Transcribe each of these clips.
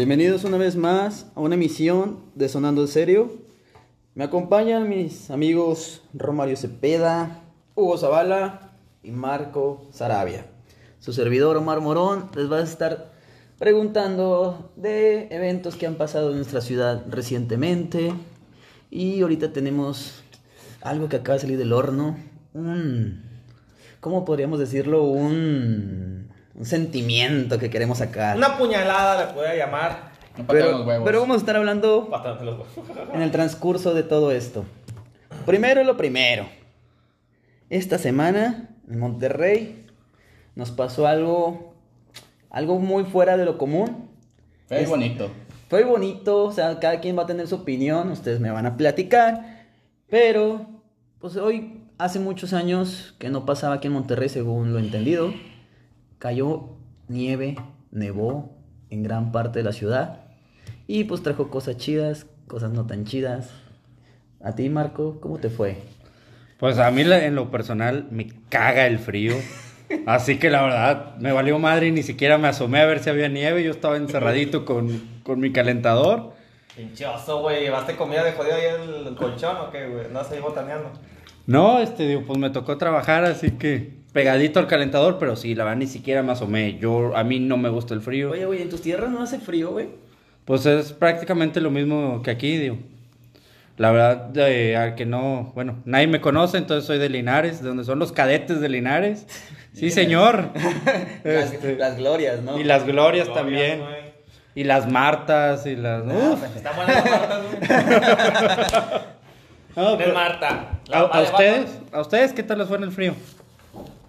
Bienvenidos una vez más a una emisión de Sonando en Serio. Me acompañan mis amigos Romario Cepeda, Hugo Zavala y Marco Sarabia. Su servidor Omar Morón les va a estar preguntando de eventos que han pasado en nuestra ciudad recientemente. Y ahorita tenemos algo que acaba de salir del horno. Un. ¿Cómo podríamos decirlo? Un. Un sentimiento que queremos sacar. Una puñalada le puede llamar. No Pero, los huevos. pero vamos a estar hablando Bastante los huevos. en el transcurso de todo esto. Primero lo primero. Esta semana en Monterrey nos pasó algo algo muy fuera de lo común. Es- bonito. Fue bonito, o sea, cada quien va a tener su opinión, ustedes me van a platicar, pero pues hoy hace muchos años que no pasaba aquí en Monterrey, según lo entendido, cayó nieve, nevó en gran parte de la ciudad y pues trajo cosas chidas, cosas no tan chidas. A ti, Marco, ¿cómo te fue? Pues a mí en lo personal me caga el frío. Así que la verdad me valió madre y ni siquiera me asomé a ver si había nieve. Yo estaba encerradito con, con mi calentador. Pinche oso, güey. ¿Llevaste comida de jodido ahí en el colchón o qué, güey? No, ahí botaneando. No, este, digo, pues me tocó trabajar, así que pegadito al calentador, pero sí, la verdad ni siquiera me asomé. Yo, a mí no me gusta el frío. Oye, güey, ¿en tus tierras no hace frío, güey? Pues es prácticamente lo mismo que aquí, digo. La verdad, de, al que no, bueno, nadie me conoce, entonces soy de Linares, de donde son los cadetes de Linares. Sí, señor. Las, Este, las glorias, ¿no? Y las glorias Glorias, también. Y las Martas y las. Ah, Uf. pues, Están buenas las Martas, güey. No, pero- Marta. ¿A, La ustedes? ¿A ustedes qué tal les fue en el frío?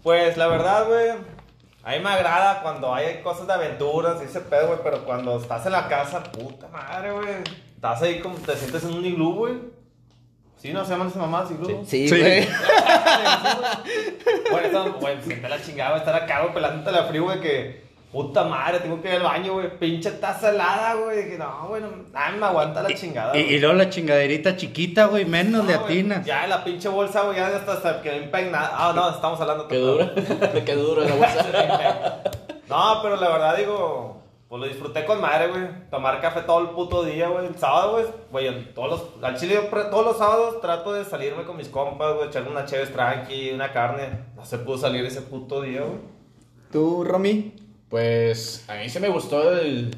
Pues la verdad, güey, a mí me agrada cuando hay cosas de aventuras y ese pedo, güey, pero cuando estás en la casa, puta madre, güey. Estás ahí como te sientes en un iglú, güey. ¿Sí no se llaman esas mamás iglú? Sí, Sí. güey. Bueno, eso, güey, siente la chingada, güey, estar acá, güey, pelándote la frío, güey, que puta madre, tengo que ir al baño, güey, pinche taza helada, güey. Que no, güey, no, ay, me aguanta la chingada. Y, luego la chingaderita chiquita, güey, menos No, güey, atinas. Ya la pinche bolsa, güey, ya hasta, hasta que impregnada. Ah, no, estamos hablando. Qué dura. Qué dura la bolsa. No, pero la verdad digo, pues lo disfruté con madre, güey. Tomar café todo el puto día, güey. El sábado, güey, güey, en todos los, al chile yo todos los sábados trato de salirme con mis compas, güey, echarme una chévere tranqui, una carne. No se pudo salir ese puto día, güey. ¿Tú, Romy? Pues a mí se me gustó el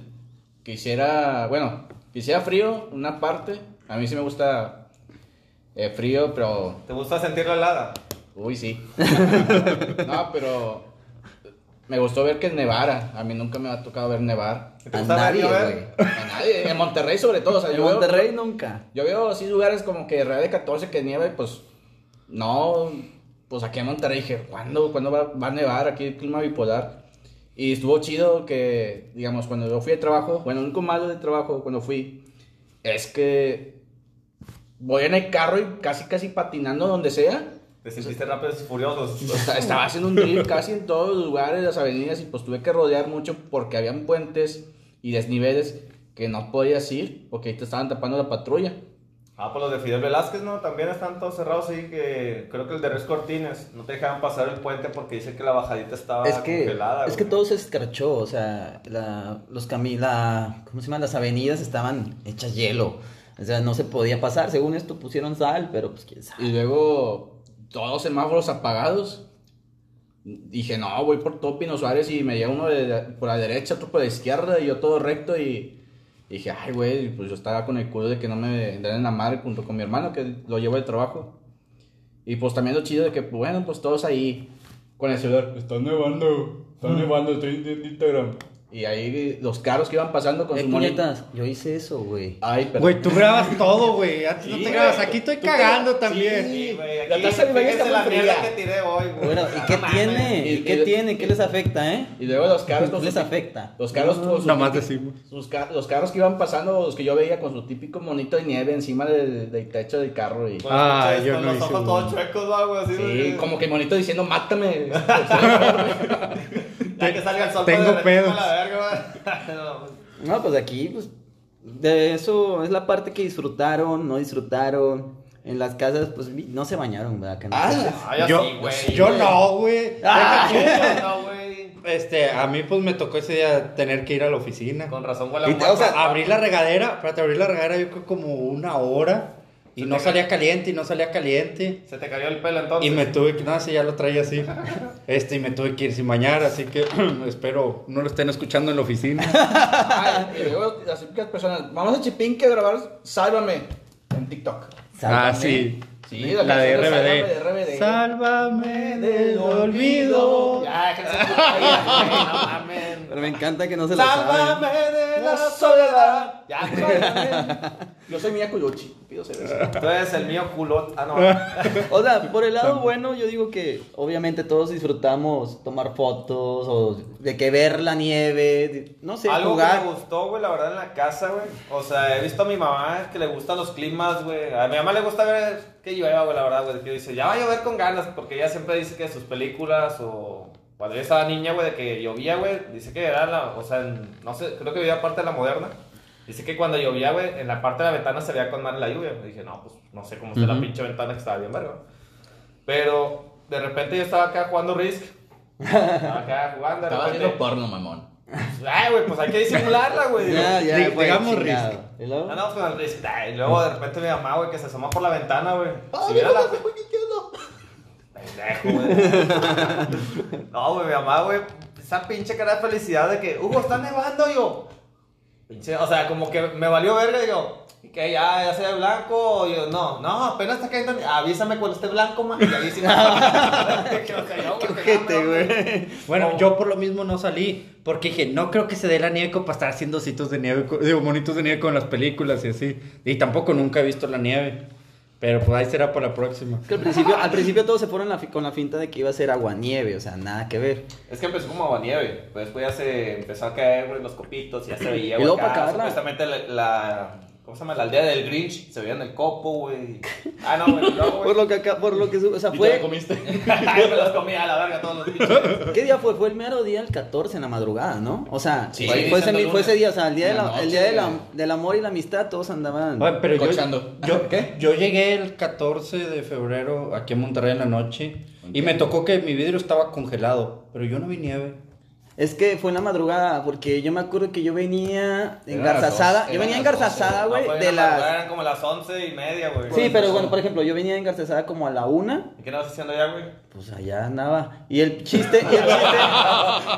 que hiciera, bueno, que hiciera frío, una parte. A mí sí me gusta eh, frío, pero... ¿Te gusta sentir la helada? Uy, sí. no, pero me gustó ver que nevara. A mí nunca me ha tocado ver nevar. ¿Te A nadie, güey. A nadie. En Monterrey sobre todo. O sea, En yo veo- Monterrey nunca. Yo veo así lugares como que Real de 14 que nieva y pues no, pues aquí en Monterrey dije, ¿cuándo, ¿cuándo va, va a nevar aquí el clima bipolar? Y estuvo chido que, digamos, cuando yo fui de trabajo, bueno, lo único malo de trabajo cuando fui es que voy en el carro y casi, casi patinando donde sea. ¿Te sentiste rápidos y furiosos? Estaba haciendo un drift casi en todos los lugares, las avenidas, y pues tuve que rodear mucho porque habían puentes y desniveles que no podías ir porque ahí te estaban tapando la patrulla. Ah, pues los de Fidel Velázquez, ¿no? También están todos cerrados ahí que creo que el de Res Cortines no te dejaban pasar el puente porque dice que la bajadita estaba Es que, congelada. es que todo se escarchó, o sea, la, los cami la, ¿cómo se llama? Las avenidas estaban hechas hielo. O sea, no se podía pasar. Según esto pusieron sal, pero pues quién sabe. Y luego todos los semáforos apagados. Dije, no, voy por todo Pino Suárez y me llega uno de, de- por la derecha, otro por la izquierda y yo todo recto y dije, ay, güey, pues yo estaba con el culo de que no me den en la madre junto con mi hermano que lo llevo de trabajo. Y pues también lo chido de que, bueno, pues todos ahí con el celular, está nevando, está nevando, estoy en Instagram. Y ahí los carros que iban pasando con Eh, su monito. puñetas, yo hice eso, güey. Ay, pero... Güey, tú grabas todo, güey. Antes no te grabas. Aquí estoy te- cagando también. Sí, güey, La taza de baño está la muy mierda fría. que tiré hoy, güey. Bueno, ¿y qué tiene? ¿Y Y- qué y- tiene? ¿Qué les afecta, eh? Y luego los carros ¿Qué con les su- afecta? Los carros Nomás típico- decimos. sus los carros que iban pasando, los que yo veía con su típico monito de nieve encima del, del techo del carro. Y, Ah, yo con no los ojos todos chuecos, ¿no, güey, así, sí, como que el monito diciendo, mátame. Ya que salga el sol. Tengo pedos. a La verga, güey. No, pues, pues aquí, pues, de eso es la parte que disfrutaron, no disfrutaron. En las casas, pues, no se bañaron, ¿verdad? Que no. Ah, yo güey. yo no, güey. Ah. Yo no, güey. este, a mí pues me tocó ese día tener que ir a la oficina. Con razón huele a Y te- muerto. o sea, Abrí la regadera, espérate, abrí la regadera yo creo como una hora y Se no salía caliente y no salía caliente. Se te cayó el pelo entonces. Y me tuve que, no, sí, ya lo traía así. Este, y me tuve que ir sin bañar, así que espero no lo estén escuchando en la oficina. Ay, y luego las típicas personas. Vamos a Chipinque a grabar Sálvame en TikTok. Ah, sí. Sí, la, la de RBD. Sálvame del olvido. Ya, vida, güey, no mames. Pero me encanta que no se lo saben. Sálvame de la soledad. Ya. Yo soy Mia Culucci. Pido cerveza. Tú eres el mío culot. Ah, no. O sea, por el lado bueno, yo digo que obviamente todos disfrutamos tomar fotos o de que ver la nieve, no sé, Algo jugar. que me gustó, güey, la verdad, en la casa, güey. O sea, he visto a mi mamá que le gustan los climas, güey. A mi mamá le gusta ver que llueva, güey, la verdad, güey. Que dice, ya va a llover con ganas, porque ella siempre dice que sus películas o cuando yo estaba niña, güey, de que llovía, güey, dice que era la, o sea, en- no sé, creo que vivía parte de la moderna. Dice que cuando llovía, güey, en la parte de la ventana se veía con mal la lluvia. Y dije, no, pues no sé cómo está la Ujú. pinche ventana que estaba bien, verga. Pero de repente yo estaba acá jugando Risk. Estaba acá jugando, Estaba repente. haciendo porno, mamón. Ay, güey, pues hay que disimularla, güey. Ya, ya, Dig- güey, digamos chingado. Risk. ¿Y luego? Andamos con el Risk. Ay, Y luego de repente mi mamá, güey, que se asoma por la ventana, güey. Si viera la. Pendejo, güey. No, güey, mi mamá, güey. Esa pinche cara de felicidad de que, Hugo, está nevando, yo. Pinche, o sea, como que me valió verga, digo. ¿Y que ya, ya se ve blanco? O yo, no, no, apenas está cayendo. Avísame cuando esté blanco, man. Y ahí sí sea, güey, ojete, no, güey. Bueno, No. yo por lo mismo no salí, porque dije, no creo que se dé la nieve como para estar haciendo ositos de nieve, digo, monitos de nieve con las películas y así. Y tampoco nunca he visto la nieve. Pero pues ahí será para la próxima. Es que al principio, al principio todos se fueron la con la finta de que iba a ser aguanieve, o sea, nada que ver. Es que empezó como aguanieve, pues después ya se empezó a caer los copitos, ya se veía, Y luego acá, para acabarla. supuestamente la, la- ¿cómo se llama? La aldea del Grinch, se veía en el copo, güey. Ah, no, güey, no, güey. Por lo que acá, por lo que, su- o sea, ¿Y te fue, la comiste? Ay, me los comía a la verga todos los bichos. ¿qué día fue? Fue el mero día, el 14 en la madrugada, ¿no? O sea, Sí, fue, fue ese, fue ese día, o sea, el día, de la el noche, día de la- güey. del amor y la amistad, todos andaban. Oye, pero yo, Cochando. yo, ¿Qué? yo llegué el 14 de febrero aquí a Monterrey en la noche y me tocó que mi vidrio estaba congelado, pero yo no vi nieve. Es que fue en la madrugada, porque yo me acuerdo que yo venía engarzazada. Yo venía engarzazada, güey, de en la. Eran como las once y media, güey. Sí, pero bueno, por ejemplo, yo venía engarzazada como a la una. ¿Y qué andabas haciendo allá, güey? Pues allá andaba. Y el chiste, y el chiste.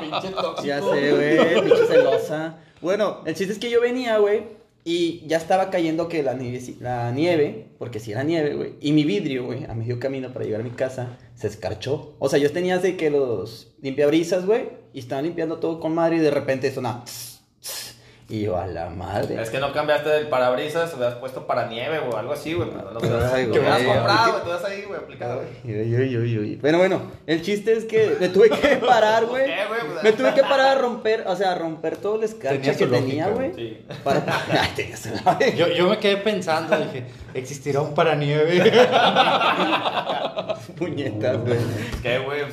Pinche tóxico. Ya sé, güey, pinche celosa. Bueno, el chiste es que yo venía, güey, y ya estaba cayendo que la nieve, la nieve, porque si era nieve, güey, y mi vidrio, güey, a medio camino para llegar a mi casa, se escarchó. O sea, yo tenía de que los limpiabrisas, güey, y estaban limpiando todo con madre y de repente sonaba... tss, tss, Y yo, a la madre. Es que no cambiaste del parabrisas, hubieras puesto para nieve, güey, algo así, güey. No güey. hubieras comprado, güey, tú vas ahí, güey, aplicado, güey. Uy, uy, uy, uy. Bueno, bueno, el chiste es que me tuve que parar, güey. ¿Qué, güey? Pues, Me tuve que parar a romper, o sea, a romper todo el escarcha que tenía, güey. Sí. Para... Ay. Yo, yo me quedé pensando, dije, ¿existirá un paranieve? Puñetas, güey. ¿Qué, güey?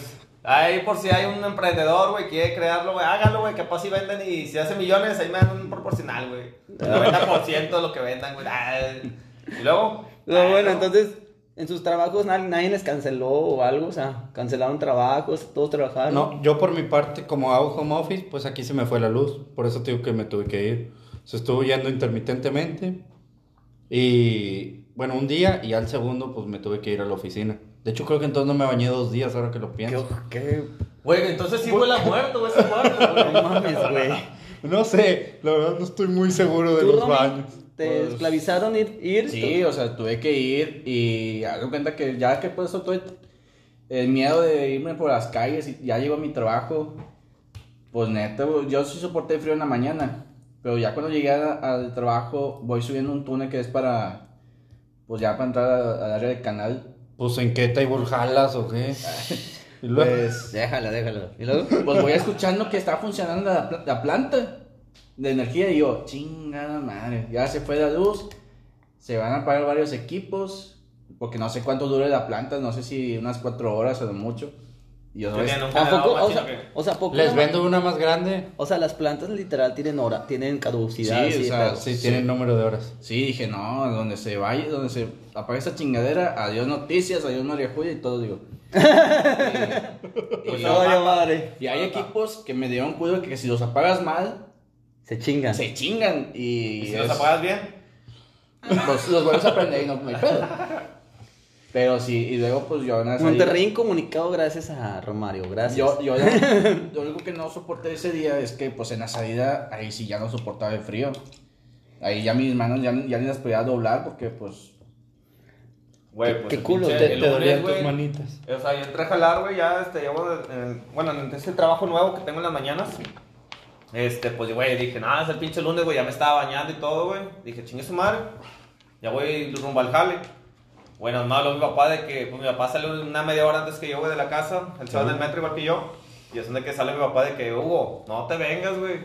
Ahí por si hay un emprendedor, güey, quiere crearlo, güey, hágalo, güey, capaz si venden y si hace millones, ahí me dan un proporcional, güey. El 90% de lo que vendan, güey. Ay. Y luego... No, ay, bueno, no. entonces, en sus trabajos nadie, nadie les canceló o algo, o sea, cancelaron trabajos, todos trabajaron. No, yo por mi parte, como hago home office, pues aquí se me fue la luz. Por eso digo que me tuve que ir. Se estuvo yendo intermitentemente. Y bueno, un día y al segundo, pues me tuve que ir a la oficina. De hecho, creo que entonces no me bañé dos días ahora que lo ¿Qué, pienso. qué? Güey, entonces sí huele a muerto, güey, ese cuarto, güey. No mames, güey. No sé, la verdad no estoy muy seguro de ¿Tú, los Romy, baños. ¿Te Pues, esclavizaron ir? ir? Sí, o sea, tuve que ir y hago cuenta que ya que pues todo el miedo de irme por las calles y ya llego a mi trabajo, pues neta, yo sí soporté frío en la mañana, pero ya cuando llegué a- al trabajo voy subiendo un túnel que es para, pues ya para entrar al área del canal, Pues en qué table jalas o qué. Y luego- pues, Déjala, déjala. ¿Y luego? pues voy escuchando que está funcionando la, pla- la planta de energía y yo, chingada madre, ya se fue la luz, se van a apagar varios equipos, porque no sé cuánto dure la planta, no sé si unas cuatro horas o de mucho. Y yo, Tenían es- un ¿A generador poco? O sea, que- o sea, ¿a poco Les vendo una más grande. O sea, las plantas literal tienen hora, tienen caducidad. Sí, así, o sea, pero- Sí, Sí. tienen número de horas. Sí, dije, no, donde se vaya, donde se apague esa chingadera, adiós noticias, adiós María Julia y todo, digo. y, Pues y- no, madre. y hay equipos que me dieron cuidado que si los apagas mal, Se chingan. se chingan y, ¿Y si es- los apagas bien? los, los vuelves a prender y no, no hay pedo. Pero sí, y luego pues yo en esa Monterrey incomunicado gracias a Romario, gracias. Yo, yo, ya- lo único que no soporté ese día es que, pues, en la salida, ahí sí ya no soportaba el frío. Ahí ya mis manos ya, ya ni las podía doblar porque, pues, Güey, pues Qué culo, pinche- Te, el te lunes, tus manitas. O sea, yo entré a jalar, güey, ya, este, llevo, en- bueno, en este trabajo nuevo que tengo en las mañanas, este, pues, güey, dije, nada, es el pinche lunes, güey, ya me estaba bañando y todo, güey, dije, chingue su madre, ya voy rumbo al jale. Bueno, malo mi papá de que, pues, mi papá sale una media hora antes que yo, güey, de la casa, él se va en el metro igual que yo, y es donde que sale mi papá de que, Hugo, no te vengas, güey,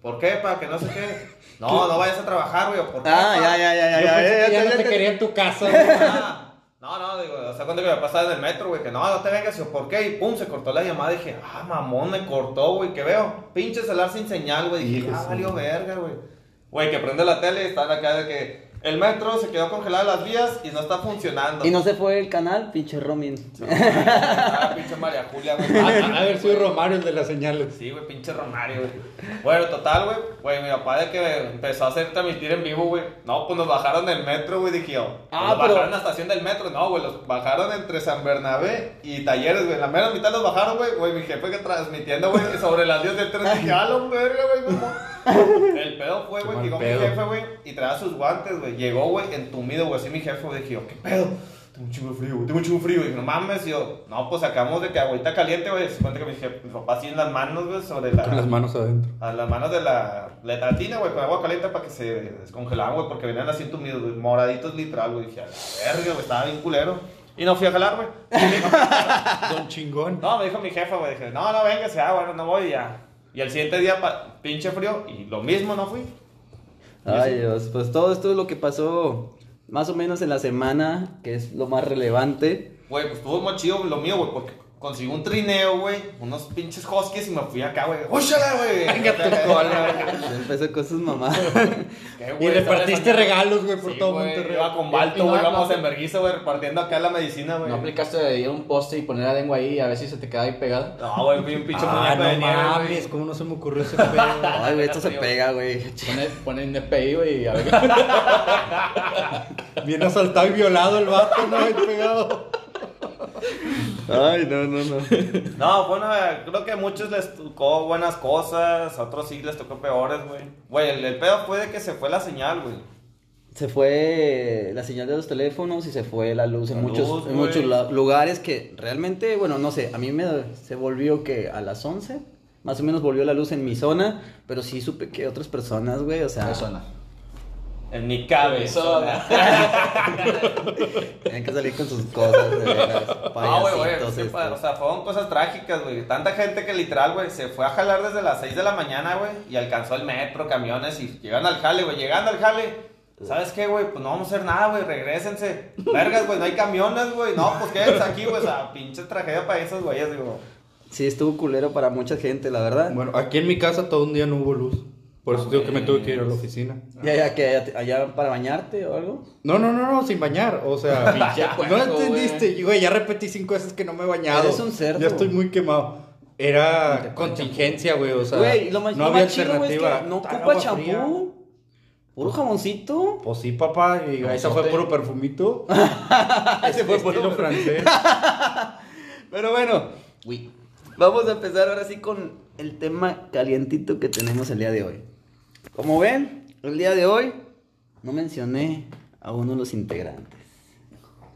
¿por qué, pa? Que no sé qué, no, no vayas a trabajar, güey, ¿por qué, Ah, pa?" ya, ya, ya, ya. Yo ya, pensé ya, que ya ya, no te quería en tu casa. No, no, digo, o sea, cuando que me pasaba en el metro, güey, que no, no te vengas, y yo, ¿por qué? Y pum, se cortó la llamada, y dije, ah, mamón, me cortó, güey, ¿qué veo? Pinche celular sin señal, güey, dije, ah, valió verga, güey. Güey, que prende la tele y están acá de que el metro se quedó congelado las vías y no está funcionando. Y no se fue el canal, pinche Romin. Ah, pinche María Julia, güey. A ver, soy Romario el de las señales. Sí, güey, pinche Romario, güey. Bueno, total, güey. Güey, mi papá de que empezó a hacer transmitir en vivo, güey. No, pues nos bajaron del metro, güey, dije yo. Ah, nos pero- bajaron en la estación del metro. No, güey, los bajaron entre San Bernabé y Talleres, güey. En la mera mitad los bajaron, güey. Güey, mi jefe que transmitiendo, güey, sobre las 10 del tren. Dije, la verga, güey, mamá. El pedo fue, güey, llegó mi jefe, güey, y traía sus guantes, güey. Llegó, güey, entumido, güey, así mi jefe, güey. Dije yo, ¿qué pedo? Tengo un chingo de frío, güey, tengo un chingo de frío. Y dije, no mames, y yo, no, pues sacamos de que agüita caliente, güey. Se cuenta que mi, jefe, mi papá así en las manos, güey, sobre la. Con las manos adentro. A las manos de la letatina, güey, con agua caliente para que se descongelaban, güey, porque venían así entumidos, güey, moraditos literal, güey. Dije, a la verga, güey, estaba bien culero. Y no fui a jalar, güey. Don chingón. No, me dijo mi jefa, güey, dije, no, no, venga, ah, bueno, no voy ya. Y el siguiente día, pa- pinche frío, y lo mismo, no fui. Ay, Dios, pues todo esto es lo que pasó más o menos en la semana, que es lo más relevante. Güey, pues estuvo muy chido lo mío, güey, porque conseguí un trineo, güey, unos pinches huskies y me fui acá, güey. ¡Óchala, güey! Venga tu cola. Ya empezó con sus mamás. ¿Qué, Y güey? repartiste regalos, güey, por Sí, todo güey, Monterrey. Iba con Y Balto, güey, íbamos no- en vergüenza, güey, repartiendo acá la medicina, güey. ¿no aplicaste de ir a un poste y poner la lengua ahí a ver si se te queda ahí pegada? No, güey, fui un pinche Ah, muñeco de no nieve, güey. mames, ¿cómo no se me ocurrió ese pedo? Ay, güey, esto se pega, güey. Pone, en DPI, güey, y a ver. Bien asaltado y violado el vato, no, pegado. Ay, no, no, no. No, bueno, creo que a muchos les tocó buenas cosas, a otros sí les tocó peores, güey. Güey, el, el pedo fue de que se fue la señal, güey. Se fue la señal de los teléfonos y se fue la luz en La muchos, luz, en muchos lugares que realmente, bueno, no sé, a mí me se volvió que a las 11, más o menos volvió la luz en mi zona, pero sí supe que otras personas, güey, o sea, Persona. En mi cabeza. tienen que salir con sus cosas, de veras, No, güey, o sea, fueron cosas trágicas, güey. Tanta gente que literal, güey, se fue a jalar desde las 6 de la mañana, güey, y alcanzó el metro, camiones, y llegan al jale, güey. Llegando al jale, ¿sabes qué, güey? Pues no vamos a hacer nada, güey, regrésense. Vergas, güey, no hay camiones, güey. No, pues quédense aquí, güey, o sea, pinche tragedia para esos güeyes, digo. Sí, estuvo culero para mucha gente, la verdad. Bueno, aquí en mi casa todo un día no hubo luz. Por eso digo que me tuve que ir a la oficina. ¿Y allá, que allá, allá para bañarte o algo? No, no, no, no, sin bañar. O sea, no entendiste. Güey, ya repetí cinco veces que no me he bañado. Eres un cerdo. Ya estoy muy quemado. Era contingencia, güey. O sea, Güey, lo más, no lo había más chido, güey, es alternativa. que no ocupa champú. Puro jamoncito. Pues sí, papá. Y esa fue puro perfumito. Ese fue puro Estilo francés. Pero bueno, Uy. vamos a empezar ahora sí con el tema calientito que tenemos el día de hoy. Como ven, el día de hoy no mencioné a uno de los integrantes.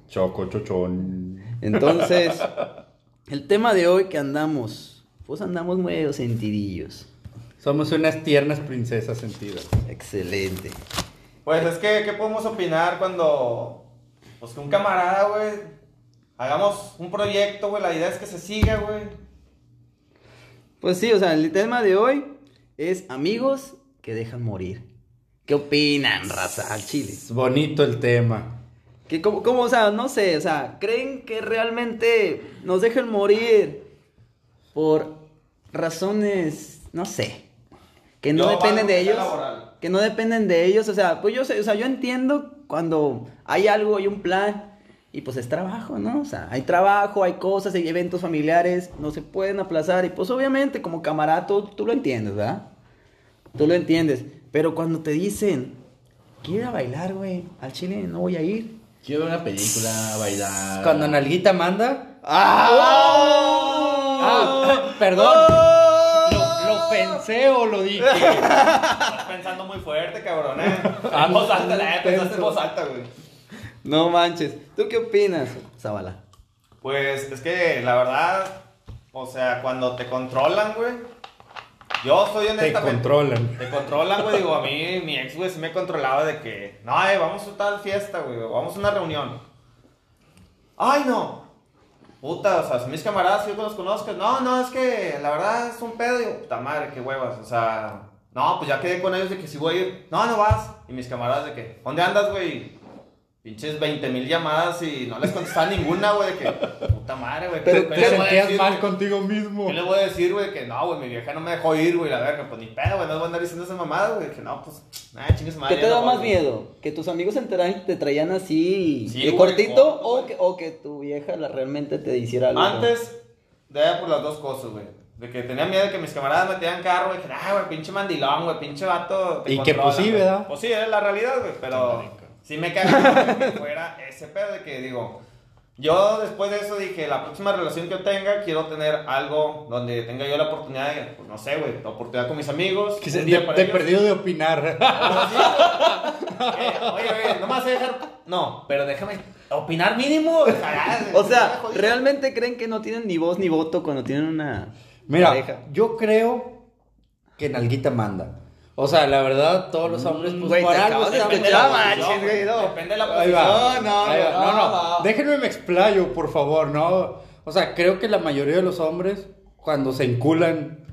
Choco, chochón. Entonces, el tema de hoy que andamos, pues andamos medio sentidillos. Somos unas tiernas princesas sentidas. Excelente. Pues es que, ¿qué podemos opinar cuando, pues que un camarada, güey, hagamos un proyecto, güey, la idea es que se siga, güey. Pues sí, o sea, el tema de hoy es amigos que dejan morir. ¿Qué opinan, raza, al chile? Es bonito el tema. Que como, como, o sea, no sé, o sea, ¿creen que realmente nos dejen morir por razones, no sé, que no Yo dependen de ellos. laboral. Que no dependen de ellos, o sea, pues yo sé, o sea, yo entiendo cuando hay algo, hay un plan y pues es trabajo, ¿no? O sea, hay trabajo, hay cosas, hay eventos familiares, no se pueden aplazar y pues obviamente como camarada tú, tú lo entiendes, ¿verdad? Tú lo entiendes, pero cuando te dicen, quiero ir a bailar, güey, al chile no voy a ir. Quiero ver una película, bailar. Cuando Nalguita manda. ¡Ah! Ah, perdón. Lo, lo pensé o lo dije. Estás pensando muy fuerte, cabrón, eh. Ah, En voz alta, no, eh, pensaste en voz alta, güey. No manches, ¿tú qué opinas, Zabala? Pues es que la verdad, o sea, cuando te controlan, güey. Yo soy Te honestamente. controlan. Te controlan, güey. Digo, a mí, mi ex, güey, sí me controlaba de que, no, eh, vamos a tal fiesta, güey, vamos a una reunión. Ay, no. Puta, o sea, si mis camaradas, si yo los conozco, no, no, es que la verdad es un pedo. Digo, puta madre, qué huevas, o sea, no, pues ya quedé con ellos de que si voy a ir, no, no vas. Y mis camaradas de que, ¿dónde andas, güey? Pinches 20 mil llamadas y no les contestaba ninguna, güey, de que, puta madre, güey. Pero ¿qué te les voy a sentías decir, mal güey? contigo mismo. ¿Qué le voy a decir, güey? Que no, güey, mi vieja no me dejó ir, güey, la verga. Pues ni pedo, güey, no voy a andar diciendo esa mamada, güey. Que no, pues, nada, chingues madre. ¿Qué te da no más voy, miedo? ¿Que tus amigos se enteraran, te traían así Sí, de cortito o, que, o que tu vieja la, realmente te hiciera algo? Antes, de por las dos cosas, güey. De que tenía miedo de que mis camaradas me tiraran carro, güey. Que, ah, güey, pinche mandilón, güey, pinche vato. te Y que, pues, sí, güey". ¿verdad? Pues sí, es la realidad, güey. Pero sí me caga que fuera ese pedo de que, digo. Yo después de eso dije, la próxima relación que yo tenga, quiero tener algo donde tenga yo la oportunidad de, pues no sé, güey, la oportunidad con mis amigos. Que se- día de, para de ellos. perdido de opinar. Eh, oye, güey, no me vas a dejar. No, pero déjame opinar mínimo. O sea, ¿realmente creen que no tienen ni voz ni voto cuando tienen una Mira, pareja? yo creo que Nalguita manda. O sea, la verdad, todos los hombres, pues Güey, por algo Depende manches, güey, no. Depende de la Ahí posición. va. No, no, Ahí va. no, no, no. no. Déjenme me explayo, por favor, no. O sea, creo que la mayoría de los hombres, cuando se enculan,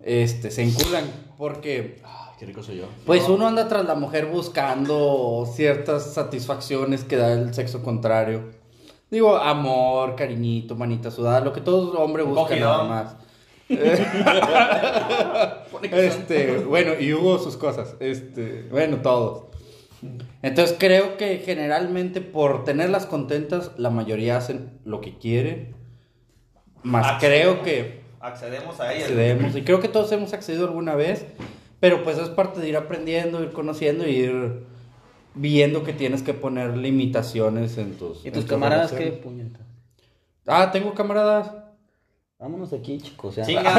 este, se enculan porque, Ah, qué rico soy yo. pues uno anda tras la mujer buscando ciertas satisfacciones que da el sexo contrario. Digo, amor, cariñito, manita sudada, lo que todo hombre busca nada más. Este, bueno, y hubo sus cosas. Este, bueno, todos. Entonces creo que generalmente por tenerlas contentas, la mayoría hacen lo que quieren. Más Accedemos. creo que Accedemos a ella. accedemos. Y creo que todos hemos accedido alguna vez. Pero pues es parte de ir aprendiendo, ir conociendo y ir viendo que tienes que poner limitaciones en tus. ¿Y en tus camaradas qué relaciones. puñeta? Ah, tengo camaradas. Vámonos de aquí, chicos. Ya. Chinga, se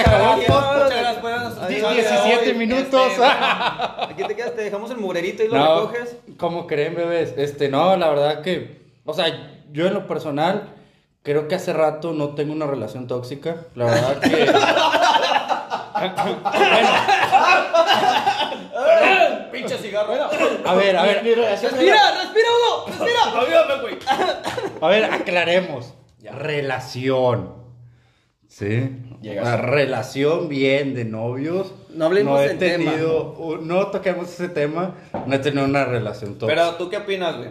acabó el podcast. Muchas gracias por vernos. Adiós. 17 minutos. Este, Aquí te quedas, te dejamos el murerito y lo No, recoges. ¿Cómo creen, bebés? Este, no, la verdad que, o sea, yo en lo personal creo que hace rato no tengo una relación tóxica. La verdad que Pinche cigarro. a ver, a ver, ¡Respira, respira, Hugo! ¡Respira! Ayúdame, güey. a ver, aclaremos. Relación. ¿Sí? Llegas Una a- relación bien de novios. No hablemos he del tema. tenido, no toquemos ese tema, no he tenido una relación tóxica. Pero tú qué opinas, güey?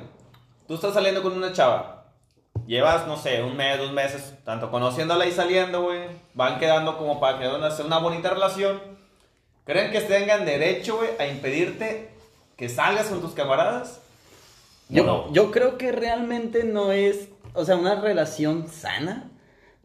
Tú estás saliendo con una chava. Llevas, no sé, un mes, dos meses, tanto conociéndola y saliendo, güey. Van quedando como para que hacer una bonita relación. ¿Creen que tengan derecho, güey, a impedirte que salgas con tus camaradas? Yo, No. yo creo que realmente no es, o sea, una relación sana.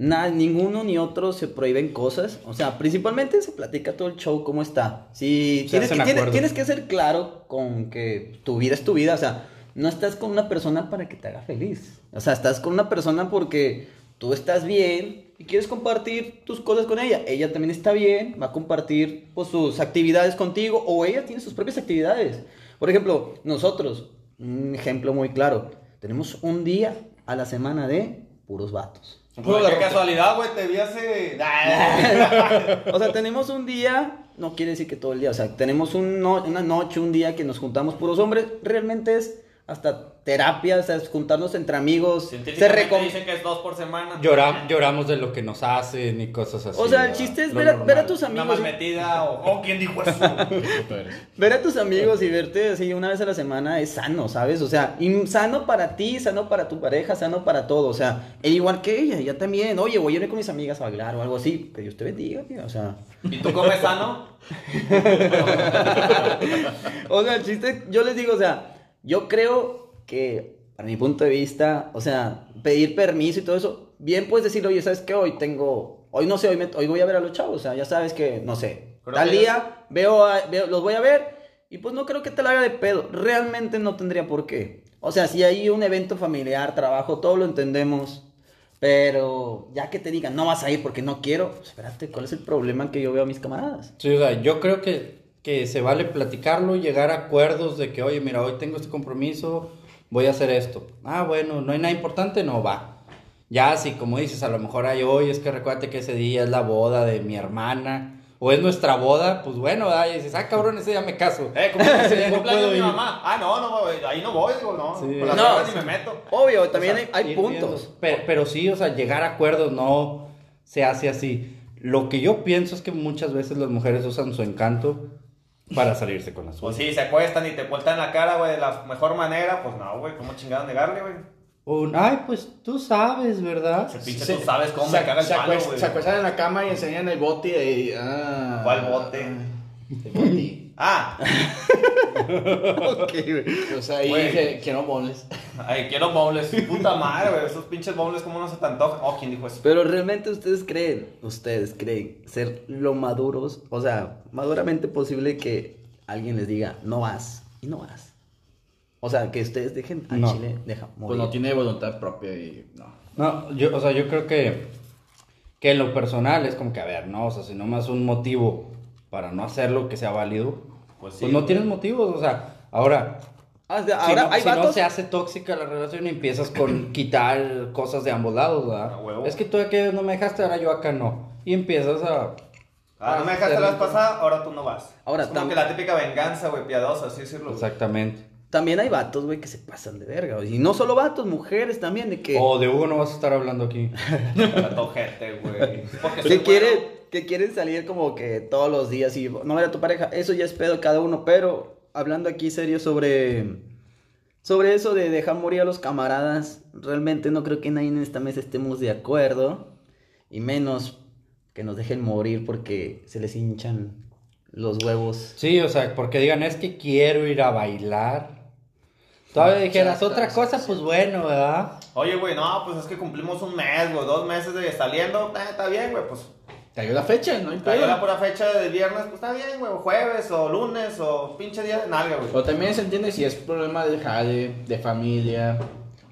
Nada, ninguno ni otro se prohíben cosas. O sea, principalmente se platica todo el show cómo está. Si Se tienes que, tienes, acuerdos. tienes que ser claro con que tu vida es tu vida. O sea, no estás con una persona para que te haga feliz. O sea, estás con una persona porque tú estás bien y quieres compartir tus cosas con ella. Ella también está bien, va a compartir pues, sus actividades contigo o ella tiene sus propias actividades. Por ejemplo, nosotros, un ejemplo muy claro, tenemos un día a la semana de puros vatos. Qué casualidad, güey, te vi hace... O sea, tenemos un día, no quiere decir que todo el día, o sea, tenemos un no- una noche, un día que nos juntamos puros hombres, realmente es hasta terapia, o sea, es juntarnos entre amigos, se recom- dicen que es dos por semana. Llora- lloramos de lo que nos hacen y cosas así. O sea, el chiste es ver a, normal. ver a tus Una amigos. mal metida o... Oh, ¿quién dijo eso? Ver a tus amigos y verte así una vez a la semana es sano, ¿sabes? O sea, y sano para ti, sano para tu pareja, sano para todo. O sea, e igual que ella, ella también. Oye, voy a ir con mis amigas a bailar o algo así. Que Dios te bendiga, tío. O sea, ¿Y tú comes sano? o sea, el chiste, yo les digo, o sea, yo creo que, para mi punto de vista, o sea, pedir permiso y todo eso, bien puedes decir, oye, ¿sabes qué? Hoy tengo, hoy no sé, hoy, me- hoy voy a ver a los chavos, o sea, ya sabes que, no sé, Creo tal día veo, a- veo- los voy a ver y pues no creo que te la haga de pedo, realmente no tendría por qué. O sea, si hay un evento familiar, trabajo, todo lo entendemos. Pero ya que te digan, no vas a ir porque no quiero, pues, espérate, ¿cuál es el problema que yo veo a mis camaradas? Sí, o sea, yo creo que, que se vale platicarlo, llegar a acuerdos de que, oye, mira, hoy tengo este compromiso, voy a hacer esto. Ah, bueno, no hay nada importante, no va. Ya, si como dices, a lo mejor hay hoy, es que recuérdate que ese día es la boda de mi hermana, o es nuestra boda, pues bueno, ¿verdad? y dices, ah, cabrón, ese día me caso. Eh, ¿cómo que se No puedo mi mamá? Ah, no, no, voy, ahí no voy, digo, no. Sí. Con las No, ni me meto. Obvio, también O sea, hay, puntos. Pero, pero sí, o sea, llegar a acuerdos no se hace así. Lo que yo pienso es que muchas veces las mujeres usan su encanto para salirse con la O suya. si se acuestan y te vueltan la cara, güey, de la mejor manera, pues no, güey, ¿cómo chingada negarle, güey? Un, ay, pues tú sabes, ¿verdad? Ese pinche Se- tú sabes cómo se- me caga el se palo, acuest- güey. Se acuestan en la cama y enseñan el bote y... Ah, ¿Cuál bote? El bote. Ah, Ok, güey. O sea, ahí Güey. dije, quiero boles. ay, quiero bowls. Puta madre, güey, esos pinches bowls, ¿cómo no se te antojan? Oh, ¿quién dijo eso? Pero realmente ustedes creen, ustedes creen ser lo maduros, o sea, maduramente posible que alguien les diga, no vas, y no vas. O sea, que ustedes dejen a No. Chile, deja morir. Pues no tiene voluntad propia y no. No, yo, o sea, yo creo que, que en lo personal es como que, a ver, no, o sea, si no más un motivo para no hacerlo que sea válido, Pues pues, sí, no güey. tienes motivos, o sea, ahora, Ah, o sea, si, ahora no, hay si no vatos... se hace tóxica la relación y empiezas con quitar cosas de ambos lados, ¿verdad? Huevo. Es que tú aquellos no me dejaste, ahora yo acá no. Y empiezas a... Ah, no me dejaste la vez pasada, ahora tú no vas. Ahora, es como tam- que la típica venganza, güey, piadosa, así decirlo. Exactamente. También hay vatos, güey, que se pasan de verga. güey. Y no solo vatos, mujeres también, de que... O de Hugo no vas a estar hablando aquí. La tojete, güey. Porque soy que quieren, salir como que todos los días y no ver a tu pareja. Eso ya es pedo cada uno, pero hablando aquí serio sobre, sobre eso de dejar morir a los camaradas, realmente no creo que nadie en esta mesa estemos de acuerdo. Y menos que nos dejen morir porque se les hinchan los huevos. Sí, o sea, porque digan, es que quiero ir a bailar. Todavía dijeras ya, otra cosa, sí. pues bueno, ¿verdad? Oye, güey, no, pues es que cumplimos un mes, güey, dos meses de saliendo, eh, está bien, güey, pues Te ayuda fecha, no hay cayó la pura fecha de viernes, pues está bien, güey, o jueves o lunes o pinche día de nalga, güey. O también se entiende si es problema de jale, de familia,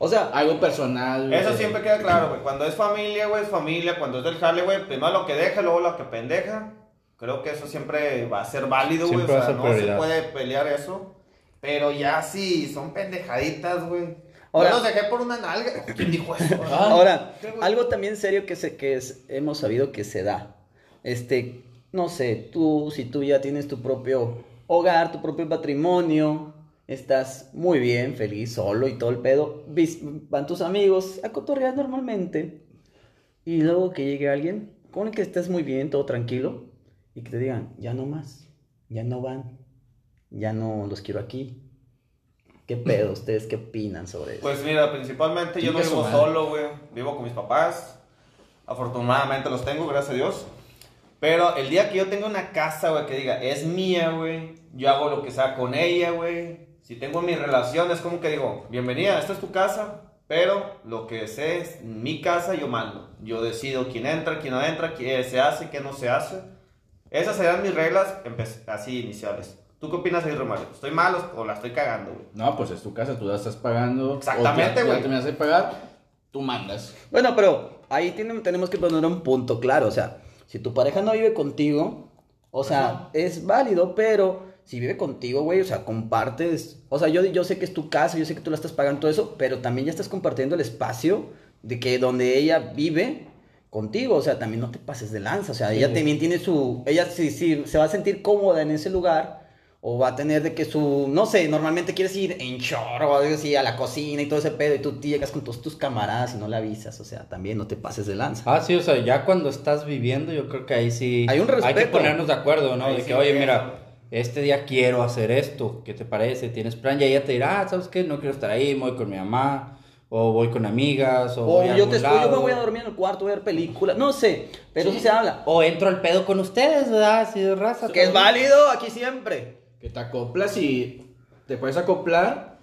O sea, algo personal. Eso de- siempre queda claro, güey. Cuando es familia, güey, es familia. Cuando es del jale, güey, primero lo que deja, luego lo que pendeja. Creo que eso siempre va a ser válido, güey. O sea, no se puede pelear eso. Pero ya sí, son pendejaditas, güey. Ahora- Yo los dejé por una nalga. ¿Quién dijo eso? Ah, Ahora, algo también serio que, se, que es- hemos sabido que se da. Este, no sé, tú, si tú ya tienes tu propio hogar, tu propio patrimonio, estás muy bien, feliz, solo y todo el pedo, van tus amigos a cotorrear normalmente. Y luego que llegue alguien con el que estés muy bien, todo tranquilo, y que te digan, ya no más, ya no van, ya no los quiero aquí. ¿Qué pedo? ¿Ustedes qué opinan sobre eso? Pues mira, principalmente yo no vivo madre. solo, güey. Vivo con mis papás. Afortunadamente los tengo, gracias a Dios. Pero el día que yo tenga una casa, güey, que diga, es mía, güey. Yo hago lo que sea con ella, güey. Si tengo mis relaciones, como que digo, bienvenida, esta es tu casa. Pero lo que sé es mi casa, yo mando. Yo decido quién entra, quién no entra, qué se hace, qué no se hace. Esas serán mis reglas así iniciales. ¿Tú qué opinas ahí, Romario? ¿Estoy mal o- la estoy cagando, güey? No, pues es tu casa, tú la estás pagando. Exactamente, güey. Ya terminas de pagar, tú mandas. Bueno, pero ahí tiene- tenemos que poner un punto claro. O sea, si tu pareja no vive contigo, o sea, es válido, pero si vive contigo, güey, o sea, compartes. O sea, yo, yo sé que es tu casa, yo sé que tú la estás pagando todo eso, pero también ya estás compartiendo el espacio de que donde ella vive contigo. O sea, también no te pases de lanza. O sea, ella también tiene su. Ella sí, sí, se va a sentir cómoda en ese lugar. O va a tener de que su, no sé, normalmente quieres ir en short o algo así a la cocina y todo ese pedo y tú llegas con todos tus camaradas y no le avisas, o sea, también no te pases de lanza. Ah, sí, o sea, ya cuando estás viviendo, yo creo que ahí sí Hay un hay que respeto. ponernos de acuerdo, ¿no? Ahí de sí, que, oye, mira, este día quiero hacer esto, ¿qué te parece? ¿Tienes plan? Y ella te dirá, ah, ¿sabes qué? No quiero estar ahí, voy con mi mamá, o voy con amigas, o, O voy a yo, algún te estoy, yo me lado. voy a dormir en el cuarto, voy a ver películas, no sé, pero sí, se habla. O entro al pedo con ustedes, ¿verdad? Así de raza. Que es válido aquí siempre. Que te acoplas y te puedes acoplar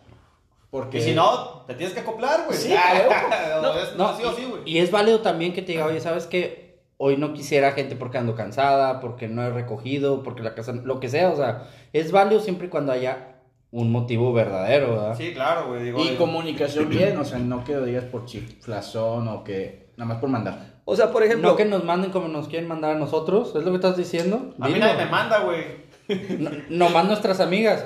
porque... Y si no, te tienes que acoplar, güey. Sí, no, No, es, No, no, sí o sí, güey. y, y es válido también que te diga, oye, ¿sabes qué? Hoy no quisiera gente porque ando cansada, porque no he recogido, porque la casa, lo que sea, o sea, es válido siempre y cuando haya un motivo verdadero, ¿verdad? Sí, claro, güey. Digo, Y digo, comunicación bien, o sea, no que lo digas por chiflazón o que nada más por mandar. O sea, por ejemplo, No que nos manden como nos quieren mandar a nosotros, ¿es lo que estás diciendo? A mí Dilo. nadie me manda, güey. No, nomás nuestras amigas.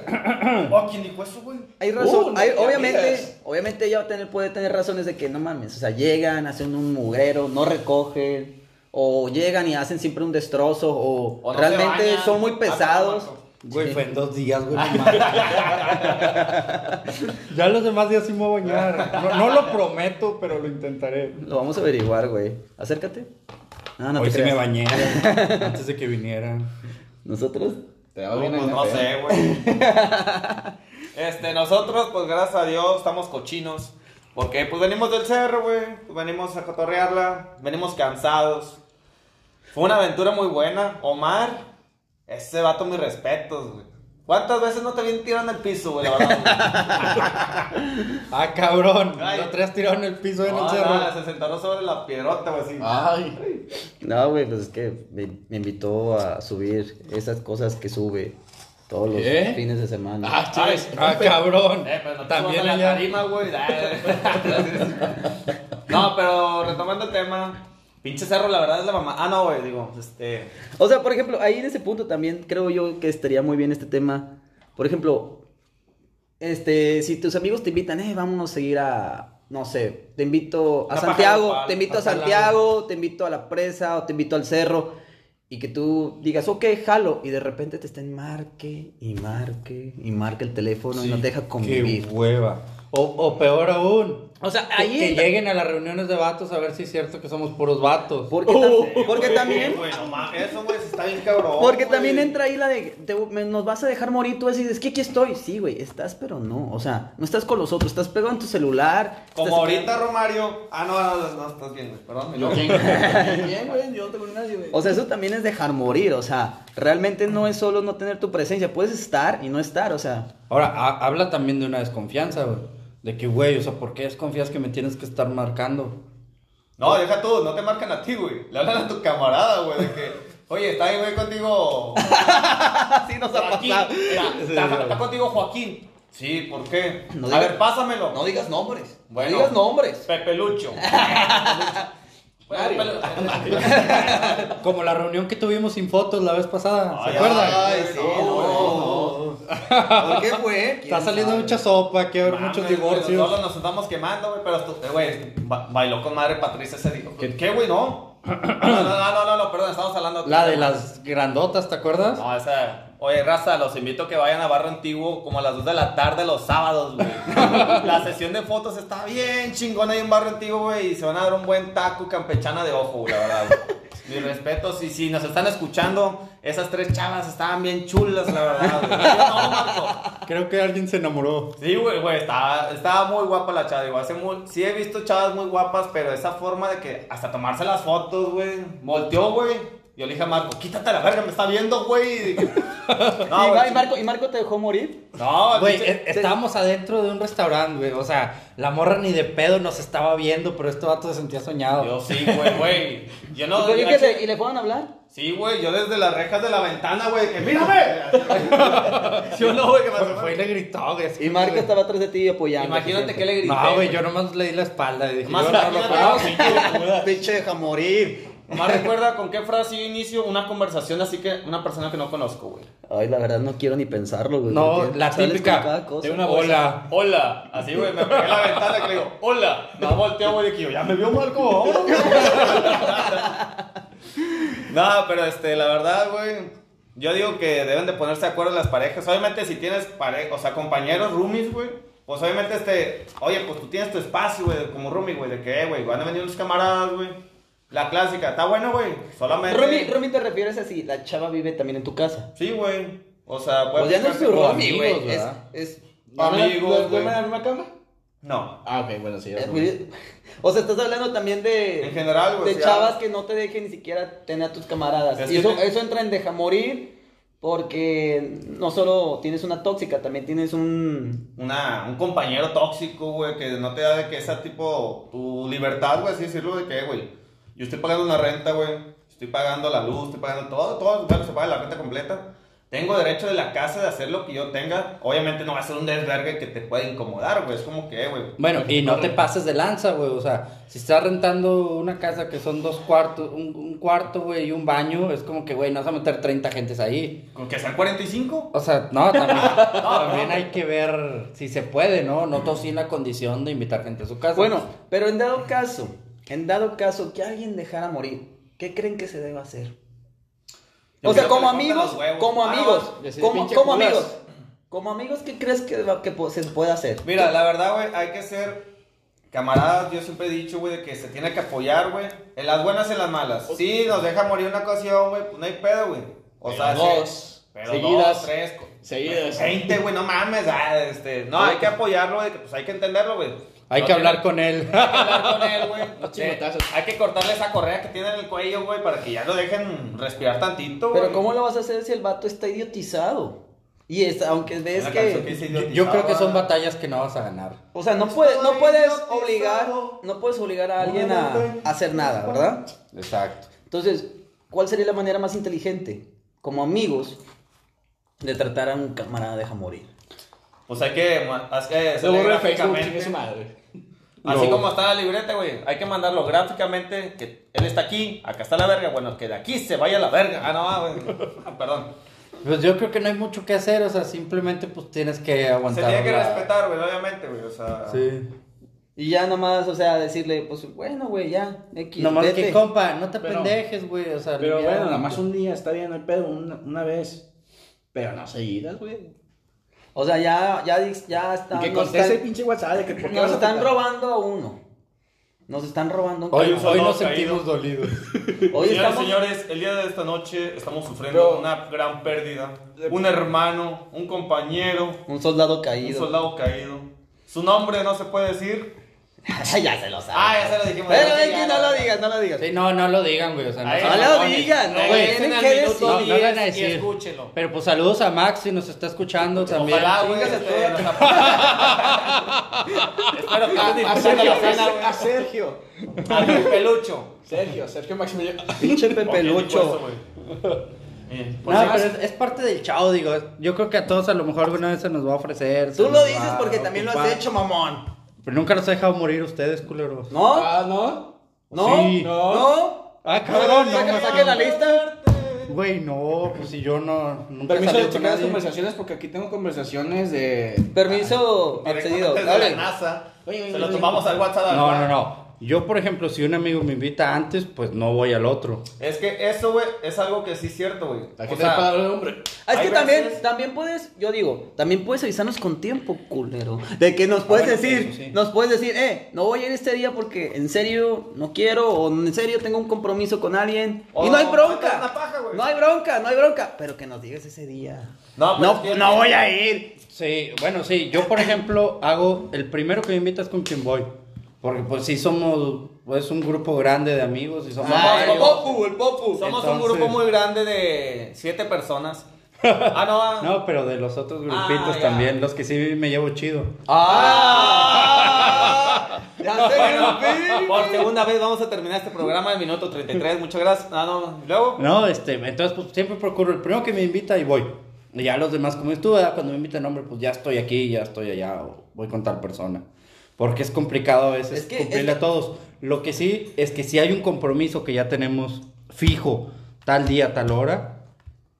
Oh, ¿quién dijo eso, güey? hay razón, Uh, hay- obviamente, amigas. obviamente ella va a tener, puede tener razones de que no mames, o sea, llegan, hacen un mugrero, no recogen, o llegan y hacen siempre un destrozo, o, O no se realmente bañan. son muy pesados. Güey, Sí. fue en dos días, güey. ya los demás días sí me voy a bañar. No, no lo prometo, pero lo intentaré. Lo vamos a averiguar, güey. Acércate. No, no Hoy te sí me bañé antes de que vinieran. Nosotros, No, bien pues no sé, güey. Este, nosotros, pues gracias a Dios, estamos cochinos. Porque pues venimos del cerro, güey. Pues, venimos a cotorrearla. Venimos cansados. Fue una aventura muy buena. Omar, ese vato, mis respetos, güey. ¿Cuántas veces no te habían tirado en el piso, güey? La verdad, güey. Ah, cabrón. Ay. Lo traes tirado en el piso en el No, cerro. nada, se sentaron sobre la piedrota, güey, así. Ay, no, güey, pues es que me, me invitó a subir esas cosas que sube todos los ¿Qué? fines de semana. ah, chévere. Ah, cabrón. Eh, pero no te También la tarima, güey. no, pero retomando el tema. Pinche cerro, la verdad es la mamá. Ah, no, güey, digo, este. O sea, por ejemplo, ahí en ese punto también creo yo que estaría muy bien este tema. Por ejemplo, este, si tus amigos te invitan, eh, vámonos a seguir a, no sé, te invito a Santiago, te invito a Santiago, te invito a la presa o te invito al cerro. Y que tú digas, ok, jalo. Y de repente te estén marque y marque y marque el teléfono y no te deja convivir. Qué hueva. O, o peor aún. O sea, que- ahí Que, entra- lleguen a las reuniones de vatos a ver si es cierto que somos puros vatos. Porque, tam- porque también... No mames, eso, güey, está bien cabrón. Porque también entra ahí la de, te- me- nos vas a dejar morir, tú así, es que aquí estoy. Sí, güey, estás, pero no. O sea, no estás con los otros, estás pegado en tu celular. Como ahorita, Romario. Ah, no, no, no, estás bien, güey. Perdón, Yo. Bien, güey, yo no tengo nadie, güey. O sea, eso también es dejar morir. O sea, realmente no es solo no tener tu presencia. Puedes estar y no estar, o sea. Ahora, ha- habla también de una desconfianza, güey. De que, güey, o sea, ¿por qué desconfías que me tienes que estar marcando? No, deja tú, no te marcan a ti, güey. Le hablan a tu camarada, güey, de que, oye, está ahí, güey, contigo. Así nos ha Joaquín. pasado. Mira, está, está contigo Joaquín. Sí, ¿por qué? No a digas- ver, pásamelo. No digas nombres. Bueno. No digas nombres. Pepe Lucho. Como la reunión que tuvimos sin fotos la vez pasada, ¿se Ay, acuerdan? Ay, sí, no. ¿Por qué fue? Está saliendo mucha sopa, que haber muchos divorcios. Solo nos estamos quemando, güey, pero, eh, güey, ba- bailó con madre Patricia ese día. ¿Qué, güey, no? No, no, no, no, no, no, perdón, estamos hablando La de las grandotas, ¿te acuerdas? No, esa. Oye, raza, los invito a que vayan a Barrio Antiguo como a las 2 de la tarde los sábados, güey. la sesión de fotos está bien chingona ahí en Barrio Antiguo, güey. Y se van a dar un buen taco campechana de ojo, güey, la verdad, güey. Mis respetos. Y si nos están escuchando, esas tres chavas estaban bien chulas, la verdad. No, Marco. Creo que alguien se enamoró. Sí, güey, güey, estaba, estaba muy guapa la chava, digo, hace muy, sí he visto chavas muy guapas, pero esa forma de que hasta tomarse las fotos, güey, volteó, güey, yo le dije a Marco, quítate la verga, me está viendo, güey, y dije, no, y, güey, y Marco, ¿Y Marco te dejó morir? no, Güey, e- estábamos adentro de un restaurante, güey. O sea, la morra ni de pedo nos estaba viendo, pero este vato se sentía soñado. yo sí, güey, güey, yo no, ¿Y, yo- te- ¿Y le fueron a hablar? sí, güey, yo desde las rejas de la ventana, güey, que mírame, ¿sí o no, güey, que me Fue, y le gritó, güey. Y Marco güey. estaba atrás de ti apoyando. imagínate que le grité, No, güey, yo nomás le di la espalda y dije, Más yo no conozco. güey. Pinche deja morir. Más recuerda con qué frase yo inicio una conversación así que una persona que no conozco, güey. Ay, la verdad no quiero ni pensarlo, güey. No, la típica cosa. de una bola. Hola, así, güey, me pegué en la ventana que le digo, hola. No volteo, güey, de que yo, ya me vio Marco. vámonos". no, pero este, la verdad, güey, Yo digo que deben de ponerse de acuerdo las parejas. Obviamente, si tienes pareja, o sea, compañeros, roomies, güey. Pues obviamente, este, oye, pues tú tienes tu espacio, güey, como roomie, güey, de que, eh, güey, van a venir unos camaradas, güey. La clásica, está bueno, güey. Solamente. Romy, Romy te refieres a si la chava vive también en tu casa. Sí, güey. O sea, puede Pues ya no es tu Romy, güey. Es, es, Amigos, ¿Duermen güey. en la misma cama? No. Ah, ok, bueno, sí. O sea, estás hablando también de. En general, güey, De chavas que no te dejen ni siquiera tener a tus camaradas. Es y eso, te- eso entra en deja morir. Porque no solo tienes una tóxica, también tienes un. Una, un compañero tóxico, güey, que no te da de que esa tipo, tu libertad, güey, así decirlo, de que, güey, yo estoy pagando una renta, güey, estoy pagando la luz, estoy pagando todo, todo, bueno, se paga la renta completa. Tengo derecho de la casa de hacer lo que yo tenga. Obviamente no va a ser un desvergue que te pueda incomodar, güey. Es como que, güey. Bueno, y no te pases de lanza, güey. O sea, si estás rentando una casa que son dos cuartos, un, un cuarto, güey, y un baño, es como que, güey, no vas a meter 30 gentes ahí. ¿Con que sean 45? O sea, no, también, también hay que ver si se puede, ¿no? No todos tienen la condición de invitar gente a su casa. Bueno, pero en dado caso, en dado caso que alguien dejara morir, ¿qué creen que se debe hacer? Yo o sea, como amigos, como Ah, amigos, no, como, amigos, como amigos, ¿qué crees que, que se puede hacer? Mira, la verdad, güey, hay que ser camaradas. Yo siempre he dicho, güey, de que se tiene que apoyar, güey. En las buenas y en las malas. Sí, nos deja morir una ocasión, güey, pues no hay pedo, güey. O sea, Pero dos, pero seguidas. dos, tres, Seguidas. 20, güey, no mames, ah, este, no, hay que apoyarlo, pues hay que entenderlo, güey. Hay No que tiene- hablar con él. Hay que hablar con él, güey. Los Sí, chingotazos. Hay que cortarle esa correa que tiene en el cuello, güey, para que ya lo dejen respirar tantito, güey. Pero ¿cómo lo vas a hacer si el vato está idiotizado? Y es, aunque ves que que... Yo, creo que son batallas que no vas a ganar. O sea, no, puede, no puedes idiotizado. obligar, no puedes obligar a alguien a, a hacer nada, ¿verdad? Exacto. Entonces, ¿cuál sería la manera más inteligente, como amigos, de tratar a un camarada deja morir? Pues hay que, hay que el Facebook, su madre. Así No. como está la libreta, güey. Hay que mandarlo gráficamente. Que él está aquí, acá está la verga. Bueno, que de aquí se vaya la verga. Ah, no, güey. Ah, Perdón. Pues yo creo que no hay mucho que hacer, o sea, simplemente pues tienes que Se aguantar. tiene que la- respetar, güey, obviamente, güey. O sea. Sí. Y ya nomás, o sea, decirle, pues, bueno, güey, ya, X, Nomás vete. que compa, no te Pero- pendejes, güey, o sea, Pero bueno, nada más un día está bien, no hay pedo, una, una vez. Pero no seguidas, güey. O sea, ya, ya, ya está, que conteste el pinche WhatsApp de que por qué nos están robando a uno. Nos están robando un Hoy, hoy nos sentimos dolidos. Hoy Señoras y estamos... señores, el día de esta noche estamos sufriendo Pero- una gran pérdida. Un hermano, un compañero, Un soldado un caído. soldado caído. Su nombre no se puede decir. ya se lo sabe. Ah, ya se lo dijimos. Pero es que no lo digas, no lo digas. Sí, no, no lo digan, güey, o sea, no, Ahí No lo digan, no, Regresen tienen que decir. No, no 10 van a y decir. escúchelo. Pero pues saludos a Max si nos está escuchando también. Ojalá, güey. A este. Espero que A disfrutando Sergio, güey. a Sergio. A pelucho. Sergio, Sergio Maximiliano. Pinche Pepe Ok, dijo eso, Lucho. güey. Bien. No, si pero es, es parte del chao, digo. Yo creo que a todos a lo mejor alguna vez se nos va a ofrecer. Tú lo dices a porque también lo has ocupar. hecho, mamón. Pero nunca los he dejado morir ustedes, culeros. ¿No? Ah, ¿no? ¿No? Sí. ¿No? Ah, cabrón, no. No, saque la no. lista. Güey, no, pues si yo no. Nunca Permiso de checar las conversaciones porque aquí tengo conversaciones de. Permiso accedido. Desde Dale. la NASA. Oye, oye, Se lo oye. tomamos al WhatsApp. No, no, no. Yo, por ejemplo, si un amigo me invita antes, pues no voy al otro. Es que eso, güey, es algo que sí es cierto, güey. Aquí O está el sea, padre hombre. Ah, es Hay que también, veces- también puedes, yo digo, también puedes avisarnos con tiempo, culero. De que nos puedes bueno, decir, eso sí. nos puedes decir, eh, no voy a ir este día porque en serio no quiero, o en serio tengo un compromiso con alguien. Y no hay sacar bronca. paja, no hay bronca, no hay bronca. Pero que nos digas ese día. No, pero no, es que- no voy a ir. Sí, bueno, sí. Yo, por ejemplo, hago. El primero que me invita es con quien voy. Porque, pues, sí somos. Pues, un grupo grande de amigos y somos. Ah, el popu, el popu. Somos un Entonces- grupo muy grande de siete personas. Ah, no, ah. No, pero de los otros grupitos Ah, también, los que sí me llevo chido. ¡Ah! ya se Bueno, por segunda vez vamos a terminar este programa del minuto 33. Muchas gracias. Ah, no, no. Luego. No, este, entonces pues siempre procuro el primero que me invita y voy. Y ya los demás, como ¿verdad? cuando me invitan, hombre, pues ya estoy aquí, ya estoy allá, o voy con tal persona. Porque es complicado a veces Es que- cumplirle es a todos. Lo que sí es que si hay un compromiso que ya tenemos fijo, tal día, tal hora,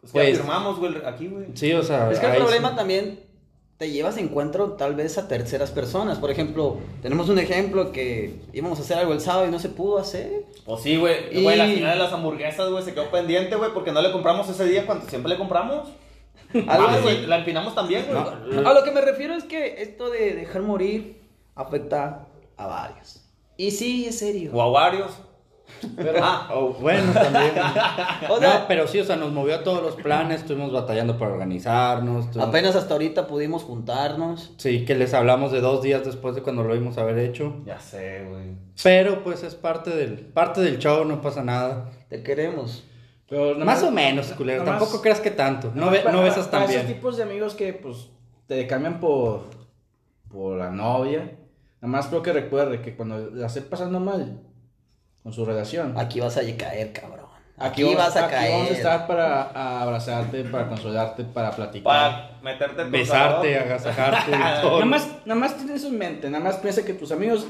Pues, Pues- ya firmamos, güey, aquí, güey. sí, o sea. Es que el problema sí. también, te llevas encuentro tal vez a terceras personas. Por ejemplo, tenemos un ejemplo que íbamos a hacer algo el sábado y no se pudo hacer. Pues sí, güey. Y- Güey, la final de las hamburguesas, güey, se quedó pendiente, güey, porque no le compramos ese día cuando siempre le compramos. Algo Ah, güey, la empinamos también, güey. A lo que me refiero es que esto de dejar morir afecta a varios. Y sí, es serio. O a varios. Pero, Ah. oh, bueno, también. O sea, no, pero sí, o sea, nos movió a todos los planes, estuvimos batallando para organizarnos. estuvimos- apenas hasta ahorita pudimos juntarnos. Sí, que les hablamos de dos días después de cuando lo vimos haber hecho. Ya sé, güey. Pero pues es parte del, parte del show, no pasa nada. Te queremos. Pero Más o menos, culero. Tampoco creas que tanto. No, ve- más para- no besas para tan esos bien. tipos de amigos que, pues, te cambian por, por la novia. Nada más creo que recuerde que cuando la esté pasando mal con su relación. Aquí vas a caer, cabrón. Aquí, vas a aquí caer. vamos a estar para a abrazarte, para consolarte, para platicar. Para meterte en Besarte, agasajarte. Nada más, nada más tienes en mente, nada más piensa que tus amigos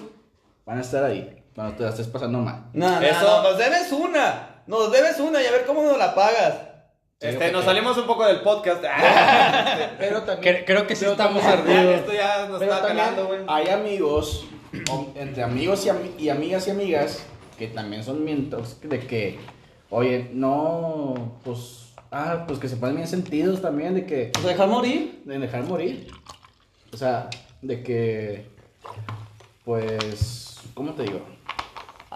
van a estar ahí cuando te la estés pasando mal. No, no, Eso- no, nos debes una. Nos debes una y a ver cómo nos la pagas. Este, nos salimos un poco del podcast. Pero también, Cre- creo que sí pero estamos ardidos. esto ya nos Pero está calando, güey. hay amigos, o- entre amigos y, ami- y amigas y amigas, que también son mientos de que, oye, no, pues, ah, pues que se ponen bien sentidos también, de que, ¿Nos dejar morir? de dejar morir. O sea, de que, pues, ¿cómo te digo?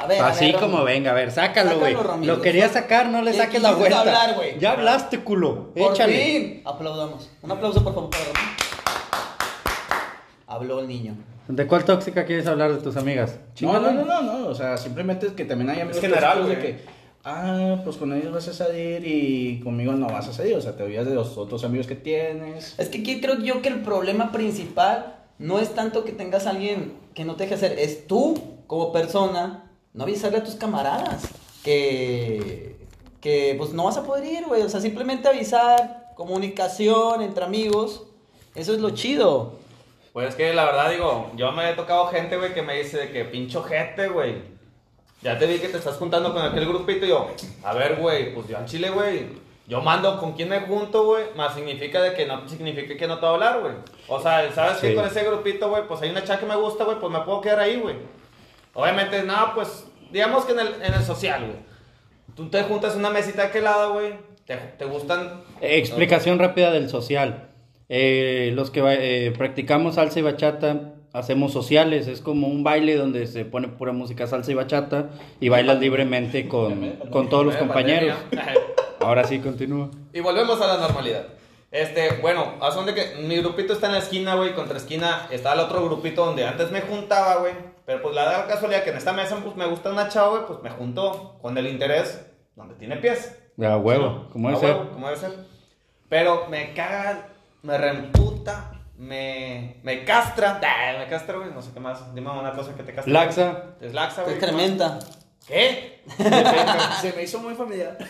A ver. a Así ver, como venga, a ver, sácalo, güey. Lo quería sacar, no le ¿Qué saques la vuelta. hablar, ya hablaste, culo. Por Échale. fin. Aplaudamos. Un aplauso, por favor, para Ramiro. Habló el niño. ¿De cuál tóxica quieres hablar de tus amigas? No, no, no, no, no, o sea, simplemente es que también hay amigos Es general, de que, ah, pues con ellos vas a salir y conmigo no vas a salir, o sea, te olvidas de los otros amigos que tienes. Es que aquí creo yo que el problema principal no es tanto que tengas a alguien que no te deje hacer, es tú como persona no avisarle a tus camaradas que, que pues no vas a poder ir, güey. O sea, simplemente avisar, comunicación entre amigos, eso es lo chido. Pues es que la verdad, digo, yo me he tocado gente, güey, que me dice de que pincho gente, güey. Ya te vi que te estás juntando con aquel grupito y yo, a ver, güey, pues yo en Chile, güey, yo mando con quién me junto, güey, más significa de que no significa que no te voy a hablar, güey. O sea, ¿sabes Sí. qué? Con ese grupito, güey, pues hay una chava que me gusta, güey, pues me puedo quedar ahí, güey. Obviamente, no, pues, digamos que en el, en el social, güey. Tú te juntas una mesita aquel lado, güey, te, te gustan... Eh, Explicación rápida del social. Eh, los que eh, practicamos salsa y bachata hacemos sociales. Es como un baile donde se pone pura música salsa y bachata y bailas libremente con, con todos los compañeros. Ahora sí, continúa. Y volvemos a la normalidad. Este, bueno, a son de que mi grupito está en la esquina, güey, contra esquina está el otro grupito donde antes me juntaba, güey. Pero pues la da casualidad que en esta mesa pues me gusta una chava, güey, pues me juntó con el interés donde tiene pies. A huevo, como debe ser. huevo, como debe ser. Pero me caga, me reemputa, me, me castra. Ah, me castra, güey, no sé qué más. Dime una cosa que te castra. Laxa. Es laxa, Te güey. excrementa. ¿Qué? Se me hizo muy familiar.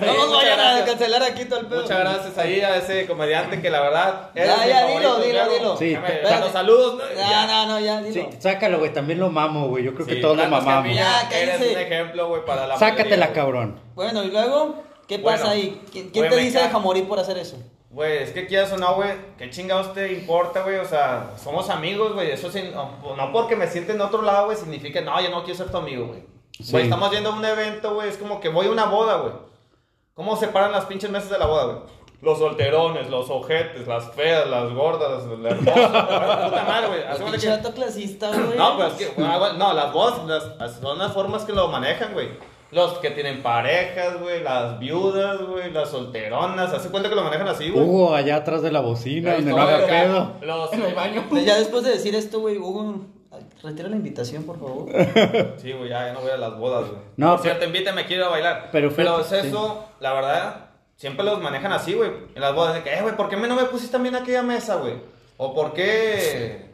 No nos vayan a cancelar aquí todo el pedo. Muchas gracias ahí a ese comediante que la verdad. Ya, ya, dilo, dilo, dilo. Sí, los saludos. ¿no? Ya, no, no, ya, dilo. Sí, sácalo, güey. También lo mamo, güey. Yo creo que todos lo mamamos. Ya, Eres un ejemplo, güey, para la Sácatela, cabrón. Bueno, y luego, ¿qué Bueno, pasa ahí? ¿Quién, te dice deja morir por hacer eso? Güey, es que quieras o no, güey, ¿qué chingados te importa, güey? O sea, somos amigos, güey. Eso sin- no, no porque me siente en otro lado, güey, significa, no, yo no quiero ser tu amigo, güey. Sí. Güey, estamos yendo a un evento, güey, es como que voy a una boda, güey. ¿Cómo separan las pinches mesas de la boda, güey? Los solterones, los ojetes, las feas, las gordas, las hermosas. Puta madre, güey. Que- clasista, güey. No, pero es que, bueno, güey, no, las voces, las, son las formas que lo manejan, güey. Los que tienen parejas, güey, las viudas, güey, las solteronas, hace cuenta que lo manejan así, güey. Hugo, allá atrás de la bocina, donde no haga pedo. Los, En el baño. Pues Ya después de decir esto, güey, Hugo, retira la invitación, por favor. Sí, güey, ya, ya no voy a las bodas, güey. No, Por cierto, invítame, quiero ir a bailar. Pero Pero, fíjate, es eso, la verdad, siempre los manejan así, güey. En las bodas, de que, eh, güey, ¿por qué no me pusiste también a aquella mesa, güey? O ¿por qué...?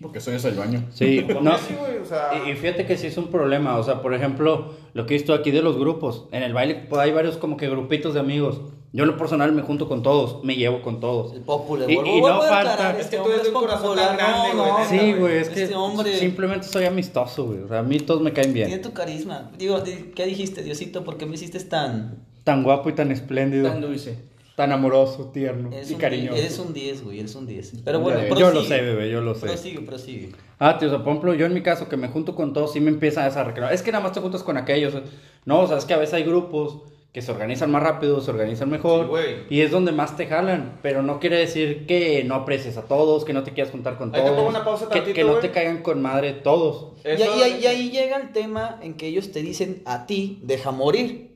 Porque soy ese el baño. Sí, ¿Por no. qué sí, güey? O sea... Y, y fíjate que sí es un problema, o sea, por ejemplo, lo que he visto aquí de los grupos, en el baile pues, hay varios como que grupitos de amigos. Yo en lo personal me junto con todos, me llevo con todos. El popular. Y- y no falta- aclarar, Es este que tú eres de un corazón tan grande, no, güey, no, Sí, güey, es que Este hombre simplemente soy amistoso, güey. O sea, a mí todos me caen tiene bien. tu carisma. Digo, di- ¿qué dijiste, Diosito? ¿Por qué me hiciste tan... Tan guapo y tan espléndido. Tan dulce. Tan amoroso, tierno Eres y un, cariñoso. eres un 10, güey, eres un 10. Pero bueno, yo prosigue. lo sé, bebé, yo lo sé. Prosigue, prosigue. Ah, tío, o sea, por ejemplo, yo en mi caso que me junto con todos, sí me empiezan a reclamar. Es que nada más te juntas con aquellos. No, o sea, es que a veces hay grupos que se organizan más rápido, se organizan mejor. Sí, y es donde más te jalan. Pero no quiere decir que no aprecies a todos, que no te quieras juntar con Ahí te todos. pongo una pausa que, tantito, que no te caigan con madre todos. Eso- y ahí- y ahí llega el tema en que ellos te dicen a ti, deja morir.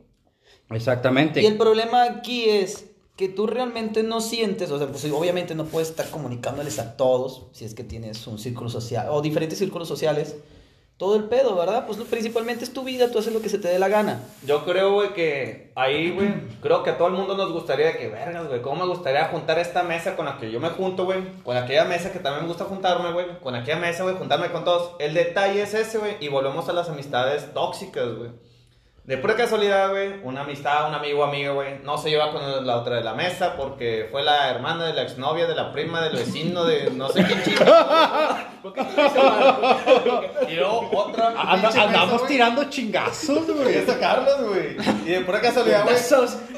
Exactamente. Y el problema aquí es que tú realmente no sientes, o sea, pues obviamente no puedes estar comunicándoles a todos, si es que tienes un círculo social, o diferentes círculos sociales, todo el pedo, ¿verdad? Pues principalmente es tu vida, tú haces lo que se te dé la gana. Yo creo, güey, que ahí, güey, creo que a todo el mundo nos gustaría que, vergas, güey, cómo me gustaría juntar esta mesa con la que yo me junto, güey, con aquella mesa que también me gusta juntarme, güey, con aquella mesa, güey, juntarme con todos. El detalle es ese, güey, y volvemos a las amistades tóxicas, güey. De pura casualidad, güey, una amistad, un amigo o amiga, güey, no se lleva con la otra de la mesa porque fue la hermana de la exnovia, de la prima, del vecino, de no sé qué chico. Y luego otra. Anda- pinche mesa, andamos tirando chingazos, güey. a sacarlos, güey. Y de pura casualidad, güey.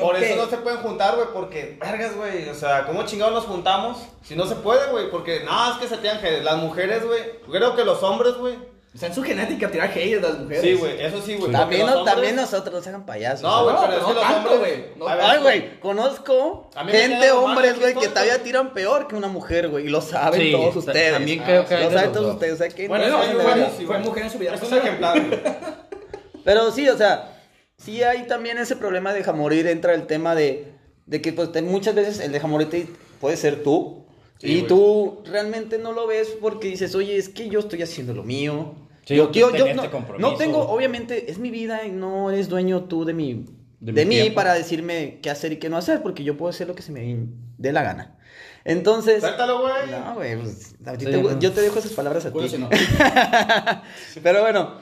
Por eso no se pueden juntar, güey. Porque, vergas, güey. O sea, ¿cómo chingados nos juntamos? Si no se puede, güey. Porque, no, es que se tiran que las mujeres, güey. Creo que los hombres, güey. Está en su genética tirar hate a las mujeres. Sí, güey. Eso sí, güey. También, no- hombres- también nosotros nos hagan payasos. No, güey, No, pero es no que los tanto, hombres. güey. No Ay, güey, conozco gente, hombres, que güey, que todavía tiran peor que una mujer, güey. Y lo saben Sí, todos ustedes. también creo que hay Lo de saben todos dos. ustedes. O sea, que Bueno, no no, de sí, fue mujer en su vida Es un ejemplar, güey. Pero sí, o sea, sí hay también ese problema de deja morir. Entra el tema de, de que pues, muchas veces el deja morir te- puede ser tú. Sí, y tú realmente no lo ves porque dices, oye, es que yo estoy haciendo lo mío. Sí, yo, yo- yo no, este no tengo, obviamente, es mi vida y no eres dueño tú de mi, De de, mi mí para decirme qué hacer y qué no hacer, porque yo puedo hacer lo que se me dé la gana. Entonces, Suéltalo, güey. no, güey, pues, Sí, no. yo te dejo esas palabras a Bueno, ti. si no. Pero bueno,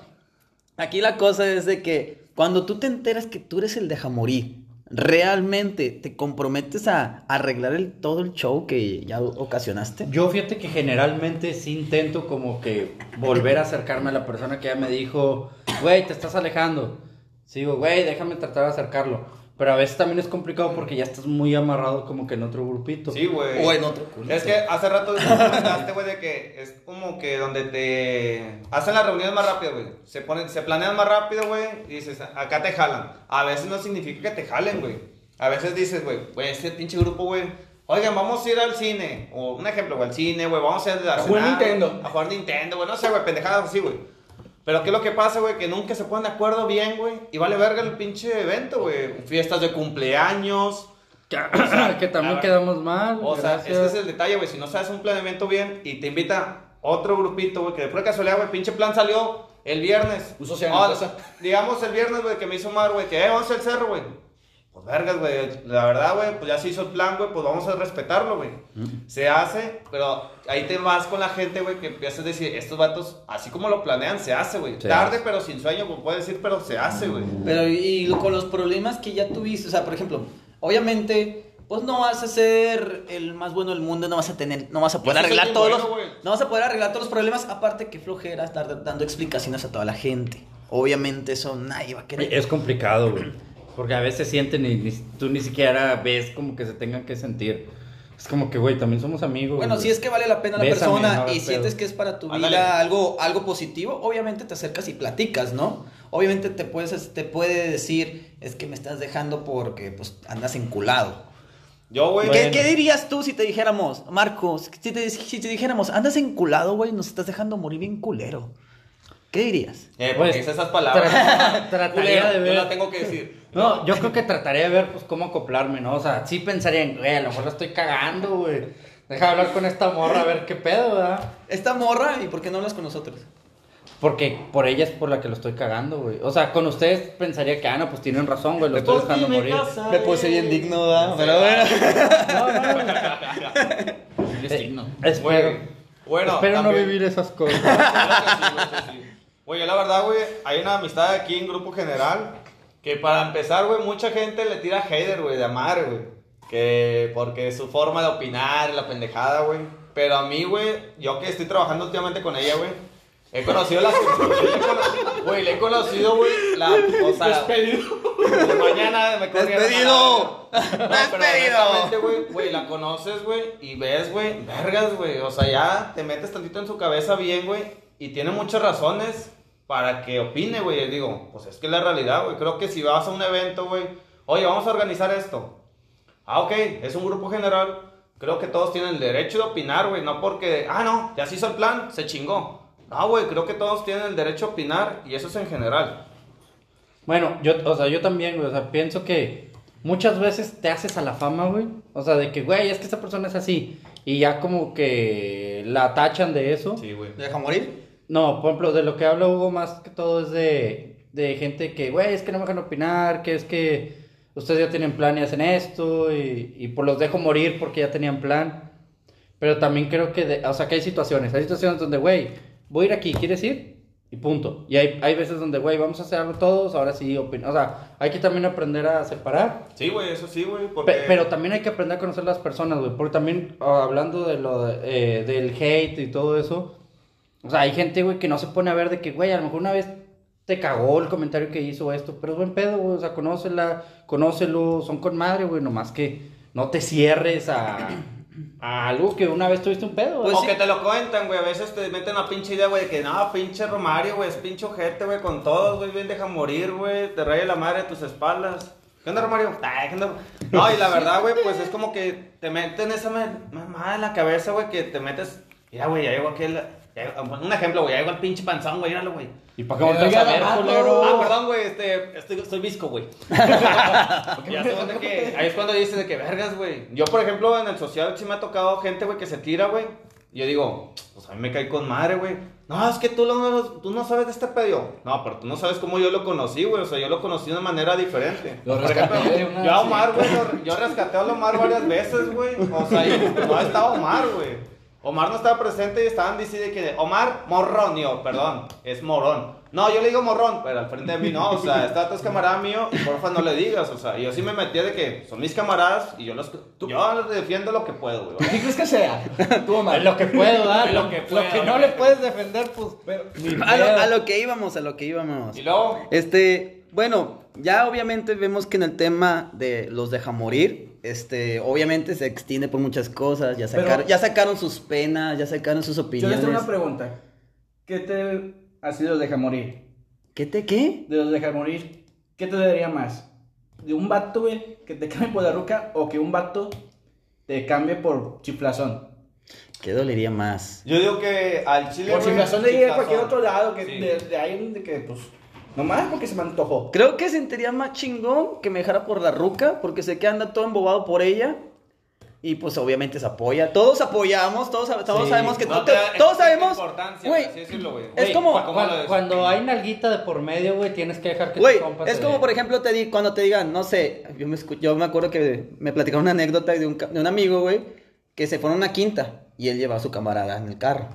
aquí la cosa es de que cuando tú te enteras que tú eres el deja morir, realmente te comprometes a arreglar todo el show que ya ocasionaste. Yo fíjate que generalmente sí intento como que volver a acercarme a la persona que ya me dijo, güey, te estás alejando. Sigo, güey, déjame tratar de acercarlo. Pero a veces también es complicado porque ya estás muy amarrado como que en otro grupito. Sí, güey. O en otro culo. Es que hace rato comentaste, güey, de que es como que donde te hacen las reuniones más rápido, güey. Se ponen, se planean más rápido, güey, y dices, acá te jalan. A veces no significa que te jalen, güey. A veces dices, güey, güey, este pinche grupo, güey. Oigan, vamos a ir al cine. O un ejemplo, güey, al cine, güey. Vamos a ir a, A jugar cenar, Nintendo. A jugar Nintendo, güey. No sé, güey, pendejadas así, güey. Pero ¿qué es lo que pasa, güey? Que nunca se ponen de acuerdo bien, güey. Y vale verga el pinche evento, güey. Fiestas de cumpleaños. que la también verdad- quedamos mal. O sea, gracias. ese es el detalle, güey. Si no sabes un planeamiento bien y te invita otro grupito, güey, que de pura casualidad, güey, pinche plan salió el viernes. Un social en Ah, la casa. Digamos el viernes, güey, que me hizo Mar, güey, que eh, vamos al cerro, güey. Pues vergas, güey. La verdad, güey, pues ya se hizo el plan, güey, pues vamos a respetarlo, güey. Se hace, pero ahí te vas con la gente, güey, que empiezas a decir, estos vatos, así como lo planean, se hace, güey. Tarde, hace. pero sin sueño, como puedes decir, pero se hace, güey. Pero y con los problemas que ya tuviste, o sea, por ejemplo, obviamente, pues no vas a ser el más bueno del mundo, no vas a tener, no vas a poder arreglar todos bueno, los, no vas a poder arreglar todos los problemas, aparte que flojera estar dando explicaciones a toda la gente. Obviamente eso nadie va a querer. Es complicado, güey. Porque a veces sienten y ni- tú ni siquiera ves como que se tengan que sentir. Es como que, güey, también somos amigos. Bueno, güey. si es que vale la pena la Bésame, persona no y sientes que es para tu Ándale. vida algo, algo positivo, obviamente te acercas y platicas, ¿no? Obviamente te puedes, te puede decir, es que me estás dejando porque pues andas enculado. Yo, güey. ¿Qué, Bueno. qué dirías tú si te dijéramos, Marcos, si te, si te dijéramos, andas enculado, güey, nos estás dejando morir bien culero? ¿Qué dirías? Eh, porque Pues, dice esas palabras. tra- trataría Culero, de ver. Yo la tengo que decir. No, yo creo que trataría de ver, pues, cómo acoplarme, ¿no? O sea, sí pensaría en, güey, a lo mejor la estoy cagando, güey. Deja de hablar con esta morra a ver qué pedo, ¿verdad? Esta morra, ¿y por qué no hablas con nosotros? Porque por ella es por la que lo estoy cagando, güey. O sea, con ustedes pensaría que, ah, no, pues tienen razón, güey, lo estoy dejando morir. Me puse bien digno, ¿verdad? Pero bueno. No, no, El destino. Espero. Güey, Bueno, espero no vivir esas cosas. Güey. Oye, la verdad, güey, hay una amistad aquí en Grupo General que para empezar, güey, mucha gente le tira hater, güey, de amar, güey. Que porque su forma de opinar, la pendejada, güey. Pero a mí, güey, yo que estoy trabajando últimamente con ella, güey, he conocido las... Güey, le he conocido, güey, la... O sea... Mañana me. ¡Despedido! No, pero ¡Despedido! güey, güey, la conoces, güey, y ves, güey, vergas, güey. O sea, ya te metes tantito en su cabeza bien, güey, y tiene muchas razones para que opine, güey. Y Digo, pues es que la realidad, güey. Creo que si vas a un evento, güey, oye, vamos a organizar esto. Ah, ok, es un grupo general. Creo que todos tienen el derecho de opinar, güey. No porque, ah, no, ya se hizo el plan, se chingó. No, güey, creo que todos tienen el derecho a opinar y eso es en general. Bueno, yo, o sea, yo también, güey, o sea, pienso que muchas veces te haces a la fama, güey. O sea, de que, güey, es que esta persona es así. Y ya como que la tachan de eso. Sí, güey. ¿Deja morir? No, por ejemplo, de lo que habla Hugo más que todo es de, de gente que, güey, es que no me dejan opinar, que es que ustedes ya tienen plan y hacen esto, y, y pues los dejo morir porque ya tenían plan. Pero también creo que, de- o sea, que hay situaciones, hay situaciones donde, güey, voy a ir aquí, ¿quieres ir? Y punto. Y hay, hay veces donde, güey, vamos a hacer algo todos, ahora sí, opina. O sea, hay que también aprender a separar. Sí, güey, eso sí, güey. Porque... Pe- pero también hay que aprender a conocer las personas, güey. Porque también, ah, hablando de lo de, eh, del hate y todo eso, o sea, hay gente, güey, que no se pone a ver de que, güey, a lo mejor una vez te cagó el comentario que hizo esto, pero es buen pedo, güey. O sea, conócela, conócelo, son con madre, güey. Nomás que no te cierres a, a algo que una vez tuviste un pedo, güey. Pues o sí. que te lo cuentan, güey. A veces te meten una pinche idea, güey, de que no, pinche Romario, güey, es pinche ojete, güey, con todos, güey, bien deja morir, güey, te raya la madre a tus espaldas. ¿Qué onda, Romario? Ay, ¿qué onda? No, y la verdad, güey, pues es como que te meten esa ma- mamada en la cabeza, güey, que te metes. Mira, güey, ya llegó aquel. Un ejemplo, güey, llegó el pinche panzón, güey, míralo, güey. ¿Y para qué volteas a ver, culero? Ah, perdón, güey, este, estoy, estoy visco, güey. ya que ahí es cuando dices de que vergas, güey. Yo, por ejemplo, en el social sí me ha tocado gente, güey, que se tira, güey. Y yo digo, pues a mí me cae con madre, güey. No, es que tú, no, tú no sabes de este pedo. No, pero tú no sabes cómo yo lo conocí, güey. O sea, yo lo conocí de una manera diferente. Lo por ejemplo, rescaté de una- yo a. Omar, güey, lo- yo rescaté a Omar varias veces, güey. O sea, y no estaba Omar, güey. Omar no estaba presente y estaban diciendo que Omar morrón, yo, perdón, es morón. No, yo le digo morrón, pero al frente de mí no, o sea, este dato es camarada mío y porfa no le digas, o sea, yo sí me metía de que son mis camaradas y yo los, yo los defiendo lo que puedo, güey. ¿Qué crees que sea? Tú, Omar. Lo que puedo dar, Lo que pueda, lo que no le puedes defender, pues. ni A lo, a lo que íbamos, a lo que íbamos. Y luego, Este, bueno, ya obviamente vemos que en el tema de los deja morir, este, obviamente se extiende por muchas cosas, ya sacaron, Pero- ya sacaron sus penas, ya sacaron sus Yo les opiniones. tengo una pregunta. ¿Qué te ha sido deja morir? ¿Qué te qué? De los deja morir, ¿qué te daría más? ¿De un vato, güey, que te cambie por la ruca o que un vato te cambie por chiflazón? ¿Qué dolería más? yo digo que al chile, Por chiflazón le diría a cualquier otro lado, que Sí. de, de ahí de que, pues, nomás porque se me antojó. Creo que sentiría más chingón que me dejara por la ruca, porque sé que anda todo embobado por ella. Y pues obviamente se apoya. Todos apoyamos, todos, todos Sí. sabemos que No tú te te- todos sabemos. Güey, es como- cu- ¿Cómo lo cu- ves? cuando hay nalguita de por medio, güey, tienes que dejar que tu compa es como por ejemplo te di, cuando te digan, no sé, yo me, escu- yo me acuerdo que me platicaron una anécdota de un, de un amigo, güey, que se fueron a una quinta y él lleva a su camarada en el carro.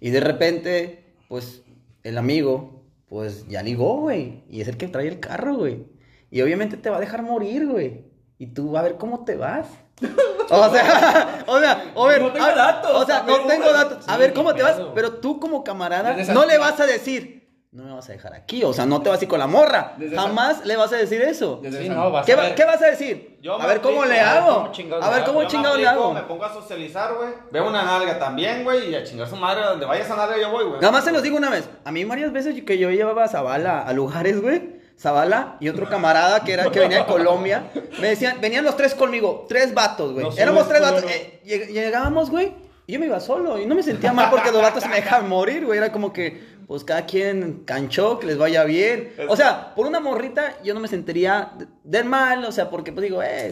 Y de repente, pues, el amigo, pues, ya ligó, güey, y es el que trae el carro, güey. Y obviamente te va a dejar morir, güey. Y tú a ver cómo te vas. O sea, o sea, o ver, No tengo a- datos, O sea, no tengo datos. A ver cómo te vas, pero tú como camarada no le vas a decir, no me vas a dejar aquí, o sea, no te vas a ir con la morra. Desde esa- Jamás le vas a decir eso. Desde Sí, esa- no, vas ¿Qué, a ver. qué vas a decir? Yo a ver cómo aplico, le hago. A ver cómo chingados le hago. Me pongo a socializar, güey. Veo una nalga también, güey, y a chingar su madre. Donde vaya esa nalga yo voy, güey. Nada más se los digo una vez. A mí varias veces que yo llevaba a Zavala a lugares, güey. Zavala y otro camarada que era que venía de Colombia. Me decían, venían los tres conmigo, tres vatos, güey. No Éramos tres vatos. Eh, lleg- llegábamos, güey, y yo me iba solo. Y no me sentía mal porque los vatos me dejan morir, güey. Era como que, pues cada quien canchó, que les vaya bien. O sea, por una morrita yo no me sentiría de- del mal, o sea, porque pues digo, eh.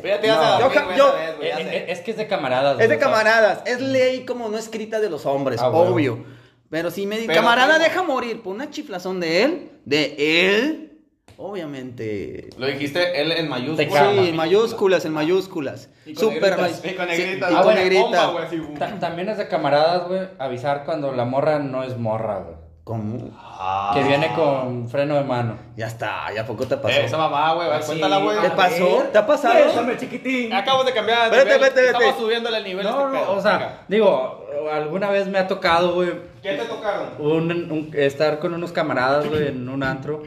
Es que es de camaradas. es de camaradas, es ley como no escrita de los hombres, Ah, obvio. Pero si mi Pero, camarada deja morir por una chiflazón de él, de él, obviamente. Lo dijiste él en mayúsculas. Sí, en mayúsculas, en mayúsculas. Y con Super negritas, y con sí, negritas. y Ah, con bueno, negrita. bomba, También es de camaradas, güey, avisar cuando la morra no es morra, güey. ¿Cómo? Ah. Que viene con freno de mano. Ya está, ya poco te pasó. Eh, esa mamá, güey, Sí. cuéntala, güey. ¿Te pasó? ¿Te ha pasado? Déjame, chiquitín. Acabo de cambiar de Vete, nivel. vete, vete. Estamos subiéndole el nivel. No, este no, o sea, Venga. digo, alguna vez me ha tocado, güey, ¿Qué te tocaron? un, un- estar con unos camaradas, güey, en un antro.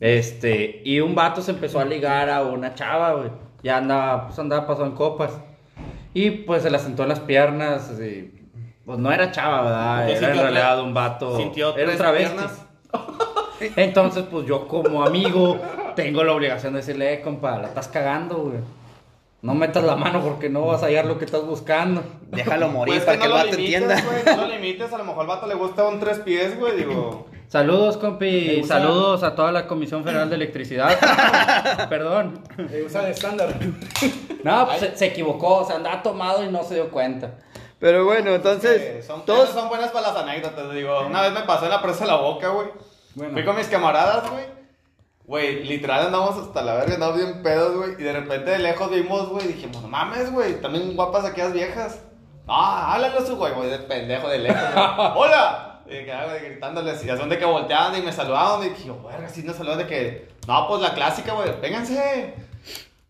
Este, y un vato se empezó a ligar a una chava, güey. Ya andaba, pues andaba pasando en copas. Y pues se la sentó en las piernas. y, pues no era chava, ¿verdad? ¿Qué Era en realidad un vato. sintió Era travesti. Entonces, pues yo como amigo tengo la obligación de decirle, eh, compa, la estás cagando, güey. No metas la mano porque no vas a hallar lo que estás buscando. Déjalo morir Pues para que el no lo vato limites, entienda. güey, no lo limites, a lo mejor al vato le gusta un tres pies, güey, digo. Saludos, compi. Saludos a toda la Comisión Federal de Electricidad. Perdón. Eh, usa de estándar. No, pues se, se equivocó, o sea, andaba tomado y no se dio cuenta. Pero bueno, entonces, Eh, son, todos... son buenas para las anécdotas, digo. Una vez me pasó en la presa de la boca, güey. Bueno. Fui con mis camaradas, güey. Güey, literal andamos hasta la verga, andamos bien pedos, güey. Y de repente de lejos vimos, güey, dijimos, no mames, güey, también guapas aquellas viejas. Ah, háblale a su güey, güey, de pendejo de lejos, güey. ¡Hola! Y ah, güey, gritándoles, y son de que volteaban y me saludaban. Y dije, yo, verga, sí nos saludan de que, no, pues la clásica, güey, vénganse.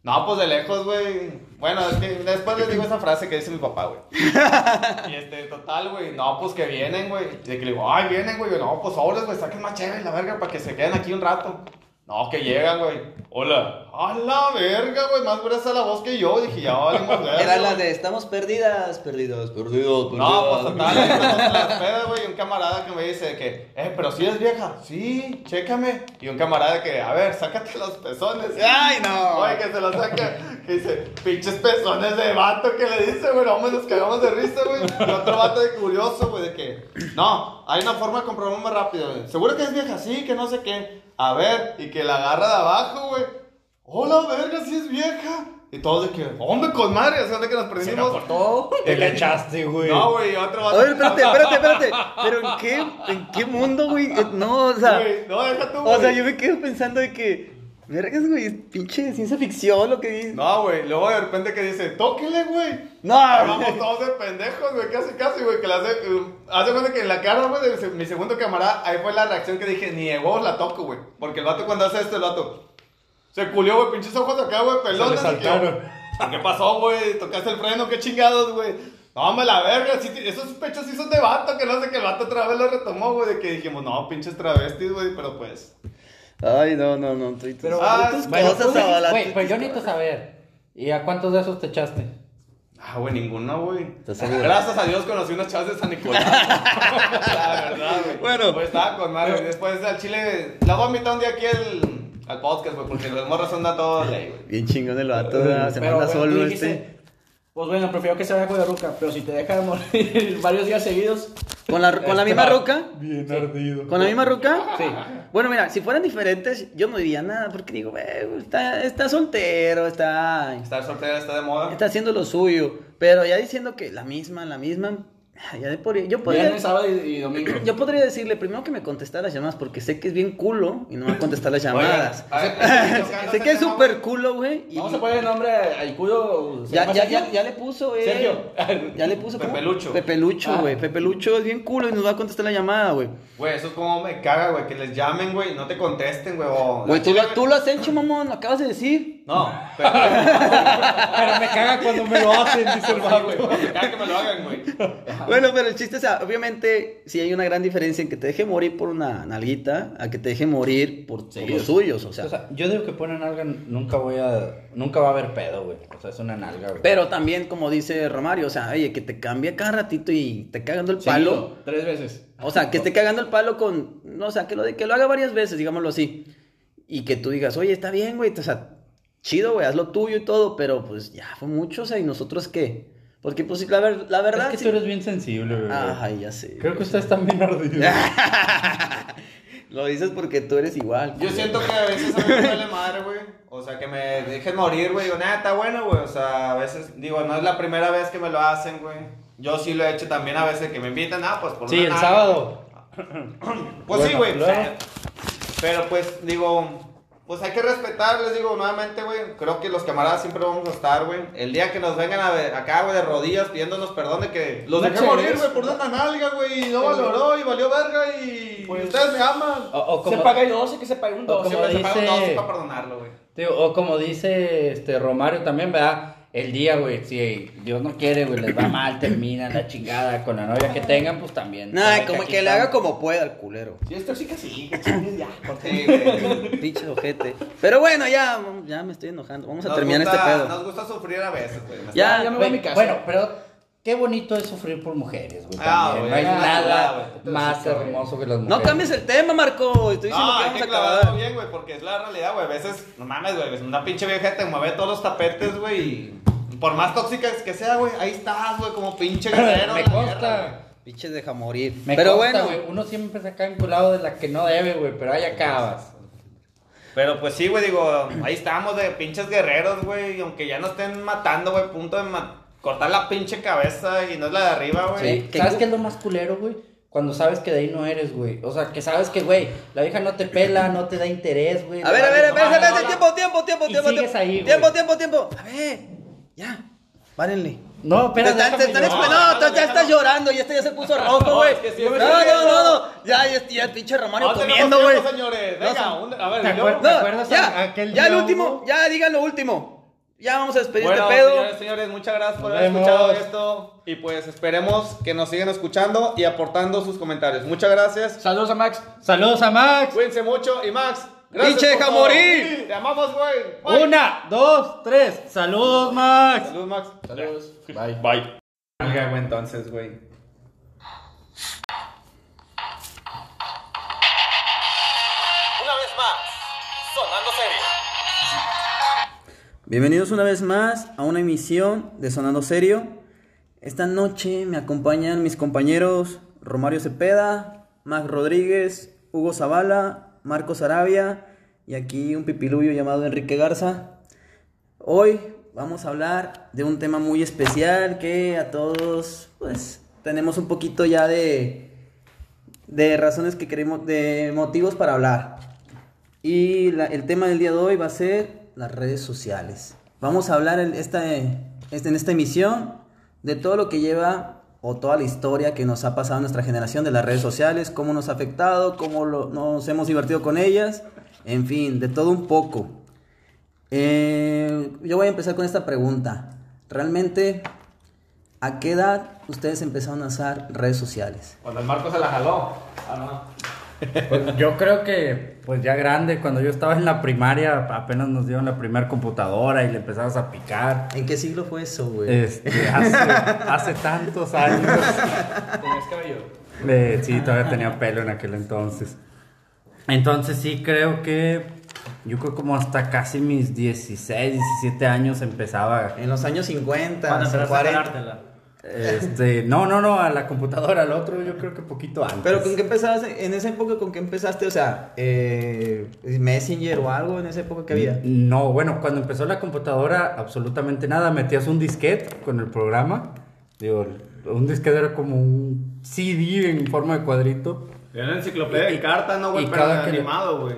No, pues de lejos, güey. Bueno, es que después les digo esa frase que dice mi papá, güey. Y este, total, güey. No, pues que vienen, güey. De que le digo, ay, vienen, güey. No, pues sobres, güey. Saquen más chévere la verga para que se queden aquí un rato. No, que llegan, güey. Hola. A la verga, güey. Más gruesa la voz que yo. Dije, ya valimos verga. Era la de estamos perdidas, perdidos, perdidos, perdidos. No, pues en las pedas, güey, y un camarada que me dice que, eh, pero si es vieja, sí, chécame. Y un camarada que, a ver, sácate los pezones. Ay, no. Oye, que se los saca, que dice, pinches pezones de vato que le dice, güey, no me nos cagamos de risa, güey. Y otro vato de curioso, güey, de que, no, hay una forma de comprobar más rápido, güey. Seguro que es vieja, sí, que no sé qué. A ver, y que la agarra de abajo, güey. Hola, verga, si es vieja. Y todos de que, hombre, con madre, o sea, de que nos prendimos. cortó. Te le echaste, güey. No, güey, otro vato. A ver, espérate, espérate, espérate. Pero ¿en qué, en qué mundo, güey? Eh, No, o sea, Güey, no, deja tú, o sea, yo me quedo pensando de que, vergas, güey, es pinche ciencia ficción lo que dice. No, güey, luego de repente que dice, tóquele, güey. No, Vamos todos de pendejos, güey, casi, casi, güey, que le hace, uh, hace cuenta que en la cara, güey, de mi segundo camarada, ahí fue la reacción que dije, ni de huevos la toco, güey. Porque el vato cuando hace esto, el vato, se culió, güey, pinches ojos acá, güey, pelones. Se le y que, saltaron. ¿Qué pasó, güey? ¿Tocaste el freno? ¿Qué chingados, güey? No, me la verga, sí, esos pechos sí son de vato, que no sé, que el vato otra vez lo retomó, güey, de que dijimos, no, pinches travestis, güey, pero pues... Ay, no, no, no. Tú, Pero, Ah, tus Bueno, cosas, tú güey, pues yo cosas. necesito saber. ¿Y a cuántos de esos te echaste? Ah, güey, ninguno, güey. ¿Estás seguro? Gracias a Dios conocí unas chavas de San Nicolás. La verdad, güey. Bueno. Pues estaba con madre. güey. Después al chile. La voy a invitar un día aquí al, al podcast, güey, porque los morros son a todo ley, güey. Bien chingón el vato, se Pero, manda solo dijiste, este. Pues bueno, prefiero que se vaya con la ruca, pero si te deja de morir varios días seguidos. ¿Con la, con la Este misma ruca? Bien ardido. ¿Con la misma ruca? Sí. Bueno, mira, si fueran diferentes, yo no diría nada, porque digo, güey, está, está soltero, está, Estar soltera está de moda. está haciendo lo suyo. Pero ya diciendo que la misma, la misma, ya de por, yo podría, Viernes, sábado y, domingo. yo podría decirle primero que me contestara las llamadas, porque sé que es bien culo y no me va a contestar las llamadas. Oigan, a ver, tocando sé que es súper culo, güey. y- Vamos a poner el nombre al culo. ¿se Ya, ya, ya, ya le puso, eh. Sergio. Ya le puso. Pepelucho. Pepelucho, Ah. güey. Pepelucho es bien culo y nos va a contestar la llamada, güey. Güey, eso es como me caga, güey, que les llamen, güey, no te contesten, güey. Güey, tú, lo- tú lo has hecho, mamón. Lo acabas de decir. No, pero. Pero me caga cuando me lo hacen, dice el güey, me caga que me lo hagan, güey. Bueno, pero el chiste es, obviamente, sí hay una gran diferencia en que te deje morir por una nalguita a que te deje morir por, por Sí, los es- suyos, o sea. O sea, yo digo que ponen nalga, nunca voy a. Nunca va a haber pedo, güey. O sea, es una nalga, güey. Pero también, como dice Romario, o sea, oye, que te cambie cada ratito y te cagando el palo. Seguido, tres veces. O sea, que esté cagando el palo con. No, o sea, que lo, de- que lo haga varias veces, digámoslo así. Y que tú digas, oye, está bien, güey. O sea, chido, güey, haz lo tuyo y todo. Pero pues ya fue mucho, o sea, ¿y nosotros qué? Porque, pues, la, ver- la verdad. es que sí- tú eres bien sensible, güey. Ay, ya sé. Creo que ustedes están bien ardidos. Lo dices porque tú eres igual. Yo siento que a veces a mí me vale madre, güey. O sea, que me dejen morir, güey. Digo, nada, está bueno, güey. O sea, a veces, digo, no es la primera vez que me lo hacen, güey. Yo sí lo he hecho también a veces que me invitan, ah, pues por Sí, una el sábado. Pues sí, güey. Pero pues, digo, pues hay que respetar, les digo nuevamente, güey. Creo que los camaradas siempre vamos a estar, güey. El día que nos vengan a ver acá, güey, de rodillas pidiéndonos perdón de que los dejé morir, güey, por una nalga, güey. Y no valoró y valió verga y Pues- ustedes me aman. O, o Se como, paga el 12, que se pague un o 12. como Siempre se paga un dice- 12 para perdonarlo, güey. O como dice este Romario también, ¿verdad? El día, güey, si Dios no quiere, güey, les va mal, terminan la chingada con la novia que tengan, pues también. Nah, sabe como que le haga como pueda al culero. Si es tóxica, sí, que chingues ya. Sí, güey. pinche ojete. Pero bueno, ya, ya me estoy enojando. Vamos a Nos terminar gusta- este pedo. Nos gusta sufrir a veces, güey. Ya, ya me voy a mi casa. Bueno, pero qué bonito es sufrir por mujeres, güey. Ah, güey, no hay ah, nada güey. más Sí, güey. hermoso que las mujeres. No cambies el tema, Marco. Estoy diciendo No, que hay vamos que a clavarlo acabar. bien, güey, porque es la realidad, güey. A veces, no mames, güey, una pinche vieja te mueve todos los tapetes, güey, y por más tóxicas que sea, güey, ahí estás, güey, como pinche guerrero. Me consta. Pinches deja morir. Me pero consta, bueno, güey, uno siempre se acaba enculado de la que no debe, güey, pero ahí acabas. Pero pues sí, güey, digo, ahí estamos de pinches guerreros, güey, y aunque ya nos estén matando, güey, punto de ma- cortar la pinche cabeza y no es la de arriba, güey. Sí. ¿Qué- ¿Sabes qué- es lo más culero, güey? Cuando sabes que de ahí no eres, güey. O sea, que sabes que, güey, la vieja no te pela, no te da interés, güey. A ver, a ver, a ver, no. tiempo, tiempo, tiempo, Y tiempo, sigues tiempo, ahí, güey. tiempo, tiempo, tiempo. A ver, ya, párenle. No, Te espera, están- te déjame están No, ya estás llorando y este ya se puso rojo, No, güey. es que sí, No, no, no, no, ya, ya, ya el pinche Romario comiendo, güey. señores. No, Venga, a ver, ¿Te yo- acuerdas? Ya, aquel ya el último, ya digan lo último. Ya vamos a despedir Bueno, este pedo. señores, señores, muchas gracias por Nos haber vemos. escuchado esto. Y pues esperemos que nos sigan escuchando y aportando sus comentarios. Muchas gracias. Saludos a Max. Saludos a Max. Cuídense mucho. Y Max, gracias. Pinche por jamorí. Te amamos, güey. Bye. Una, dos, tres. Saludos, Max. Saludos, Max. Saludos. Bye. Bye. Salga, güey, entonces, güey. Bienvenidos una vez más a una emisión de Sonando Serio. Esta noche me acompañan mis compañeros Romario Cepeda, Max Rodríguez, Hugo Zavala, Marcos Arabia y aquí un pipiluyo llamado Enrique Garza. Hoy vamos a hablar de un tema muy especial que a todos pues tenemos un poquito ya de de razones que queremos de motivos para hablar. Y el tema del día de hoy va a ser las redes sociales. Vamos a hablar en esta, este- en esta emisión de todo lo que lleva o toda la historia que nos ha pasado nuestra generación de las redes sociales, cómo nos ha afectado, cómo nos hemos divertido con ellas, en fin, de todo un poco. Eh, yo voy a empezar con esta pregunta. ¿Realmente a qué edad ustedes empezaron a usar redes sociales? Cuando el Marco se la jaló. Ah. Pues yo creo que, pues ya grande, cuando yo estaba en la primaria, apenas nos dieron la primera computadora y le empezabas a picar. ¿En qué siglo fue eso, güey? Este, hace, hace tantos años. ¿Tenías cabello? Eh, sí, todavía tenía pelo en aquel entonces. Entonces sí creo que yo creo como hasta casi mis 16, 17 años empezaba En los años 50, Cuando empezaste a 40. jalártela. Este, no, no, no, a la computadora, al otro yo creo que poquito antes. Pero ¿con qué empezaste? En esa época, ¿con qué empezaste? O sea, eh, Messenger o algo en esa época que había. No, bueno, cuando empezó la computadora, absolutamente nada. Metías un disquete con el programa. Digo, un disquete era como un CD en forma de cuadrito. Era una enciclopedia de cartas, ¿no, güey? y Pero animado, güey.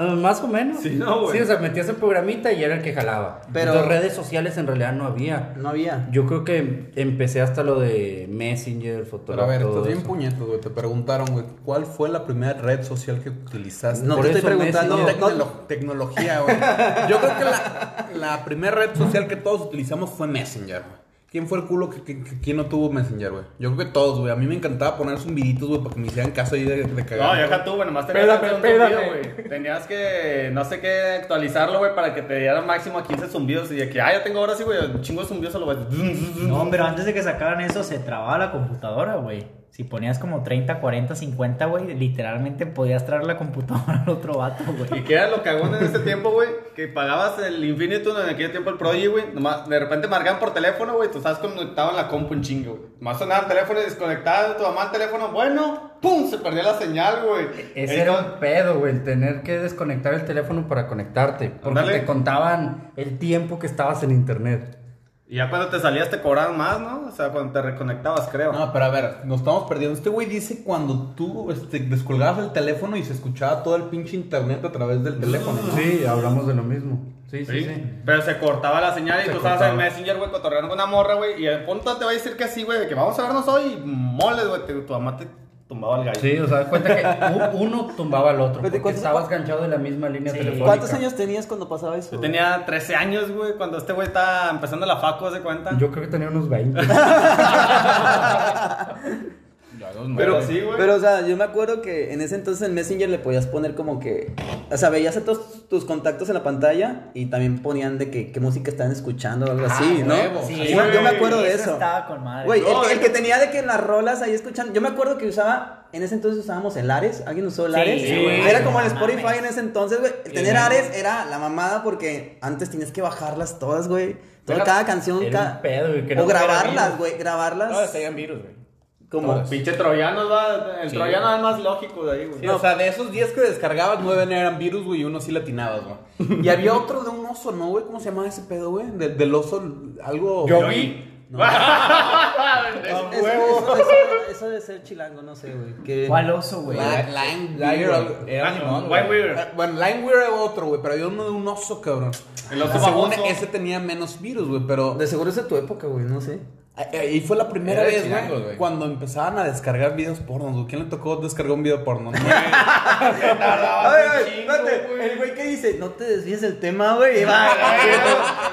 Ah, más o menos. Sí, no, güey. Sí, o sea, metías el programita y era el que jalaba. Pero- Pero redes sociales en realidad no había. No había. Yo creo que empecé hasta lo de Messenger, Pero Fotolog, a ver, estás bien puñetos, güey. Te preguntaron, güey, ¿cuál fue la primera red social que utilizaste? No Por te estoy preguntando. No- tecnología, güey. Yo creo que la, la primera red social que todos utilizamos fue Messenger, güey. ¿Quién fue el culo que, que- que- quién no tuvo Messenger, güey? Yo creo que todos, güey. A mí me encantaba poner zumbiditos, güey, para que me hicieran caso ahí de, de cagar. No, deja tú, güey, nomás tenías que hacer un zumbido, güey. Tenías que, no sé qué, actualizarlo, güey, para que te diera máximo a 15 zumbidos. Y de que, ah, ya tengo ahora sí, güey, un chingo de zumbidos solo, güey. No, pero antes de que sacaran eso, se trababa la computadora, güey. Si ponías como 30, 40, 50, güey, literalmente podías traer la computadora al otro vato, Y güey. que era lo cagón en ese tiempo, güey, que pagabas el Infinitum en aquel tiempo el Prodigy, güey. De repente marcaban por teléfono, güey, tú estabas conectado en la compu un chingo, güey. Nomás sonaba el teléfono y desconectado, tu mamá el teléfono, bueno, pum, se perdía la señal, güey. Ese era un pedo, güey, el tener que desconectar el teléfono para conectarte. Porque te contaban el tiempo que estabas en internet. Y ya cuando te salías te cobraban más, ¿no? O sea, cuando te reconectabas, creo. No, pero a ver, nos estamos perdiendo. Este güey dice cuando tú este, descolgabas el teléfono y se escuchaba todo el pinche internet a través del teléfono. Sí, hablamos de lo mismo. Sí, sí, Sí, sí. pero se cortaba la señal y Se tú estabas en Messenger, güey, cotorreando con una morra, güey, y al punto te va a decir que sí, güey, de que vamos a vernos hoy, y moles, güey, tu mamá te tumbaba el gallo. Sí, o sea, cuenta que uno tumbaba al otro. Porque ¿cuántos- estabas ganchado de la misma línea Sí. telefónica. ¿Cuántos años tenías cuando pasaba eso? Yo tenía 13 años, güey, cuando este güey estaba empezando la facu, ¿se cuenta? Yo creo que tenía unos 20. Ya Pero sí, güey. Pero, o sea, yo me acuerdo que en ese entonces en Messenger le podías poner como que. O sea, veías a todos tus contactos en la pantalla y también ponían de que qué música estaban escuchando o algo así, ¿no? Sí, yo, yo me acuerdo de eso eso. estaba con madre. Güey, No, el, que- el es que tenía de que las rolas ahí escuchando. Yo me acuerdo que usaba. En ese entonces usábamos el Ares. ¿Alguien usó el Sí, Ares? sí, güey. Era como el No Spotify mames. en ese entonces, güey. El tener Ares era la mamada porque antes tenías que bajarlas todas, güey. Toda, cada canción. era cada- un pedo, güey, que no o grabarlas, güey. Grabarlas. Todas tenían virus, güey. Como. todas. Pinche troyano, va. El Sí. troyano es más lógico de ahí, güey. Sí, o sea, de esos 10 que descargabas, 9 eran virus, güey, y uno sí latinabas, güey. Y había otro de un oso, ¿no, güey? ¿Cómo se llamaba ese pedo, güey? Del, del oso, algo... Yo vi. Eso, eso, eso- eso de ser chilango, no sé, güey. que- ¿Cuál oso, güey? White güey. Weird. Eh, Bueno, Line Weird era otro, güey, pero había uno de un oso, cabrón. El oso Según ese tenía menos virus, güey, pero... De seguro es de tu época, güey, no sé. Ahí fue la primera vez, güey, güey. cuando empezaban a descargar videos pornos, güey. ¿Quién le tocó descargar un video porno? No, A ver, a ver, espérate, el güey que dice, no te desvíes del tema, güey. y Va,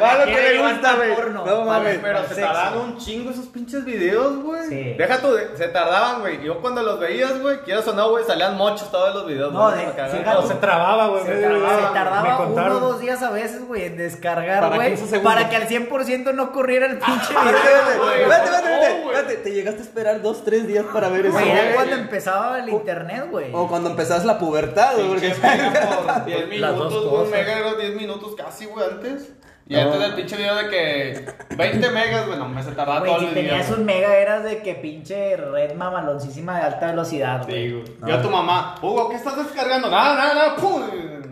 va a lo que le gusta, güey. No mames. Pero se tardaban un chingo esos pinches videos, güey. Sí. Deja tú, de- se tardaban, güey. Yo cuando los veías, güey, quieras o no, güey, salían mochos todos los videos. No, de- se trababa, güey. Se tardaba, me se tardaba uno o dos días a veces, güey, en descargar, güey. 15 segundos. Para que al 100% no corriera el pinche Espérate, video. güey. Espérate, espérate, No, espérate, güey. espérate, Te llegaste a esperar dos, tres días para ver eso. Era cuando empezaba el internet, güey. O cuando empezás la pubertad, güey. Porque... Pinche mega por 10 Las dos minutos, güey. Un mega era 10 minutos casi, güey, antes. Y No. antes del pinche video de que 20 megas, güey, no me se tardaba Güey, todo si el video. tenías un mega eras de que pinche red mamaloncísima de alta velocidad, Sí, güey. güey. Yo a tu mamá, Hugo, ¿qué estás descargando? Nada, nada, nada, pum.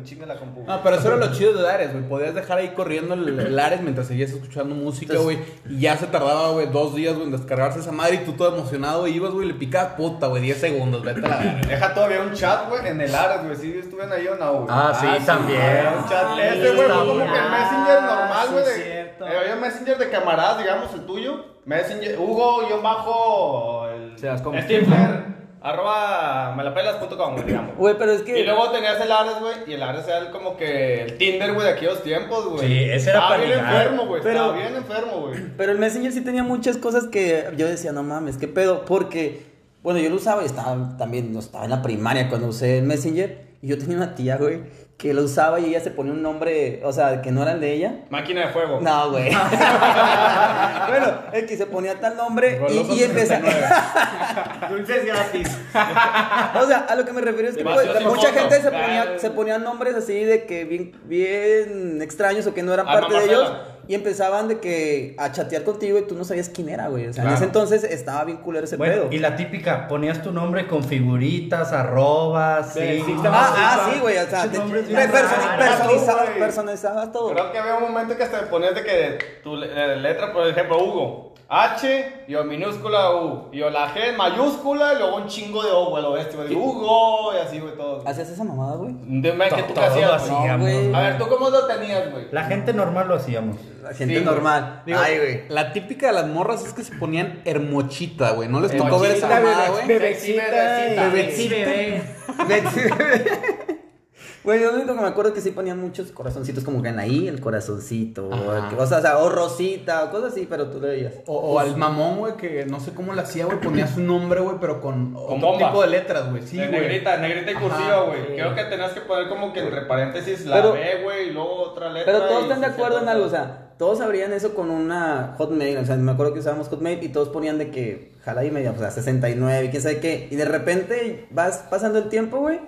Chinga la compu. No, pero eso era lo chido de Ares, güey. Podías dejar ahí corriendo el, el Ares mientras seguías escuchando música, güey. Y ya se tardaba, güey, dos días, güey, en descargarse esa madre. Y tú todo emocionado, güey, ibas, güey, le picabas puta, güey, 10 segundos, vete a la verga. Deja todavía un chat, güey, en el Ares, güey. ¿Sí estuvieron ahí o no, güey? Ah, sí, también. Había un chat. Ese, güey, fue como que el Ah, Messenger normal, sí, güey. cierto. eh, había Messenger de camaradas, digamos, el tuyo. Messenger, Hugo, yo bajo el. Se las come. Stifler, arroba melapelas.com, güey, digamos. Güey, pero es que. Y luego tenías el Ares, güey, y el Ares era el como que el Tinder, güey, de aquellos tiempos, güey. Sí, ese era Estaba para bien ligar. enfermo, güey, Pero- estaba bien enfermo, güey. Pero el Messenger sí tenía muchas cosas que yo decía, no mames, qué pedo. Porque, bueno, yo lo usaba y estaba también, no estaba en la primaria cuando usé el Messenger. Y yo tenía una tía, güey, que lo usaba y ella se ponía un nombre, o sea, que no era el de ella. Máquina de fuego. No, güey. bueno, el que se ponía tal nombre y, y empezaba. Dulces gratis. o sea, a lo que me refiero es que pues, mucha gente se ponía, se ponían nombres así de que bien, bien extraños o que no eran Alma parte de ellos. Y empezaban de que a chatear contigo y tú no sabías quién era, güey. O sea, en Claro. ese entonces estaba bien culero ese Bueno, pedo. y la típica, ponías tu nombre con figuritas, arrobas, sí. Sí, Ah, ah, sí, güey. O sea, te, nombres te bien personi- raros, personalizaba, güey. personalizaba todo. Creo que había un momento que hasta ponías de que tu le- letra, por ejemplo, Hugo, H, y o minúscula U, y o la G en mayúscula, y luego un chingo de O, güey, lo bestia, güey, Hugo, y así, güey, todo. ¿Hacías esa mamada, güey? Dime que tú hacías, güey. A ver, ¿tú cómo lo tenías, güey? La gente normal lo hacíamos. La gente Sí, normal. Digo, Ay, güey. La típica de las morras es que se ponían hermochita, güey. ¿No les tocó Hermochita, ver esa mamada, güey? Bebecita, Sí, bebé. Güey, yo lo único que me acuerdo es que sí ponían muchos corazoncitos como que en ahí, el corazoncito, o, que- o sea, o sea, o rosita, o cosas así, pero tú lo veías. O, o al mamón, güey, que no sé cómo le hacía, güey. Ponía su nombre, güey, pero con, otro bomba. tipo de letras, güey. Sí, güey. negrita, negrita y cursiva, güey. Creo que tenías que poner como que entre paréntesis la Pero- B, güey, y luego otra letra. Pero todos están de acuerdo en algo, o sea, todos abrían eso con una Hotmail, o sea, me acuerdo que usábamos Hotmail y todos ponían de que jala y media, o sea, 69, quién sabe qué, y de repente vas pasando el tiempo, güey,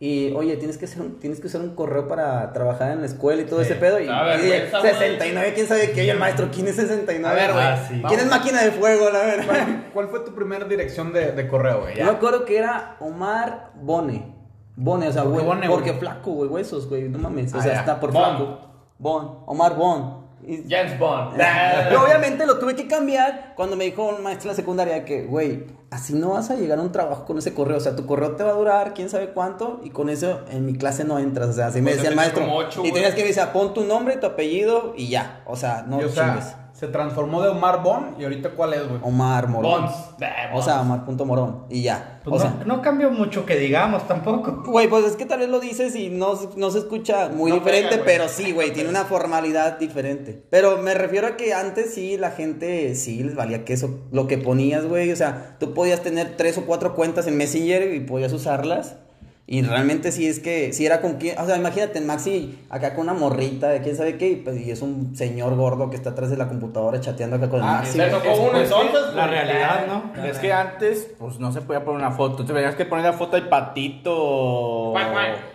y oye, tienes que hacer un, tienes que usar un correo para trabajar en la escuela y todo ese pedo, y, A ver, y de vergüenza, güey. 69, quién sabe qué, y el maestro, ¿quién es 69? A ver, güey, Ah, sí. ¿Quién es máquina de fuego, la verdad? ¿Cuál, cuál fue tu primera dirección de, de correo, güey? Yo me acuerdo que era Omar Bone. Bone, o sea, ¿Por qué güey, Bone, porque güey? flaco, güey, huesos, güey, no mames, o Ah, sea, ya. está por Bon. flaco. Bon, Omar Bon. Y- James Bond. y obviamente lo tuve que cambiar cuando me dijo un maestro en la secundaria que, güey, así no vas a llegar a un trabajo con ese correo. O sea, tu correo te va a durar quién sabe cuánto y con eso en mi clase no entras. O sea, así me Pues decía el maestro. ocho, y tenías que decir, pon tu nombre, tu apellido y ya. O sea, no Y, o sea, chingues. Se transformó de Omar Bon y ahorita ¿cuál es, güey? Omar Morón. Bons. Eh, O sea, Omar punto Morón. Y ya. Pues o no, sea, no cambió mucho que digamos tampoco. Güey, pues es que tal vez lo dices y no, se- no se escucha muy No diferente, pega, güey. pero sí, güey, tiene una formalidad diferente. Pero me refiero a que antes sí, la gente sí les valía queso lo que ponías, güey. O sea, tú podías tener tres o cuatro cuentas en Messenger y podías usarlas. Y realmente sí es que, sí era con quien, o sea, imagínate, Maxi acá con una morrita de quién sabe qué, y, pues, y es un señor gordo que está atrás de la computadora chateando acá con el Ah, Maxi. Se güey. tocó uno Pues, entonces, La realidad, ¿no? Es que antes, pues no se podía poner una foto. Te tenías que poner la foto del patito.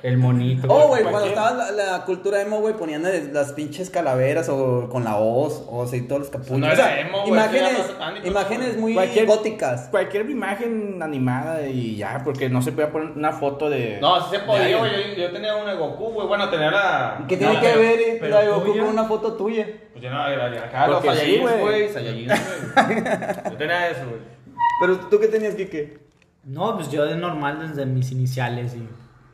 El monito. Oh, güey, cuando estaba la, la cultura emo, güey, ponían las pinches calaveras o con la hoz, o así, todos los capuchos. No era emo, güey, imágenes, imágenes muy Cualquier- góticas. Cualquier imagen animada y ya, porque no se podía poner una foto de. No, sí se podía, güey. Yo, yo tenía una de Goku, güey. Bueno, tenía la. ¿Qué no, tiene que pero- ver eh, pero la de Goku tuya. con una foto tuya? Pues yo no, acá los Saiyajins, güey. güey. Saiyajins, güey. Yo tenía eso, güey. Pero tú qué tenías, Kike? No, pues yo de normal desde mis iniciales y.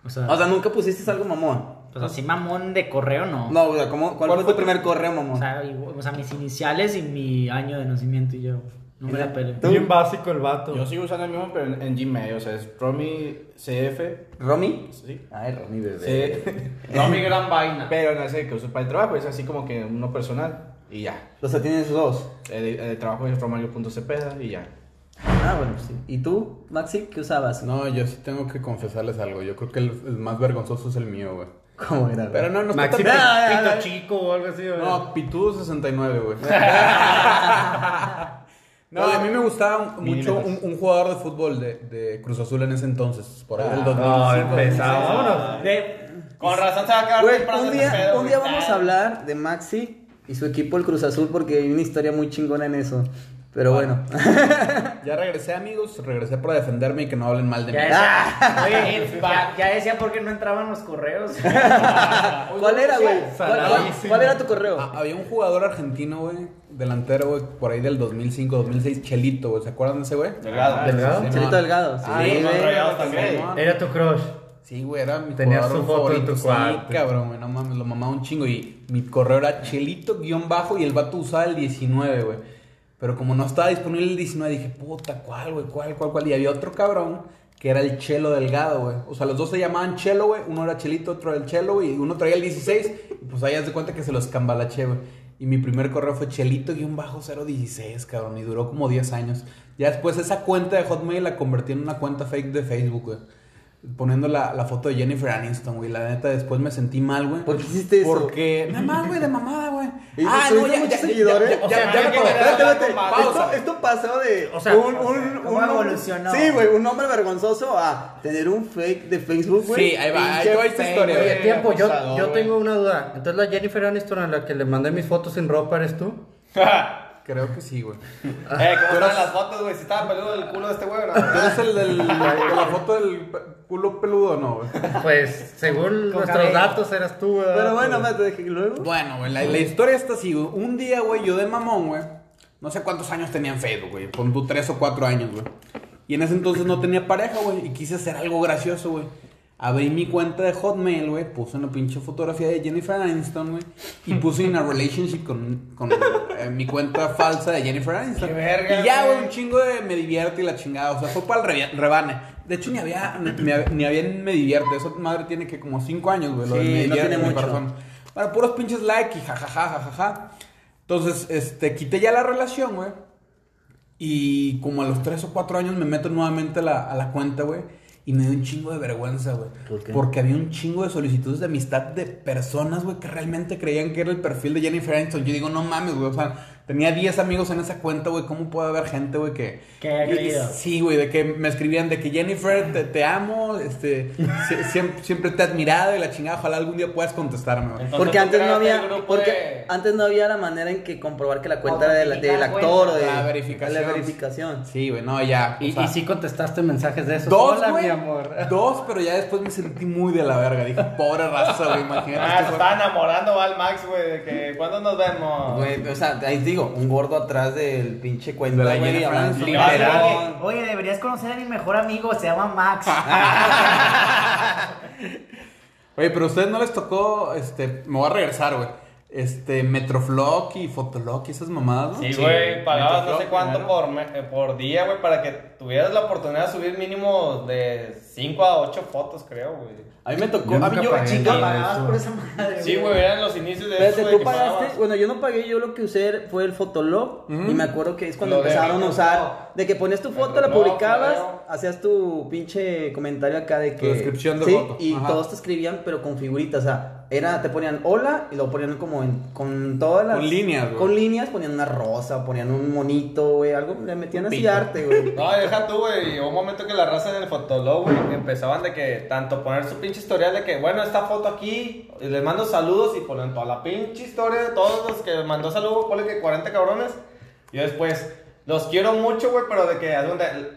O sea, O sea, nunca pusiste algo mamón. pues así mamón de correo no. No, o sea, ¿cómo, ¿cuál, fue tu primer correo, O mamón? sea, igual- o sea, mis iniciales y mi año de nacimiento y yo. No me la pele. ¿Tú? Bien básico el vato. Yo sigo usando el mismo, pero en, en Gmail. O sea, es Romy CF. ¿Romy? Sí. Ay, Romy, bebé. Sí. No, mi gran vaina. pero no el que uso para el trabajo, es así como que uno personal. Y ya. O sea, tienes dos. El, el trabajo es romario.cepeda y ya. Ah, bueno, sí. ¿Y tú, Maxi, qué usabas? No, yo sí tengo que confesarles algo. Yo creo que el, el más vergonzoso es el mío, güey. ¿Cómo era? Pero no, no está Maxi tan- Pito ah. Chico o algo así. güey. No, Pitudo 69, güey. No, a mí me gustaba un- mucho un, un jugador de fútbol de, de Cruz Azul en ese entonces, por ahí del 2005. No, empezamos. 2006. Vámonos. De- Con razón se va a quedar Güey, temprano un este día, pedo, un día güey. vamos a hablar de Maxi y su equipo, el Cruz Azul, porque hay una historia muy chingona en eso. Pero bueno. Ya regresé, amigos. Regresé para defenderme y que no hablen mal de mí. Ya decía, oye, ya, ya decía por qué no entraban los correos. ¿Cuál era, güey? ¿Cuál, cuál- Saladísimo. cuál era tu correo? Ah, había un jugador argentino, güey, delantero, güey, por ahí del 2005, 2006, Chelito, güey. ¿Se acuerdan de ese güey? Delgado. ¿Delgado? Sí, Chelito man. Delgado. Sí, Ah, Sí, güey. man. Era tu crush. Sí, güey, era mi Tenías jugador su foto en favorito. tu Sí, cabrón, güey, no mames, lo mamaba un chingo. Y mi correo era chelito guion bajo y el vato usaba el 19, güey. Pero como no estaba disponible el 19, dije, puta, ¿cuál, güey? ¿Cuál, cuál, cuál? Y había otro cabrón que era el Chelo Delgado, güey. O sea, los dos se llamaban Chelo, güey. Uno era Chelito, otro era el Chelo. Y uno traía el 16. Y pues ahí haz de cuenta que se los cambalaché, güey. Y mi primer correo fue chelito-016, cabrón. Y duró como 10 años. Ya después esa cuenta de Hotmail la convertí en una cuenta fake de Facebook, güey. Poniendo la, la foto de Jennifer Aniston, güey. La neta, después me sentí mal, güey. ¿Por qué hiciste eso? Porque. Nada más, güey, de mamada, güey. ¿Y tuviste muchos seguidores? Ya, ya, O sea, ya, ya. Esto, pasó de O sea, un, un, ¿cómo un- evolucionó? Sí, güey, un hombre vergonzoso a tener un fake de Facebook, güey. Sí, ahí va, ahí va esta historia, güey. Oye, tiempo, yo, yo tengo una duda. Entonces la Jennifer Aniston a la que le mandé mis fotos sin ropa eres tú. Creo que sí, güey. Eh, ¿cómo están las fotos, güey? Si estaba peludo el culo de este güey, ¿no? ¿Tú eres el del, de la foto del culo peludo no, güey? Pues según Con nuestros cabello. datos eras tú, ¿verdad? Pero bueno, Pues, me te dejé luego. Bueno, güey, la, la historia está así, güey. Un día, güey, yo de mamón, güey. No sé cuántos años tenía en Facebook, güey. Pon tú tres o cuatro años, güey. Y en ese entonces no tenía pareja, güey. Y quise hacer algo gracioso, güey. Abrí mi cuenta de Hotmail, güey. Puse una pinche fotografía de Jennifer Aniston, güey. Y puse una relationship con, con eh, mi cuenta falsa de Jennifer Aniston. Qué verga, y ya, güey. un chingo de me divierte y la chingada. O sea, fue para el rebane. De hecho, ni había, ni, ni había me divierte. Esa madre tiene que como cinco años, güey. lo de Me no Divierte, tiene mi mucho. Bueno, puros pinches like y jajaja, jajaja. Entonces, este, quité ya la relación, güey. Y como a los 3 o 4 años me meto nuevamente a la, a la cuenta, güey. Y me dio un chingo de vergüenza, güey. ¿Por qué? Porque había un chingo de solicitudes de amistad de personas, güey, que realmente creían que era el perfil de Jennifer Aniston. Yo digo, no mames, güey. O sea, tenía 10 amigos en esa cuenta, güey. ¿Cómo puede haber gente, güey, que... Sí, güey, de que me escribían de que Jennifer, te, te amo, este... sie- siempre, siempre te he admirado y la chingada. Ojalá algún día puedas contestarme, güey. Porque antes no había, porque de- antes no había la manera en que comprobar que la cuenta era de la- del actor o de La verificación. la verificación. Sí, güey, no, ya. Y, sea, y sí contestaste mensajes de esos. Dos, Hola, güey. mi amor. Dos, pero ya después me sentí muy de la verga. Dije, pobre raza, güey, imagínate. Ah, se estaba enamorando va al Max, güey, de que ¿cuándo nos vemos? Güey, o sea, ahí digo, un gordo atrás del pinche cuenta De la güey, Jennifer hablando- Aniston. literal. Oye, oye, deberías conocer a mi mejor amigo, se llama Max. Oye, pero a ustedes no les tocó, este, me voy a regresar, güey. Este, Metroflog y Fotolog y esas mamadas, ¿no? Sí, güey, pagabas no sé cuánto por, me- eh, por día, güey, para que tuvieras la oportunidad de subir mínimo de 5 a 8 fotos, creo, güey. A mí me tocó. Yo a mí yo, de pagabas eso. por esa madre. Sí, güey, eran los inicios de güey, tú pagaste. pagabas. Bueno, yo no pagué, yo lo que usé fue el Fotolog. Y me acuerdo que es cuando Lo empezaron a usar. De que ponías tu foto, la publicabas, claro. hacías tu pinche comentario acá de que. descripción de sí, foto. Y Ajá. todos te escribían, pero con figuritas. O sea, era, te ponían hola y lo ponían como en, con todas las. Con líneas, güey. Con líneas, ponían una rosa, ponían un monito, güey, algo. Le metían así arte, güey. No, deja tú, güey. Llegó un momento que la raza en el Fotolog, güey, empezaban de que tanto poner su pinche historial de que, bueno, esta foto aquí, y les mando saludos y ponen toda la pinche historia de todos los que mandó saludos, ponle que 40 cabrones. Y después, los quiero mucho, güey, pero de que,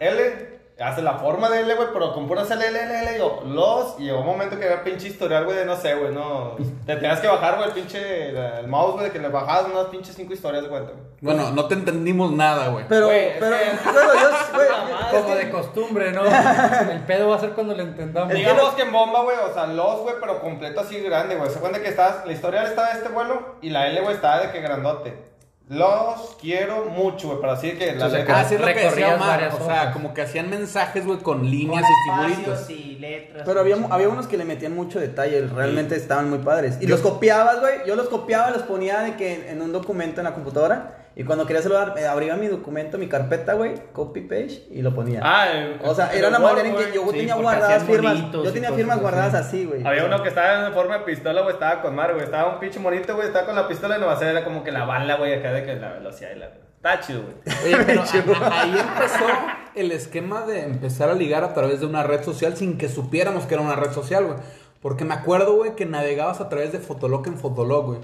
L hace la forma de L, güey, pero con puras L, L, L, L, yo, los, y llegó un momento que era pinche historial, güey, de no sé, güey, no. Te tenías que bajar, güey, el pinche, el mouse, güey, de que le bajabas unas pinches 5 historias güey. Bueno, no te entendimos nada, güey. Pero, Güey, es pero, que- bueno, yo, güey, Como de costumbre, ¿no? El pedo va a ser cuando lo entendamos. Digamos que en bomba, güey, o sea, los, güey, pero completo así grande, güey. Se cuenta que estás, la historia estaba de este vuelo y la L, güey, estaba de que grandote. Los quiero mucho, güey, pero así que la O sea, letra- Ah, sí es lo que decía recorrías Omar. varias O sea, como que hacían mensajes, güey, con Con líneas y figuritas. espacios y letras. Pero había, había unos que le metían mucho detalle, realmente estaban muy padres. Y los copiabas, güey. Yo los copiaba, los ponía de que en un documento en la computadora. Y cuando quería saludar, me abría mi documento, mi carpeta, güey, copy page y lo ponía. Ah, el- o sea, era la Word, manera en que yo Sí, tenía guardadas firmas. Yo tenía firmas guardadas así, güey. Había uno que estaba en forma de pistola, güey, estaba con Mar, güey. Estaba un pinche monito, güey, estaba con la pistola y nomás era como que la bala, güey, acá de que la velocidad y la... Está chido, güey. Oye, pero a- a- ahí empezó el esquema de empezar a ligar a través de una red social sin que supiéramos que era una red social, güey. Porque me acuerdo, güey, que navegabas a través de Fotolog en Fotolog, güey.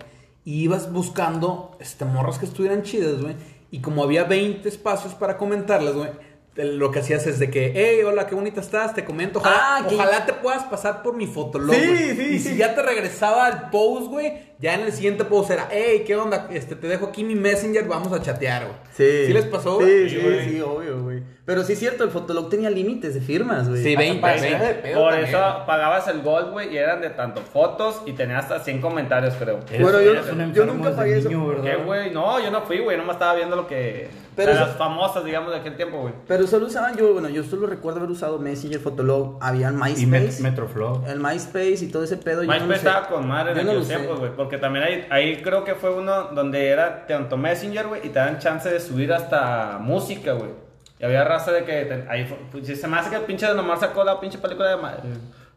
Y ibas buscando este, morras que estuvieran chidas, güey. Y como había 20 espacios para comentarlas, güey. Lo que hacías es de que, hey, hola, qué bonita estás, te comento, ojalá, Ah, ojalá te puedas pasar por mi fotolog, Sí, güey". sí, Y sí. si ya te regresaba al post, güey, ya en el siguiente post era, hey, ¿qué onda? Este, te dejo aquí mi messenger, vamos a chatear, güey. Sí. ¿Sí les pasó, Sí, güey? sí, sí, obvio, güey. Pero sí es cierto, el Fotolog tenía límites de firmas, güey. Sí, 20, para 20. de pedo Por también. eso pagabas el gold, güey, y eran de tanto fotos y tenía hasta 100 comentarios, creo. Bueno, yo, yo nunca pagué eso. ¿Qué, güey? No, yo no fui, güey, nomás estaba viendo lo que... Pero eso- las famosas, digamos, de aquel tiempo, güey. Pero solo usaban yo, bueno, yo solo recuerdo haber usado Messenger, Fotolog, había el Y Met- MySpace. Metroflow. el MySpace y todo ese pedo. yo no MySpace estaba con madre en sé. tiempos, güey. Porque también ahí, ahí creo que fue uno donde era tanto Messenger, güey, y te dan chance de subir hasta música, güey. Y había raza de que te- ahí fue- pues, se me hace que el pinche de Nomar sacó la pinche película de Ma-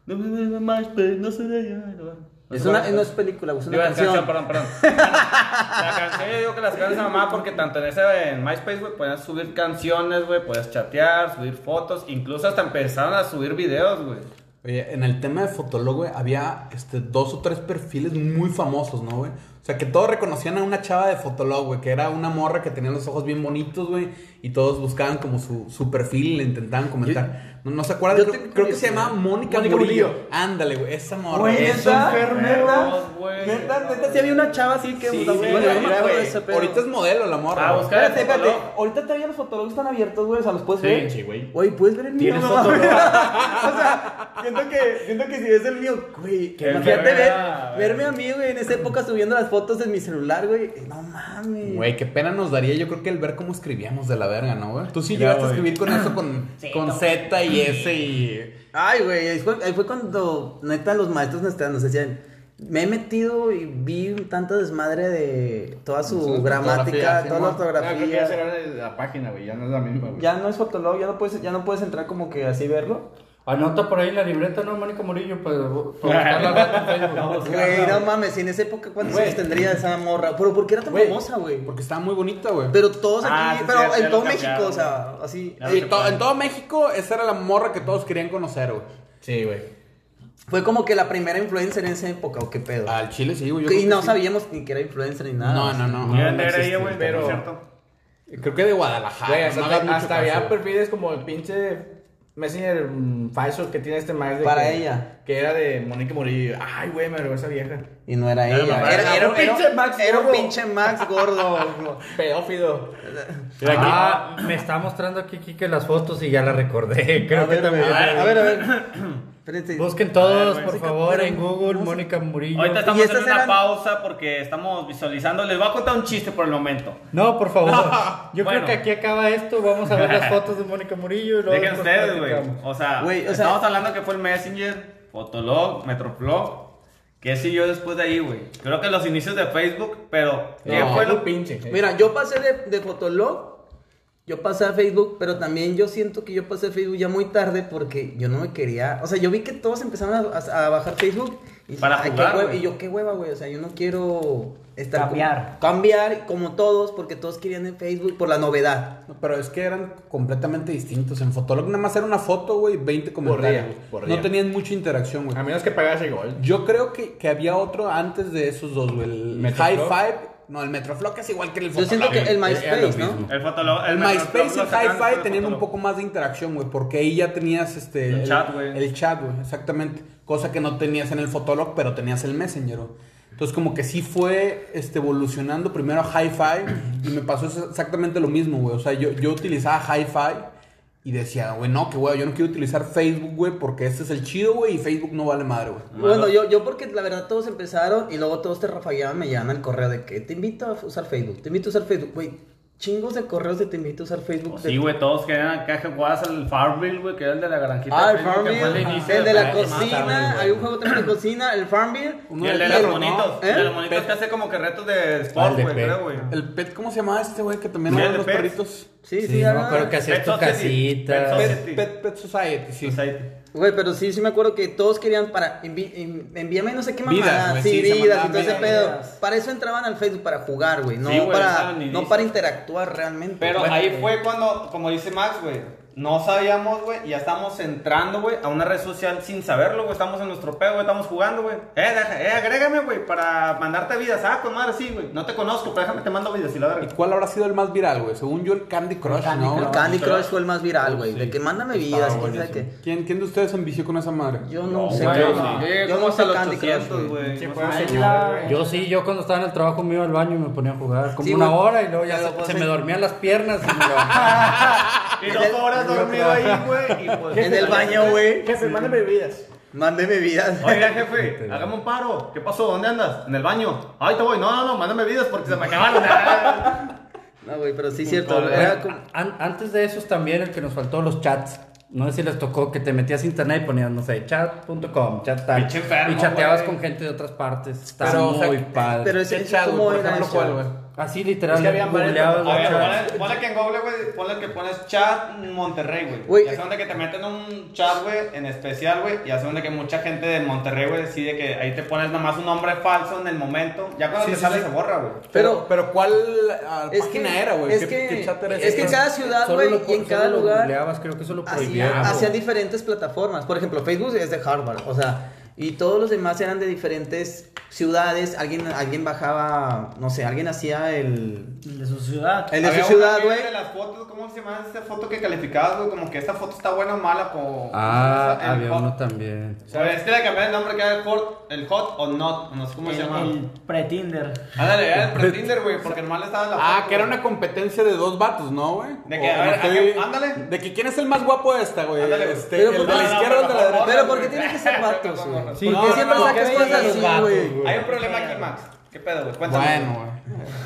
No me MySpace, no Es una, no es película, es una Digo, canción. perdón, perdón. la canción yo digo que la sacaron esa mamá porque tanto en ese en MySpace, güey, podías subir canciones, güey, podías chatear, subir fotos, incluso hasta empezaron a subir videos, güey. Oye, en el tema de Fotolog, güey, había este, dos o tres perfiles muy famosos, ¿no, güey? O sea, que todos reconocían a una chava de Fotolog, güey, que era una morra que tenía los ojos bien bonitos, güey, y todos buscaban como su, su perfil y le intentaban comentar. No, no se acuerdan, yo creo, creo que se llamaba Mónica, Mónica Murillo. Murillo. Ándale, güey, esa morra. Güey, neta, neta, neta, neta, sí había una chava así que... Sí, bueno, sí, yo no me mira, güey, de ese pedo. Ahorita es modelo la morra. Ah, buscar Espérate, espérate. Ahorita todavía los fotólogos están abiertos, güey. O sea, los puedes ver. Sí, güey. Güey, puedes ver el mío. ¿Tienes no o sea, siento que, siento que si ves el mío, güey. Qué Imagínate verme a mí, güey, en esa época subiendo las fotos en mi celular, güey. No mames. Güey, qué pena nos daría, yo creo que el ver cómo escribíamos de la verga, ¿no, güey? Tú sí Mira, llegaste a escribir con eso, con, Sí, con no. Z y S y... Ay, güey, ahí fue, ahí fue cuando, neta, los maestros nos, nos decían, me he metido y vi tanta desmadre de toda su gramática, toda la. Ah, ya ortografía. será la página, güey. Ya no es la misma, güey. Ya no es Fotolog, ya no puedes, ya no puedes entrar como que así verlo. Anota por ahí la libreta, ¿no, Mónica Murillo? Para, para buscarla al rato en Facebook. Güey, no mames, y en esa época, ¿cuántos años tendría esa morra? Pero ¿por qué era tan Güey, famosa, güey? Porque estaba muy bonita, güey. Pero todos aquí, Ah, sí, pero sí, en todo México, o sea, así. To- en todo México, esa era la morra que todos querían conocer, güey. Sí, güey. Fue como que la primera influencer en esa época, ¿o qué pedo? Al Chile sí, güey. y no sabíamos ni que era influencer ni nada. No, no, no. Mira, no negra ella, güey, pero- por cierto. Creo que de Guadalajara. Güey, hasta, no había perfiles como el pinche Messenger mm, falso que tiene este maestro. Para ella. Que era de Mónica Murillo. Ay, güey, me robó esa vieja. Y no era ella. Era, era era, un pinche Max era un gordo. pinche Max gordo. Pedófido. Ah, me está mostrando aquí Kike las fotos y ya la recordé. Creo A que ver, también. a ver, a ver, a ver. Espérense. Busquen todos, por Música, favor, pero en Google. Mónica Murillo. Ahorita ¿Y estamos en una eran? pausa porque estamos visualizando. Les voy a contar un chiste por el momento. No, por favor. Yo Bueno. creo que aquí acaba esto. Vamos a ver las fotos de Mónica Murillo y luego. Dejen ustedes, güey. O sea, Güey, o sea- estamos hablando que fue el Messenger, Fotolog, Metroflog. ¿Qué siguió después de ahí, güey? Creo que los inicios de Facebook, pero ¿qué No, fue lo pinche. Mira, yo pasé de, de Fotolog, yo pasé a Facebook, pero también yo siento que yo pasé a Facebook ya muy tarde porque yo no me quería. O sea, yo vi que todos empezaron a, a- a bajar Facebook. Y, Para "Ay, qué jugar, hueva", güey. y yo, qué hueva, güey. O sea, yo no quiero estar. como- Cambiar. cambiar como todos, porque todos querían en Facebook por la novedad. No, pero es que eran completamente distintos. En Fotolog nada más era una foto, güey, 20 comentarios. día, por no tenían mucha interacción, güey. A menos que pagase gol. Yo creo que, que había otro antes de esos dos, güey. El. High Five. No, el Metroflog es igual que el Yo Fotolog. siento que el MySpace, ¿no? El Fotolog, El MySpace y Hi-Fi tenían un poco más de interacción, güey, porque ahí ya tenías este... El chat, güey. El chat, güey, exactamente. Cosa que no tenías en el Fotolog, pero tenías el Messenger, güey. Entonces como que sí fue este, evolucionando primero a Hi-Fi y me pasó exactamente lo mismo, güey. O sea, yo, yo utilizaba Hi-Fi y decía, güey, no, que güey, yo no quiero utilizar Facebook, güey, porque este es el chido, güey, y Facebook no vale madre, güey. Bueno, yo, yo porque la verdad todos empezaron y luego todos te rafagueaban, me llegan al correo de que te invito a usar Facebook, te invito a usar Facebook, güey. Chingos de correos de te invito a usar Facebook. Sí, güey, todos querían acá que jugabas al Farmville, güey, que era el de la granjita. Ah, el Facebook, que fue Farmville, el inicio el de la cocina, hay un juego también de cocina, el Farmville. Y el de los monitos. ¿no? El de ¿Eh? los monitos que hace como que retos de Ah, sport, güey, creo, güey. El pet, ¿cómo se llamaba este, güey? Que también Sí, eran los perritos. Sí, sí, Sí, no me acuerdo que hacías Pet tu casita. Pet Pet, Society. Pet, Pet Society, sí. Society. Güey, pero sí, sí me acuerdo que todos querían para envi- en- envíame no sé qué Vidas, mamada, güey, sí, vidas y todo ese vidas. pedo. Para eso entraban al Facebook para jugar, güey, no Sí, güey, para no para interactuar realmente. Pero Bueno, ahí fue cuando, como dice Max, güey, no sabíamos, güey, y ya estamos entrando, güey, a una red social sin saberlo, güey, estamos en nuestro pedo, güey, estamos jugando, güey. Eh, deja, eh, agrégame, güey, para mandarte vidas. Ah, con madre, sí, güey. No te conozco, pero déjame te mando vidas y la ¿Y verga. cuál habrá sido el más viral, güey? Según yo, el Candy Crush, Candy ¿no? Crush. el Candy Crush fue el más viral, güey, de que mándame vidas, quién sabe qué. ¿Quién, ¿Quién de ustedes se envició con esa madre? Yo no, sé, güey, sí. Yo no sé los Candy Crush, 800, güey. Sí. Yo sí, yo cuando estaba en el trabajo me iba al baño y me ponía a jugar como Sí, una hora y luego ya se, me dormían las piernas y me. Y dos horas dormido ahí, güey. y pues- En el baño, güey. Jefe, mándame bebidas. Mándeme vidas. Oiga, jefe, hágame un paro. ¿Qué pasó? ¿Dónde andas? En el baño. Ay, te voy. No, no, no, mándame vidas porque se me acabaron. No, güey, pero sí es cierto, era como An- antes de esos también el que nos faltó los chats. No sé si les tocó que te metías a internet y ponías, no sé, chat.com, chat tal. Pinche enfermo, Y chateabas güey. con gente de otras partes. Está Pero, o sea, muy padre. pero ese ¿Qué chat, cómo güey? Por era ejemplo, eso? ¿cuál, güey? Así literal, Es que habían varios ponle, ponle que en Google, güey, ponle que pones chat Monterrey, güey. Güey. Y hace donde que te meten un chat, güey, en especial, güey. Y hace donde que mucha gente de Monterrey, güey, decide que ahí te pones nomás un nombre falso en el momento. Ya cuando Sí, te sí, sale sí. se borra, güey. Pero, pero ¿cuál Es página que- era, güey? es ¿Qué, que- qué chat era es que cada ciudad, güey, y en cada lugar googleabas, creo que eso lo hacía, prohibieron. hacían diferentes plataformas. Por ejemplo, Facebook es de Harvard, o sea, y todos los demás eran de diferentes ciudades. Alguien, alguien bajaba, no sé, alguien hacía el, El de su ciudad. el de Había su ciudad, güey. de las fotos, ¿cómo se llama esa foto que calificabas, güey? Como que esta foto está buena o mala, como... Ah, el había hot- uno también. O sea, este le cambié el nombre que era el hot, el hot o not, no sé cómo se llama. el pre-Tinder. Ándale, era el pre-Tinder, güey, porque normal estaba la Ah, foto, que era una competencia de dos vatos, ¿no, güey? De que, O a ver, como ¿a qué- ándale. De que quién es el más guapo de esta, güey. Ándale, Este, Pero el ¿por de la izquierda o el de la derecha. Pero ¿por qué güey. tienen que ser vatos, güey? Sí, ¿Por morra. qué No, siempre no, sacas ¿qué cosas así, güey? Hay un problema aquí, Max. ¿Qué pedo, güey? Cuéntame. Bueno, güey.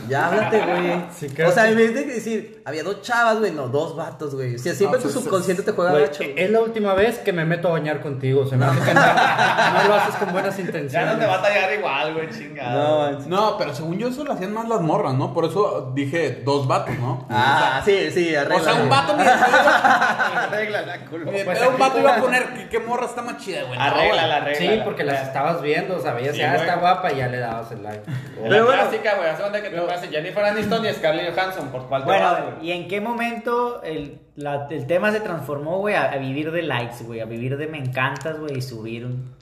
Ya háblate, güey. Sí, o sea, en vez de decir, había dos chavas, güey, no, dos vatos, güey. O sea, siempre Ah, tu pues, subconsciente te juega gacho. es la última vez que me meto a bañar contigo. Se me hace que no, no lo haces con buenas Ya intenciones. no te va a tallar igual, güey, chingada. No, pero según yo eso lo hacían más las morras, ¿no? Por eso dije dos vatos, ¿no? Ah, sí, sí, arregla. O sea, un vato de Arregla la culpa. de Pues pedo un vato iba a poner qué morra está más chida, güey. Arregla, la regla. Sí, porque las estabas viendo, sabías, Sí, ya está guapa y ya le dabas el like. Pero Pero bueno. bueno. clásica, güey. Que te pones Jennifer Aniston y Scarlett Johansson. ¿Por cuál te Bueno, vas, güey? ¿y en qué momento el, la- el tema se transformó, güey, a, a vivir de likes, güey? A vivir de me encantas, güey, y subir un...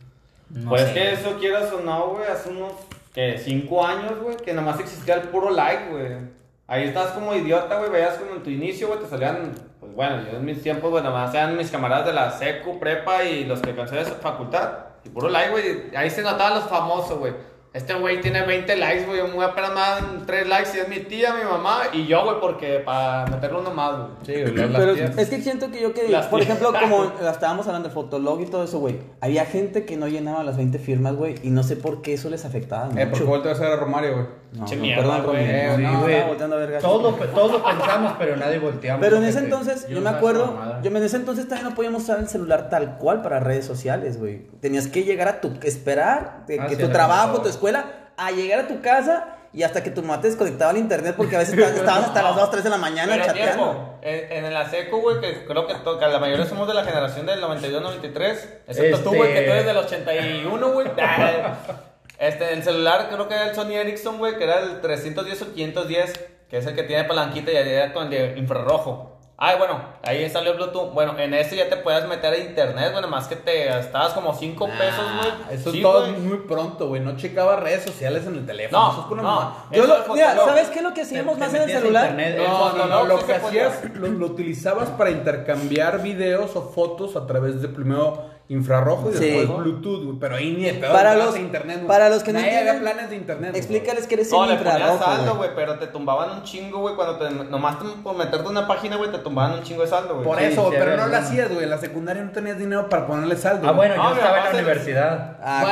No Pues sé. que eso quieras o no, güey, hace unos, que Cinco años, güey, que nomás existía el puro like, güey. Ahí estás como idiota, güey, veías como en tu inicio, güey, te salían, pues bueno, yo en mis tiempos, güey, nomás eran mis camaradas de la secu, prepa y los que alcancé de facultad. Y puro like, güey, ahí se notaban los famosos, güey. Este güey tiene 20 likes, güey. Yo me voy a apenas más 3 likes y es mi tía, mi mamá y yo, güey, porque para meterle uno más, güey. Sí, güey, las Pero tías. es que siento que yo que, Las por tías. ejemplo, como estábamos hablando de Fotolog y todo eso, güey, había gente que no llenaba las 20 firmas, güey, y no sé por qué eso les afectaba Eh, ¿por mucho. qué volteas a ver a Romario, güey? No, Che no, mierda, perdón, güey. Eh, No, sí, no, güey. estaba volteando a ver gacho. Todos lo, todos lo pensamos, pero nadie volteamos. Pero en ese gente. entonces, Yo yo me acuerdo, yo en ese entonces también no podíamos usar el celular tal cual para redes sociales, güey. Tenías que llegar a tu, esperar de Ah, que sí, tu trabajo, tu escuela, a llegar a tu casa y hasta que tu mamá te desconectaba al internet porque a veces estabas- hasta las 2, 3 de la mañana Pero chateando. tiempo, en, en la seco, güey, que creo que, to- que la mayoría somos de la generación del 92-93, excepto tú, güey, Este- que tú eres del 81, güey. Este, el celular creo que era el Sony Ericsson, güey, que era el 310 o 510, que es el que tiene palanquita y era con el de infrarrojo. Ay, bueno, ahí salió Bluetooth. Bueno, en ese ya te puedes meter a internet, güey, más que te gastabas como 5 pesos, güey. Eso Sí, es todo güey. muy pronto, güey. No checaba redes sociales en el teléfono. No, Eso es pura no. Yo Eso lo- es mira. ¿sabes qué es lo que hacíamos Te más en el celular? internet, No, No, no, no, no, sí lo que hacías lo, lo utilizabas para intercambiar videos o fotos a través de primero infrarrojo y Sí. después Bluetooth, güey. Pero ahí ni de pedo Para los- a internet, güey. para los que no Nadie había entienden, planes de internet. Explícales que eres No, el le infrarrojo, saldo, güey. pero te tumbaban un chingo, güey, cuando te, nomás te, por meterte una página, güey, te tumbaban un chingo de saldo, güey. Por Sí, eso, sí, pero no lo hacías, güey. En la secundaria no tenías dinero para ponerle saldo. Ah, bueno, No, yo estaba en la universidad. Ah,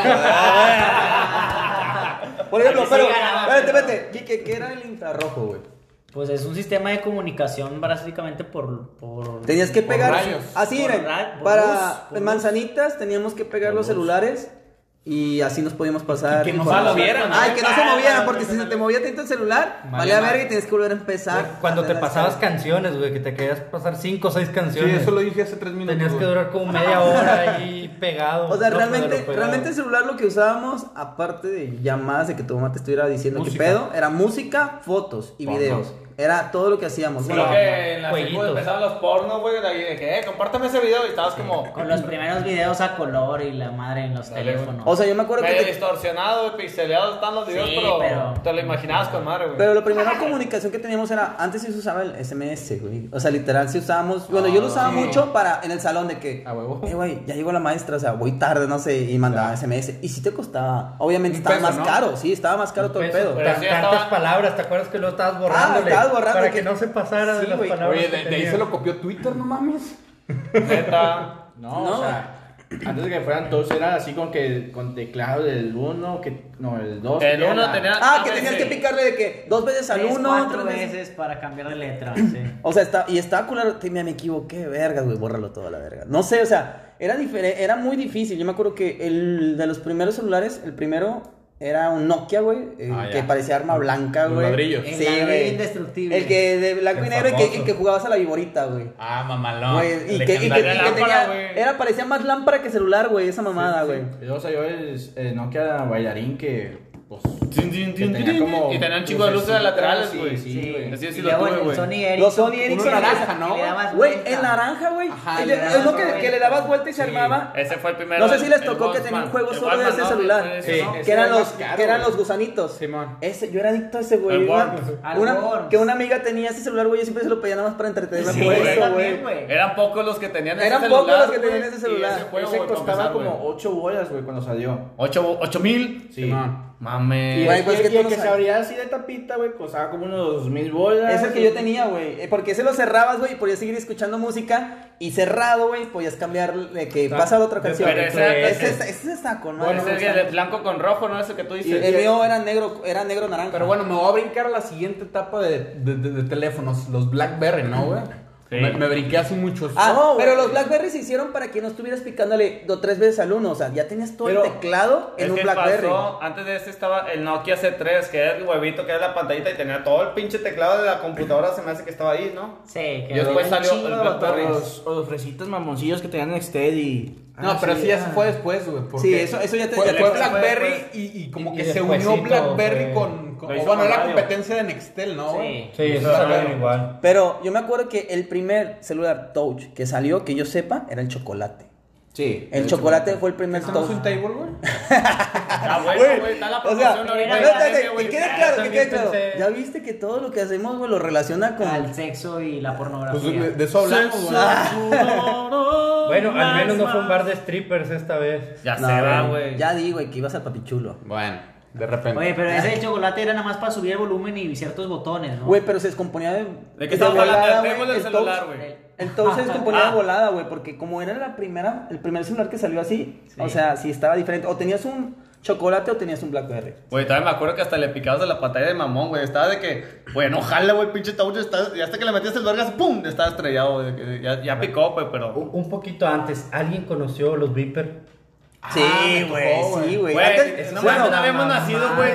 Por ejemplo, pero, espérate, espérate, ¿qué era el infrarrojo, güey? Pues es un sistema de comunicación básicamente por... por Tenías que Por pegar. rayos. Así, Por ra- para manzanitas teníamos que pegar los celulares y así nos podíamos pasar. Y que no se movieran. Ay, que no se Ah, movieran, porque si se te movía tanto el celular, Valía verga y tienes que volver a empezar. Cuando te pasabas canciones, güey, que te querías pasar 5 o 6 Sí, canciones. eso lo dije hace tres minutos. Tenías que durar como media hora ahí pegado. O sea, realmente, realmente el celular lo que usábamos, aparte de llamadas, de que tu mamá te estuviera diciendo qué pedo, era música, fotos y videos. Era todo lo que hacíamos. Creo Bueno, que en la empezaban los pornos, güey, de ahí de que, eh, compártame ese video y estabas como... Con los primeros videos a color y la madre en los Dale, teléfonos. o sea, yo me acuerdo que te- distorsionado, pixeleados están los videos, Sí, pero, pero- te lo imaginabas con madre, güey. Pero la primera comunicación que teníamos era, antes sí se usaba el SMS, güey. O sea, literal, sí usábamos, bueno, yo lo usaba mucho para, en el salón de que, A huevo. eh, güey, ya llegó la maestra, o sea, voy tarde, no sé, y mandaba SMS. Y sí te costaba, obviamente Un estaba peso, más ¿no? caro, sí, estaba más caro todo el pedo. Pero sí tantas estaba- palabras, ¿te acuerdas que lo estabas borrándole? Estabas borrando Para que- que no se pasara Sí, de las palabras. Oye, de, de ahí se lo copió Twitter, no mames. Neta. No, No. o sea, antes de que fueran todos era así con que con teclado del 1, que no, el 2. El uno tenía- Ah, Ah, que sí. tenías que picarle de que dos veces al Tres, uno, cuatro tres veces. veces para cambiar de letra. sí. O sea, está, y estaba culero, me, me equivoqué, verga, güey, bórralo todo a la verga. No sé, o sea, era diferente, era muy difícil. Yo me acuerdo que el de los primeros celulares, el primero era un Nokia, güey, eh, Ah, ya. que parecía arma blanca, güey. ladrillos. El Sí, ladrillo güey. indestructible. El que de blanco y negro y que, que jugabas a la viborita, güey. Ah, mamalón. Güey, y, que, y que- y que legendaria lámpara, tenía, era, parecía más lámpara que celular, güey, esa mamada, güey. Y luego salió el, el Nokia bailarín que, pues, tenía como Y tenían un chingo de luces de laterales, güey. sí, Sí, güey. Así sí y lo luego tuve, el güey. Sony Ericsson. Los Sony Ericsson, naranja, ¿no? Güey, el naranja, güey. Es lo que, le dabas vuelta y se armaba. Ese fue el primero. No sé si les tocó que Walkman. tenía un juego El solo de ese celular. Que eran era los, que eran los gusanitos. Simón. Ese, yo era adicto a ese, güey. Una- que una amiga tenía ese celular, güey. Yo siempre se lo pedía nada más para entretenerme Sí, por eso, también, güey. Eran pocos los que tenían ese Eran celular, pocos los que tenían ese celular. y ese juego, costaba empezar, como güey. 8 bolas, güey, cuando salió. ¿Ocho, ocho mil? Sí. Simón. Mames. Y, Güey, el- pues y que el- y el que se abría así de tapita, güey, costaba como unos 2000 bolas. Es el que yo tenía, güey. Eh, Porque ese lo cerrabas, güey, y podías seguir escuchando música. Y cerrado, güey, podías cambiar de que Ah, pasar otra canción. pero ese- ese, ese, ese está con Bueno, ese gusta de blanco con rojo, ¿no? Ese que tú Y dices. el mío era negro, era negro naranja. Pero bueno, me voy a brincar a la siguiente etapa de, de, de- de teléfonos, los BlackBerry, ¿no, güey? Sí. Me, me brinqué hace muchos. Ah, pero los Blackberry se hicieron para que no estuvieras picándole dos tres veces al uno. O sea, ya tenías todo Pero el teclado en un Blackberry. pasó, antes de ese estaba el Nokia C3, que era el huevito que era la pantallita y tenía todo el pinche teclado de la computadora, se me hace que estaba ahí, ¿no? Sí, que Y después salió el Blackberry. Los, o los fresitas mamoncillos que tenían Nextel y... No, Ah, pero sí, sí, ya ah. se fue después, güey. Sí, eso- eso ya te- Fue, ya fue BlackBerry y, y como Y- que y se unió BlackBerry fue- con. bueno, era radio. competencia de Nextel, ¿no? güey? Sí. Sí, eso salieron igual. Pero yo me acuerdo que el primer celular touch que salió, que yo sepa, era el chocolate. Sí. El chocolate fue el primer ¿Eso no es touch. un table, güey? Ah, bueno, Güey, está la promoción ahorita. no, que quede Ah, claro, que quede claro. Ya viste que todo lo que hacemos, güey, lo relaciona con. Al sexo y la pornografía. Pues de, eso hablamos, güey. Bueno, al menos no fue un bar de strippers esta vez. Ya se va, güey. Ya di, güey, que ibas al papichulo. Bueno, De repente. Oye, pero ese de chocolate era nada más para subir el volumen y ciertos botones, ¿no? Güey, pero se descomponía de. ¿De qué estamos hablando? volada, Del celular, güey. El touch se descomponía Ah. de volada, güey, porque como era la primera, el primer celular que salió así, Sí. o sea, sí estaba diferente. O tenías un chocolate o tenías un Blackberry. Güey, también me acuerdo que hasta le picabas de la pantalla de mamón, güey. Estaba de que, güey, no jala, güey, pinche touch. Y hasta que le metías el vergas, ¡pum! Estaba estrellado, güey. que Ya, ya picó, güey, pero. Un un poquito antes, ¿alguien conoció los Viper? Sí, me güey, sí, güey. No mames, no habíamos nacido, güey.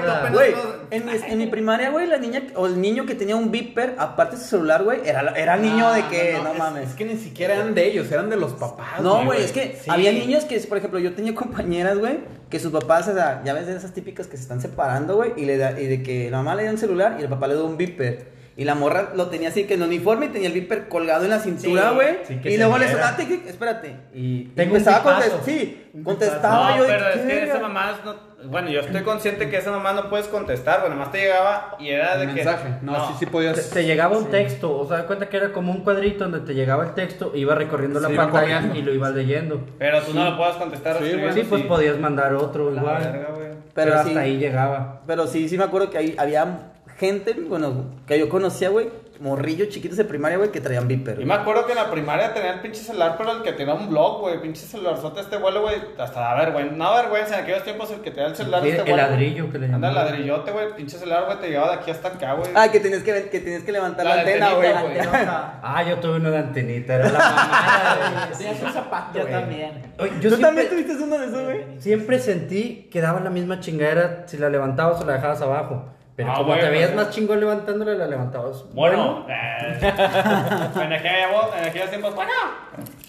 en mi, en mi primaria, güey, la niña o el niño que tenía un beeper, aparte de su celular, güey, era, era niño de que, no, es- mames. Es, que ni siquiera eran de ellos, eran de los papás. No, güey, es que Sí. había niños que, por ejemplo, yo tenía compañeras, güey, que sus papás, o sea, ya ves de esas típicas que se están separando, güey, y, le da, y de que la mamá le da un celular y el papá le da un beeper. Y la morra lo tenía así que en el uniforme y tenía el beeper colgado en la cintura, güey. sí, y luego le sonaba, espérate. Y Tengo empezaba a contestar. Sí, contestaba No, yo. de pero es ¿qué que esa mamá no, bueno, yo estoy consciente que esa mamá no puedes contestar, güey, nomás te llegaba y era de Un que mensaje. No, sí, sí podías. Te, te llegaba un texto, o sea, da cuenta que era como un cuadrito donde te llegaba el texto, iba recorriendo la pantalla y lo ibas leyendo. Pero tú no lo puedas contestar. Sí, escribiendo, Sí, pues podías mandar otro La igual. verga, güey. Pero, Pero hasta sí. ahí llegaba. Pero sí, sí me acuerdo que ahí había gente, bueno, que yo conocía, güey, morrillos chiquitos de primaria, güey, que traían beeper. Y me acuerdo que en la primaria tenía el pinche celular, pero el que tenía un blog, güey, pinche celularzote este vuelo, güey, hasta da vergüenza, no vergüenza, en aquellos tiempos el que tenía el celular Sí, este el vuelo, ladrillo que le Anda, el ladrillote, güey, pinche celular, güey, te llevaba de aquí hasta acá, güey. Ah, que tenías que, que, tenías que levantar La la, antena, güey. Ah, yo tuve uno de antenita, era la mamada, güey. Es un zapato, Yo también. Oye, yo ¿Tú siempre, también tuviste uno de esos, güey? siempre sentí que daba la misma chingadera si la levantabas o la dejabas abajo. Pero Ah, como güey, te veías güey. más chingón levantándola, la levantabas. Bueno, eh, en, aquellos tiempos, bueno,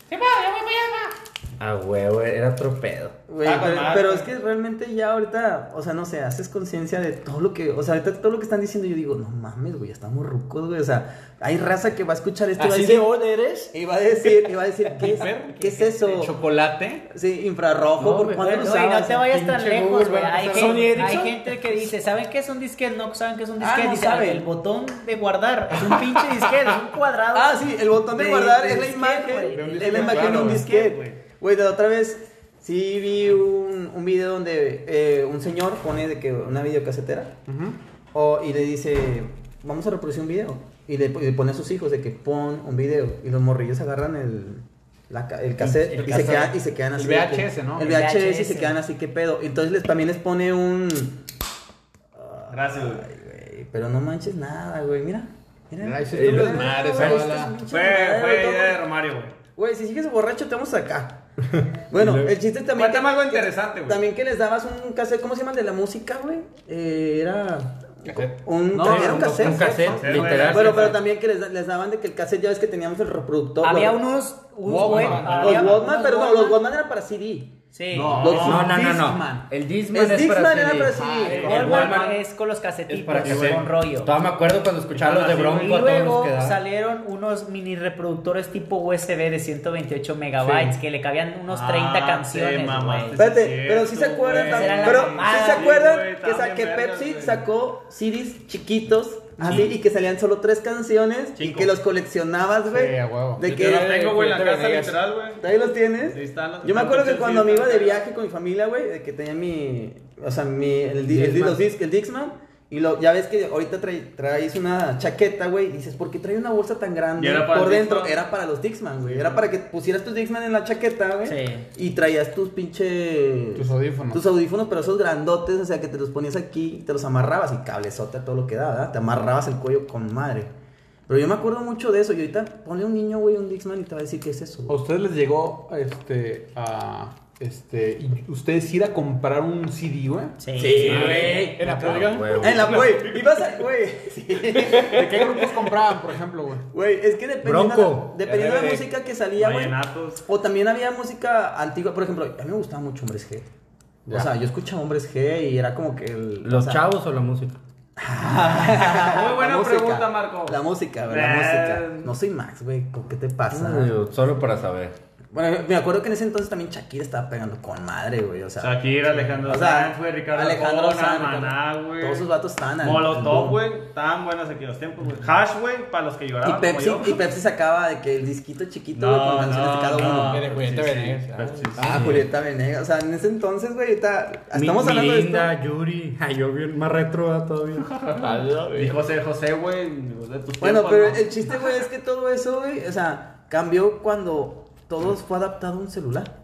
sí, va, ya voy para allá, Ah, huevo, era otro pedo. Ah, pero, es que realmente ya ahorita, o sea, no sé, haces conciencia de todo lo que, o sea, ahorita todo lo que están diciendo, yo digo, no mames, güey, ya estamos rucos, güey, o sea, hay raza que va a escuchar esto y va a ¿Así decir, de old eres? y va a decir, y va a decir, ¿qué es, ¿qué es eso? ¿Chocolate? Sí, infrarrojo, No, ¿por cuándo lo Güey, no usabas? te vayas tan lejos, güey. a Hay, empezar. gente- hay que dice, ¿saben qué es un disquete? No saben qué es un Ah, disquete. no Dice, saben. el botón de guardar es un pinche disquete, es un cuadrado. Ah, sí, el botón de, De- guardar de es la imagen, güey. De un es disquete, la imagen de un disquete. güey. Güey, de la otra vez sí vi un, un video donde eh, un señor pone de que una videocasetera o, y le dice, vamos a reproducir un video. Y le, y le pone a sus hijos de que pon un video. Y los morrillos agarran el, la el cassette el y, Se quedan, y se quedan El así. que- VHS, ¿no? El El VHS, y se quedan así, ¿qué pedo? Entonces les, también les pone un... Gracias, güey. Ay, güey, pero no manches nada, güey, mira. Mira. Un pinche Fue, idea de Romario, güey. Güey, si sigues borracho, te vamos acá. Bueno, el chiste también. Cuéntame algo interesante, güey. También que les dabas un cassette, ¿cómo se llama el de la música, güey? Eh, era. Un, No, era un cassette. un cassette, literal. Bueno, pero también que les, les daban de que el cassette ya ves que teníamos el reproductor. Había güey. unos. unos Walkman. güey, Los había Walkman, unos pero no, Walkman. los Walkman eran para CD. Sí. No. Los- No, no, no, no. El Disman El es para era CD. para CD. El el Walkman Walkman es con los es casetitos para que con rollo. Todavía me acuerdo cuando escuchaba los de Bronco Y luego salieron unos mini reproductores tipo USB de 128 megabytes que le cabían unos 30 Ah, canciones, sí, mamá, güey. sí, Espérate, cierto, pero sí se acuerdan era Pero sí se acuerdan que, Pepsi sacó CDs chiquitos. Así, y que salían solo tres canciones y que los coleccionabas, güey. Sí, a huevo. De Yo que los tengo, güey, en la casa, literal, güey. ¿Ahí los tienes? Ahí están los- Yo me acuerdo que cuando me iba de viaje con mi familia, güey, de que tenía mi. O sea, mi. El, el, Discman. los disc, el Dixman. Y lo, ya ves que ahorita trae- traes una chaqueta, güey. Y dices, ¿por qué trae una bolsa tan grande Y era para por dentro? Dixman. Era para los Dixman, güey. Era para que pusieras tus Dixman en la chaqueta, güey. Sí. Y traías tus pinches. Tus audífonos. Tus audífonos, pero esos grandotes, o sea, que te los ponías aquí y te los amarrabas. Y cablezote a todo lo que daba, ¿verdad? Te amarrabas el cuello con madre. Pero yo me acuerdo mucho de eso. Y ahorita ponle un niño, güey, un Dixman y te va a decir qué es eso. ¿A ustedes les llegó este a este y ustedes ir a comprar un CD, güey? Sí. güey. ¿En la Ah, pulga? huevo. En la, güey, ibas a, güey, sí. ¿De qué grupos compraban, por ejemplo, güey? Güey, es que dependiendo, Bronco. dependiendo de la RBD. música que salía, güey. Vallenatos. O también había música antigua, por ejemplo, a mí me gustaba mucho Hombres G. Ya. O sea, yo escuchaba Hombres G y era como que el... ¿Los o sea, chavos o la música? Muy buena la música, pregunta, Marco. La música, güey, la Eh. música. No soy Max, güey, ¿con qué te pasa? Solo para saber. Bueno, me acuerdo que en ese entonces también Shakira estaba pegando con madre, güey. O sea, Shakira, Alejandro o sea, güey, Ricardo Alejandro Arjona, Sanz, Maná, Ricardo- güey. Todos sus vatos estaban Molotov, güey. Estaban buenas aquí los tiempos, güey. Hash, güey, para los que Y lloraban. Pepsi, como yo. y Pepsi sacaba de que el disquito chiquito, No, güey, con canciones de no, cada no. uno. De Julieta Sí, sí, Venegas, sí. ah. Pepsi, sí. Ah, Julieta Venegas. O sea, en ese entonces, güey, ahorita estamos Mi- hablando de esto. Yuri. Ay, yo bien más retro todavía. Y José, José, güey, de Bueno, tiempos, pero ¿no? el chiste, güey, es que todo eso, güey, o sea, cambió cuando todo fue adaptado a un celular.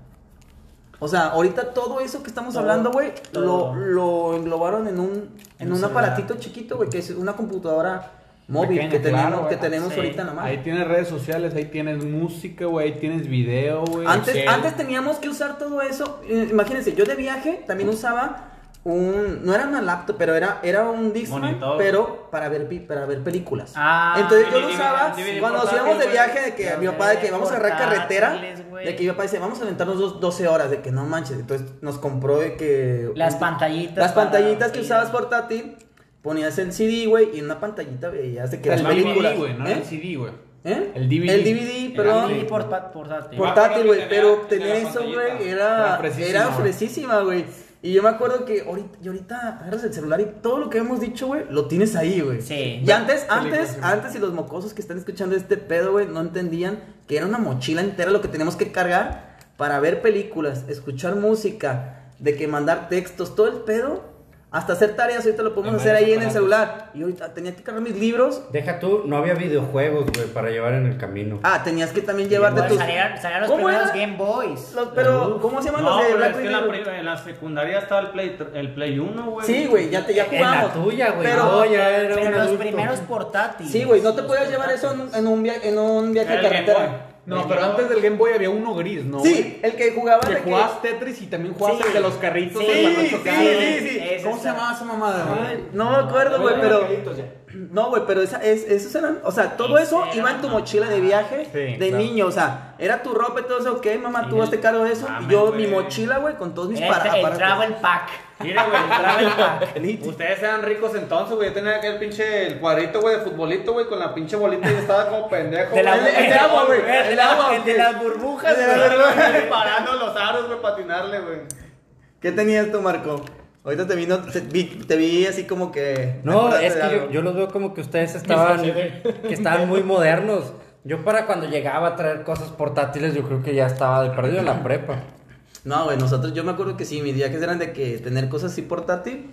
O sea, ahorita todo eso que estamos Todo, hablando, güey, lo, lo englobaron en un, en un aparatito chiquito, güey, que es una computadora móvil que tenemos, claro, que tenemos Sí. ahorita nomás. Ahí tienes redes sociales, ahí tienes música, güey, ahí tienes video, güey. Antes, antes teníamos que usar todo eso. eh, Imagínense, yo de viaje también usaba un. No era una laptop, pero era, era un Discman, Monitor. pero para ver, pi- para ver películas. Ah, Entonces yo lo DVD, usaba DVD cuando nos íbamos de viaje, de que mi papá, de que vamos a agarrar carretera. De que mi papá dice, vamos a aventarnos dos- 12 horas, de que no manches. Entonces nos compró de que. Las pantallitas. Las para- pantallitas que usabas portátil, ponías el CD, güey, y en una pantallita veías de que las el películas. DVD, güey, no ¿eh? el CD, güey. ¿Eh? El DVD. El DVD, perdón. Y porta- portátil. Portátil, güey, pero tenía tener eso, güey, era, Era fresísima, güey. Y yo me acuerdo que ahorita, y ahorita agarras el celular y todo lo que hemos dicho, güey, lo tienes ahí, güey. Sí. Y antes, antes, antes, y los mocosos que están escuchando este pedo, güey, no entendían que era una mochila entera lo que teníamos que cargar para ver películas, escuchar música, de que mandar textos, todo el pedo. Hasta hacer tareas, ahorita lo podemos hacer ahí en el celular. Y ahorita tenía que cargar mis libros. Deja tú, no había videojuegos, güey, para llevar en el camino. Ah, tenías que también llevarte tus... salían, salían los ¿Cómo primeros era? Game Boys. Los- pero, ¿cómo se llaman No, los de pero Black es que en la, en secundaria estaba el Play, el Play 1, güey. Sí, güey, ya, te, ya En jugamos. la tuya, güey. Pero, No, ya era Pero un los adulto. primeros portátiles. sí, güey, no te podías llevar eso en, en un, via- en un viaje de carretera. No, pero antes del Game Boy había uno gris, ¿no? Sí, el que jugaba Que que... jugabas Tetris y también jugabas Sí. el de los carritos, Sí, para sí, sí, sí, sí. Ese ¿Cómo se llamaba esa mamada, no me acuerdo, güey, pero... No, güey, pero esa, es, esos eran... O sea, todo eso iba en tu mochila de viaje Sí, de claro. niño. O sea, era tu ropa y todo eso. Ok, mamá, tú Y hazte el- cargo de eso. Y Mames, yo, mi mochila, güey, con todos mis El, para- el aparatos. travel pack. Mira, güey, el travel pack. Elite. Ustedes eran ricos entonces, güey. Yo tenía aquel pinche el cuadrito, güey, de futbolito, güey, con la pinche bolita y yo estaba como pendejo. De la- güey. el de agua, güey, El, el de agua, el de las burbujas, El de güey. las burbujas. Parando los aros, güey, patinarle, güey. ¿Qué tenías tú, Marco? Ahorita te vino, te vi, te vi así como que... No, es que yo los veo como que ustedes estaban, que estaban muy modernos. Yo para cuando llegaba a traer cosas portátiles, yo creo que ya estaba de perdido en la prepa. No, güey, nosotros, yo me acuerdo que sí, mis viajes eran de que tener cosas así portátil.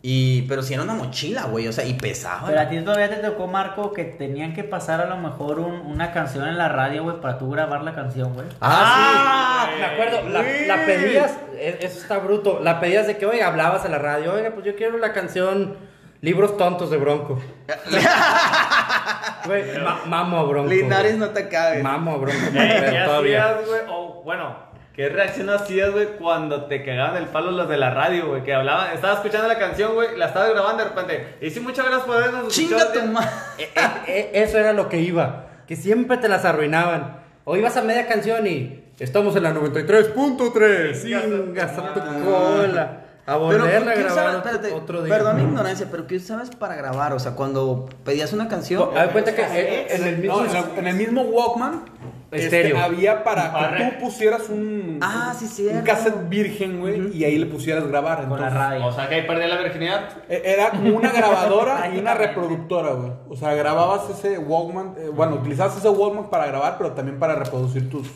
Y, pero sí era una mochila, güey, o sea, y pesaba. Pero a ti todavía te tocó, Marco, que tenían que pasar a lo mejor un- una canción en la radio, güey, para tú grabar la canción, güey. Ah, me acuerdo, la, la pedías, e- eso está bruto, la pedías de que, oiga, hablabas a la radio, oiga, pues yo quiero la canción Libros Tontos de Bronco. Güey, ma- mamo a Bronco. sí. Linares no te cabe. Mamo a Bronco. ¿Qué, pero qué todavía. hacías, güey? O, bueno, ¿qué reacción hacías, güey, cuando te cagaban el palo los de la radio, güey? Que hablaban, estaba escuchando la canción, güey, la estaba grabando de repente. Y sí, muchas gracias por habernos Chinga escuchado. tu madre. E- e- eso era lo que iba, que siempre te las arruinaban. O ibas a media canción y estamos en la 93.3, chingas a tu cola. A Pero, volverla a ¿qué grabar? Espérate, otro día. Perdón mi ignorancia, pero ¿qué usabas para grabar? O sea, cuando pedías una canción. Haz cuenta que eh, en el mismo... No, este, Estéreo. había para Para que tú pusieras un, Ah, sí, un cassette virgen, güey, y ahí le pusieras grabar. Con la entonces, radio. O sea, que ahí perdí la virginidad. e- Era como una grabadora y una reproductora, güey. O sea, grababas ese Walkman, eh, bueno, utilizabas ese Walkman para grabar, pero también para reproducir tus,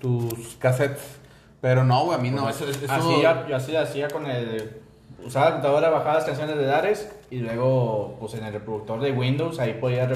tus cassettes. Pero no, güey, a mí no, eso, eso Así, ya- yo así hacía con el. Usaba la computadora, bajaba las canciones de Dares y luego, pues en el reproductor de Windows, ahí podía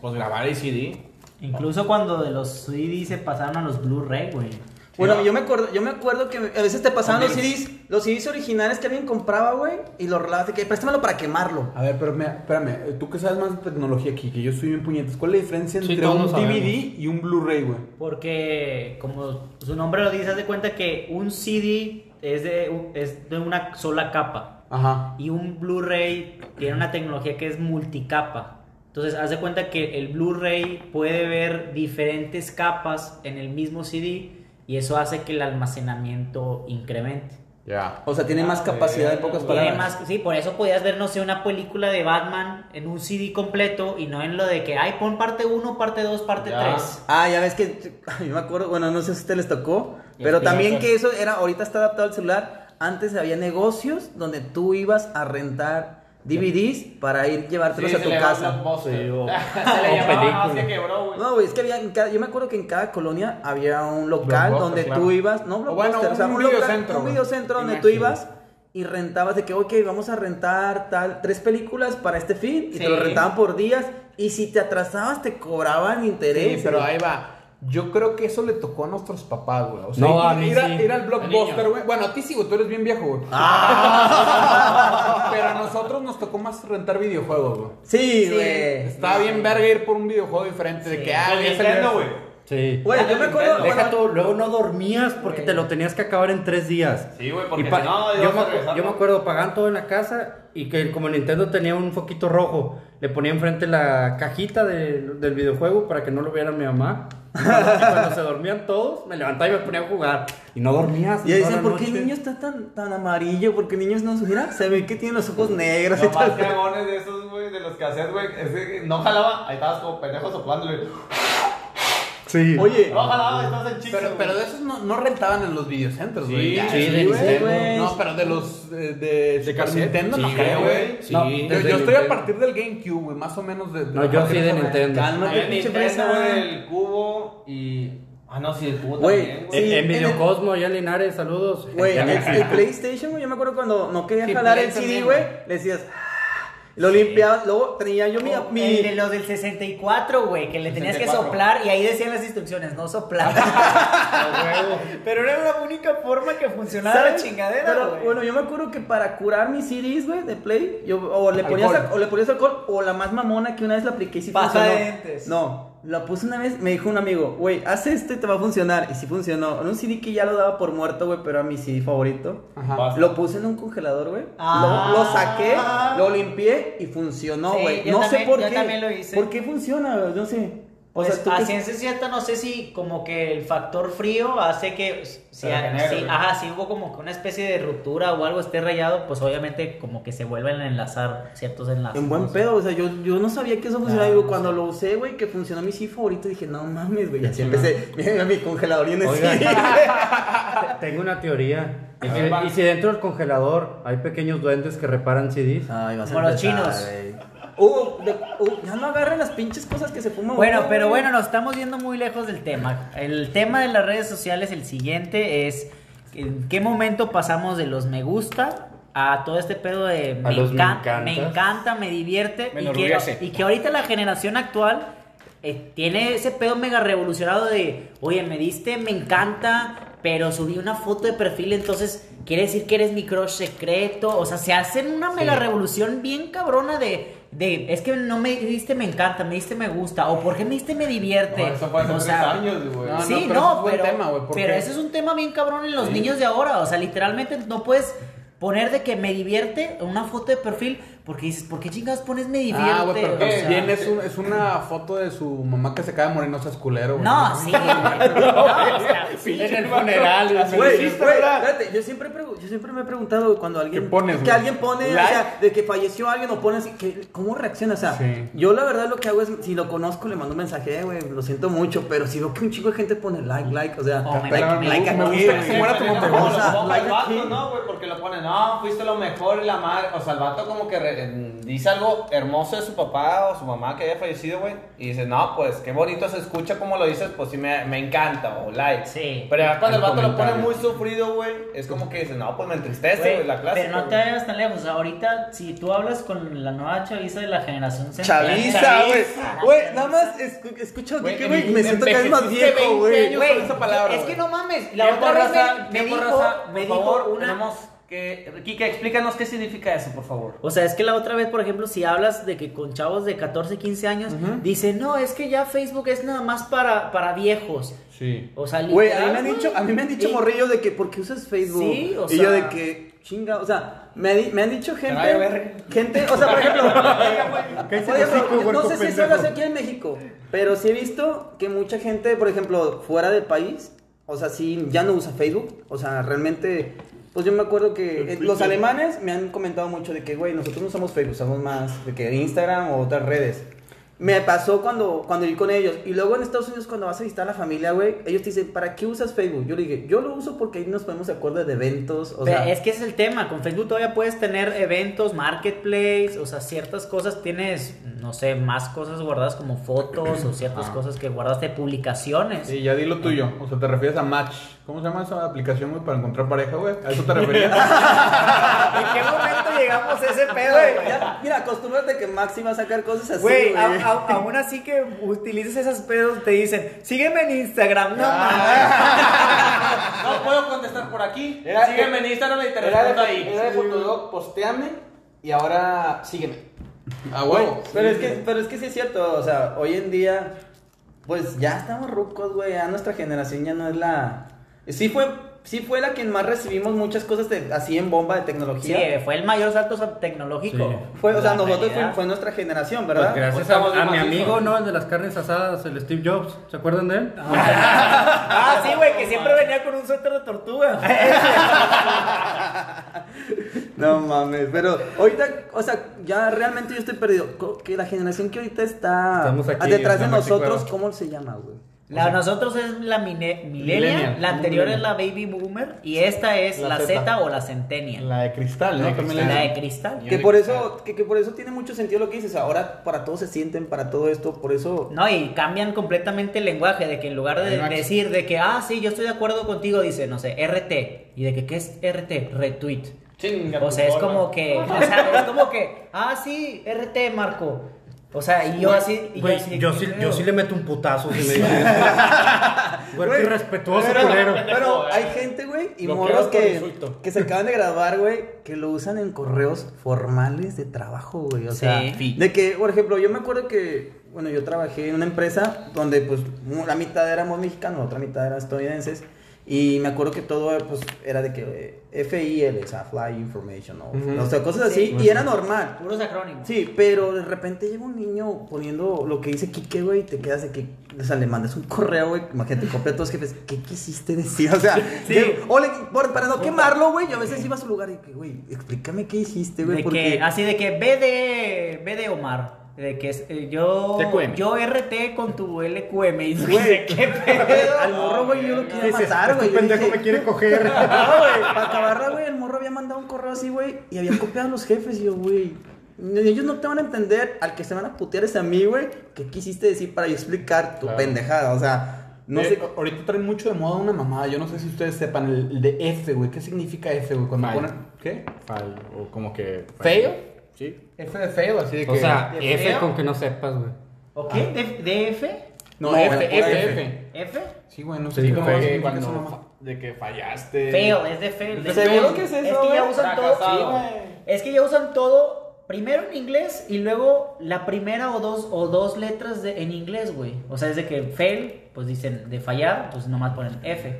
pues, grabar el CD. Incluso cuando de los CD se pasaron a los Blu-ray, güey. Bueno, yo me acuerdo, yo me acuerdo que a veces te pasaban los CDs, los CDs originales que alguien compraba, güey, y los relabas de que préstamelo para quemarlo. A ver, pero mira, espérame, eh, tú que sabes más de tecnología aquí, que yo estoy bien puñetas, ¿cuál es la diferencia Sí, entre todos un lo sabemos. DVD y un Blu-ray, güey? Porque, como su nombre lo dice, haz de cuenta que un CD es de, es de una sola capa. Ajá. Y un Blu-ray tiene una tecnología que es multicapa. Entonces, haz de cuenta que el Blu-ray puede ver diferentes capas en el mismo CD y eso hace que el almacenamiento incremente. Ya. O sea, tiene más capacidad en pocas Tiene palabras. más, sí, por eso podías ver, no sé, una película de Batman en un CD completo y no en lo de que, ay, pon parte 1, parte 2, parte Ya. 3. Ah, ya ves que yo me acuerdo, bueno, no sé si a ustedes les tocó, Y pero también que eso era, ahorita está adaptado al celular. Antes había negocios donde tú ibas a rentar DVDs para ir llevártelos a tu casa. Sí, Sí, o- se le llamaba quebró, güey. No, güey, es que había, en cada- yo me acuerdo que en cada colonia había un local Blockbuster, donde claro. tú ibas, no O bueno, blockbuster, o sea, un un, local, videocentro, un videocentro donde tú ibas y rentabas de que, ok, vamos a rentar tal, tres películas para este fin y Sí. te lo rentaban por días y si te atrasabas te cobraban interés. Sí, pero ahí va. Yo creo que eso le tocó a nuestros papás, güey. O sea, No, ir, a mí ir a- sí. ir al blockbuster, güey. Bueno, a ti sí, güey. Tú eres bien viejo, güey. pero a nosotros nos tocó más rentar videojuegos, güey. Sí, güey. Estaba bien verga ir por un videojuego diferente. De que, ah, Con ya Nintendo, salió güey. Sí. Güey, yo me acuerdo. Deja bueno, tú, luego no dormías porque te lo tenías que acabar en tres días. Sí, güey, porque si no, yo, me, regresar, yo me acuerdo, pagaban todo en la casa y que como Nintendo tenía un foquito rojo, le ponía enfrente la cajita de- del videojuego para que no lo viera mi mamá. Y cuando, se dormían todos, me levantaba y me ponía a jugar. Y no dormías. Y dicen, ¿por qué el noche". niño está tan, tan amarillo? Porque el niño no... Mira, se ve que tiene los ojos negros y Los más tal. cagones de esos, güey, de los que hacías, güey, no jalaba, ahí estabas como pendejo soplándole. Sí. Oye, No ahí estabas en chico. Pero, pero de esos no, no rentaban en los videocentros, güey. Sí, Ya, sí, de güey, Nintendo. güey. No, pero de los de, de, Super cassette. Nintendo no Sí, creo, güey. Sí, No, yo, yo estoy a partir del GameCube, güey, más o menos de. de No, yo sí de Nintendo. Cálmate, pinche güey, el cubo y. Ah, no, sí, el cubo Güey. En, Sí, en en Videocosmo, allá en Linares, saludos. Güey, el, el PlayStation, güey, yo me acuerdo cuando no quería Sí, jalar el CD, güey. le decías... Lo limpiabas, luego tenía yo mi... O mi- El de los del 64, güey, que le tenías que 64. soplar y ahí decían las instrucciones, no soplar. Pero era la única forma que funcionaba la chingadera, Pero, bueno, yo me acuerdo que para curar mis CDs, güey, de Play, yo, o, le ponías o le ponías alcohol, o la más mamona que una vez la apliqué y sí Pasta funcionó. No, la puse una vez, me dijo un amigo, güey, haz esto y te va a funcionar. Y sí funcionó. En un CD que ya lo daba por muerto, güey, pero era mi CD favorito. Ajá. Lo puse en un congelador, güey. Ah. lo, lo saqué, lo limpié y funcionó, güey. no sé por yo qué. también lo hice. ¿Por qué funciona, güey? No sé. O Pues sea, tú a ciencia cierta no sé si como que el factor frío hace que si, Se regenere, si- ajá, si hubo como que una especie de ruptura o algo esté rayado, pues obviamente como que se vuelven a enlazar ciertos enlaces. En buen ¿no? pedo, o sea, yo, yo no sabía que eso funcionaba. Ah, Digo, no cuando sé. lo usé, güey, que funcionó mi sí favorito, dije, no mames, güey. Así empecé, mira mi congelador y en. Tengo una teoría. Y A y si dentro del congelador hay pequeños duendes que reparan CDs. Ay, vas a Como los empezar, chinos. güey. Uh, de- uh, ya no agarren las pinches cosas que se fuman. Bueno, güey. pero bueno, nos estamos yendo muy lejos del tema. El tema de las redes sociales, el siguiente es en qué momento pasamos de los me gusta a todo este pedo de me, los me encanta, me divierte Me y, que, y que ahorita la generación actual eh, tiene ese pedo mega revolucionado de, oye, me diste, me encanta, pero subí una foto de perfil, entonces quiere decir que eres mi crush secreto. O sea, se hacen una mega revolución bien cabrona de, de, es que no me diste, me encanta, me diste, me gusta, o por qué me diste, me divierte. No, eso fue hace O tres sea, años, güey. No, sí, pero no, pero, tema, güey, porque- pero ese es un tema bien cabrón en los niños de ahora. O sea, literalmente no puedes poner de que me divierte una foto de perfil porque dices, ¿por qué chingados pones me divierte? Ah, güey, pero O sea, bien es, un- es una foto de su mamá que se cae de morir, no seas culero, güey. No, sí, güey. No, o sea, en el funeral. Güey, espérate, yo siempre, yo siempre me he preguntado cuando alguien ¿Qué pones, que alguien pone, o sea, de que falleció alguien o pones que cómo reacciona, o sea, Sí. yo la verdad lo que hago es si lo conozco le mando un mensaje, "Eh, güey, lo siento mucho, pero si veo que un chico de gente pone like, like, o sea, Oh, like, me- like me gusta que se muera tu mamá. O sea, like ¿no, güey? Porque lo pone, no, fuiste lo mejor y la madre. O sea, el vato como que en- dice algo hermoso de su papá o su mamá que haya fallecido, güey. Y dice, no, pues qué bonito se escucha como lo dices, pues sí me, me encanta, o like. Sí. Pero ya cuando el El vato lo pone muy sufrido, güey, es como que dice, no, pues me entristece, Güey, la clase. pero no te vayas tan lejos. Ahorita, si tú hablas con la nueva chaviza de la generación central. Chaviza, güey. Güey, nada más escu- escucho Güey, que, güey, en- me siento cada vez más viejo, 20 güey. años. Güey, con esa palabra, es que no mames. La otra vez raza, me, me dijo, me por dijo favor, una. Que... Kike, explícanos qué significa eso, por favor. O sea, es que la otra vez, por ejemplo, si hablas de que con chavos de 14, 15 años, dicen, no, es que ya Facebook es nada más para, para viejos. Sí. O sea, Güey, a mí me han dicho, a mí me han dicho morrillos de que ¿por qué usas Facebook? Sí, o y yo sea- de que chinga, o sea, me, di- me han dicho gente, gente, o sea, por ejemplo, ¿Qué por ejemplo, hocico, no sé si eso lo hace aquí en México, pero sí he visto que mucha gente, por ejemplo, fuera del país, o sea, sí ya no usa Facebook, o sea, realmente pues yo me acuerdo que eh, los alemanes me han comentado mucho de que, güey, nosotros no usamos Facebook, usamos más de que Instagram o otras redes. Me pasó cuando, cuando viví con ellos. Y luego en Estados Unidos, cuando vas a visitar a la familia, güey, ellos te dicen, ¿para qué usas Facebook? Yo le dije, yo lo uso porque ahí nos ponemos de acuerdo de eventos. O Pero sea, es que ese es el tema, con Facebook todavía puedes tener eventos, marketplace, o sea, ciertas cosas tienes, no sé, más cosas guardadas como fotos o ciertas cosas que guardas de publicaciones. Sí, ya di lo tuyo. O sea, te refieres a Match. ¿Cómo se llama esa aplicación, güey, para encontrar pareja, güey? ¿A eso te referías? ¿En qué momento llegamos a ese pedo, Güey, ya, mira, acostúmbrate que Maxi va a sacar cosas así, Güey, güey. a- a- aún así que utilices esos pedos, te dicen, sígueme en Instagram, no No puedo contestar por aquí. Era- Sígueme en Instagram y te Era respondo de, ahí. era de Fotolog, posteame y ahora sígueme. Ah, huevo. Pero es que, pero es que sí es cierto, o sea, hoy en día, pues ya estamos rucos, güey, ya nuestra generación ya no es la... Sí fue, sí fue la quien más recibimos muchas cosas de- así en bomba de Sí, tecnología. fue el mayor salto tecnológico. Sí. Fue, o sea, La nosotros fue, nuestra generación, Pues ¿verdad? gracias estamos a, mi amigo, ¿no? El de las carnes asadas, el Steve Jobs. ¿Se acuerdan de él? Ah, sí, güey, que siempre venía con un suéter de tortuga. No mames, pero ahorita, o sea, ya realmente yo estoy perdido. Que la generación que ahorita está aquí, detrás de nosotros. ¿cómo se llama, güey? La de nosotros es la mine- millennial, Millennial. la anterior es la baby boomer y esta es la, La Z. Z. o la centennial. La de cristal, ¿no? La de cristal. La de cristal. Que por eso, que, que por eso tiene mucho sentido lo que dices. Ahora para todos se sienten, para todo esto, por eso. No, y cambian completamente el lenguaje, de que en lugar de decir de que, ah, sí, yo estoy de acuerdo contigo, dice, no sé, RT. ¿Y de que qué es RT? Retweet. Chinga O sea, es como que, o sea, es como que, ah, sí, RT, Marco. O sea, y yo así, y yo, Güey, así, yo, ¿qué sí, yo sí le meto un putazo si me dicen. Güey, qué irrespetuoso, Pero, culero. pero hay gente, güey, y morros que, que se acaban de graduar, güey, que lo usan en correos formales de trabajo, güey. O sea, de que, por ejemplo, yo me acuerdo que, bueno, yo trabajé en una empresa donde, pues, la mitad éramos mexicanos, la otra mitad eran estadounidenses. Y me acuerdo que todo pues, era de que FIL, o sea, Fly Information, o, o sea, cosas así, y era normal. Puros acrónimos. Sí, pero de repente llega un niño poniendo lo que dice Kike, güey, y te quedas de que, o sea, le mandas un correo, güey, imagínate, copia a todos los jefes, ¿qué quisiste decir? O sea, que- o le- por- para no quemarlo, güey, yo a veces iba a su lugar y que, güey, explícame qué hiciste, güey, porque... que, así de que ve de, ve de Omar. De que eh, yo, TQM. yo RT con tu LQM. Y Güey, ¿qué pedo? Al morro, güey, yo lo quería matar, güey. Este pendejo dije- me quiere coger. No, güey, para acabarla, güey, el morro había mandado un correo así, güey, y había copiado a los jefes, y yo, güey, ellos no te van a entender, al que se van a putear es a mí, güey, ¿qué quisiste decir para yo explicar tu Claro. pendejada? O sea, no Eh, sé... Ahorita traen mucho de moda una mamada. Yo no sé si ustedes sepan el, el de F, güey. ¿Qué significa F, güey? Cuando Fail. ponen. ¿Qué? Fal, o como que. ¿Feo? Sí. F de feo, así de que. O sea, ¿De F feo? con que no sepas, güey. ¿O qué? ¿De, de F? No, No, F, F, F. F. ¿F? Sí, güey, no sé Sí, significa esa cuando de que fallaste. Fail, es de fail. de ¿Seguro fail. que es eso, Es que ya usan todo. Sí. Es que ya usan todo primero en inglés y luego la primera o dos o dos letras de, en inglés, güey. O sea, es de que fail, pues dicen de fallar, pues nomás ponen F.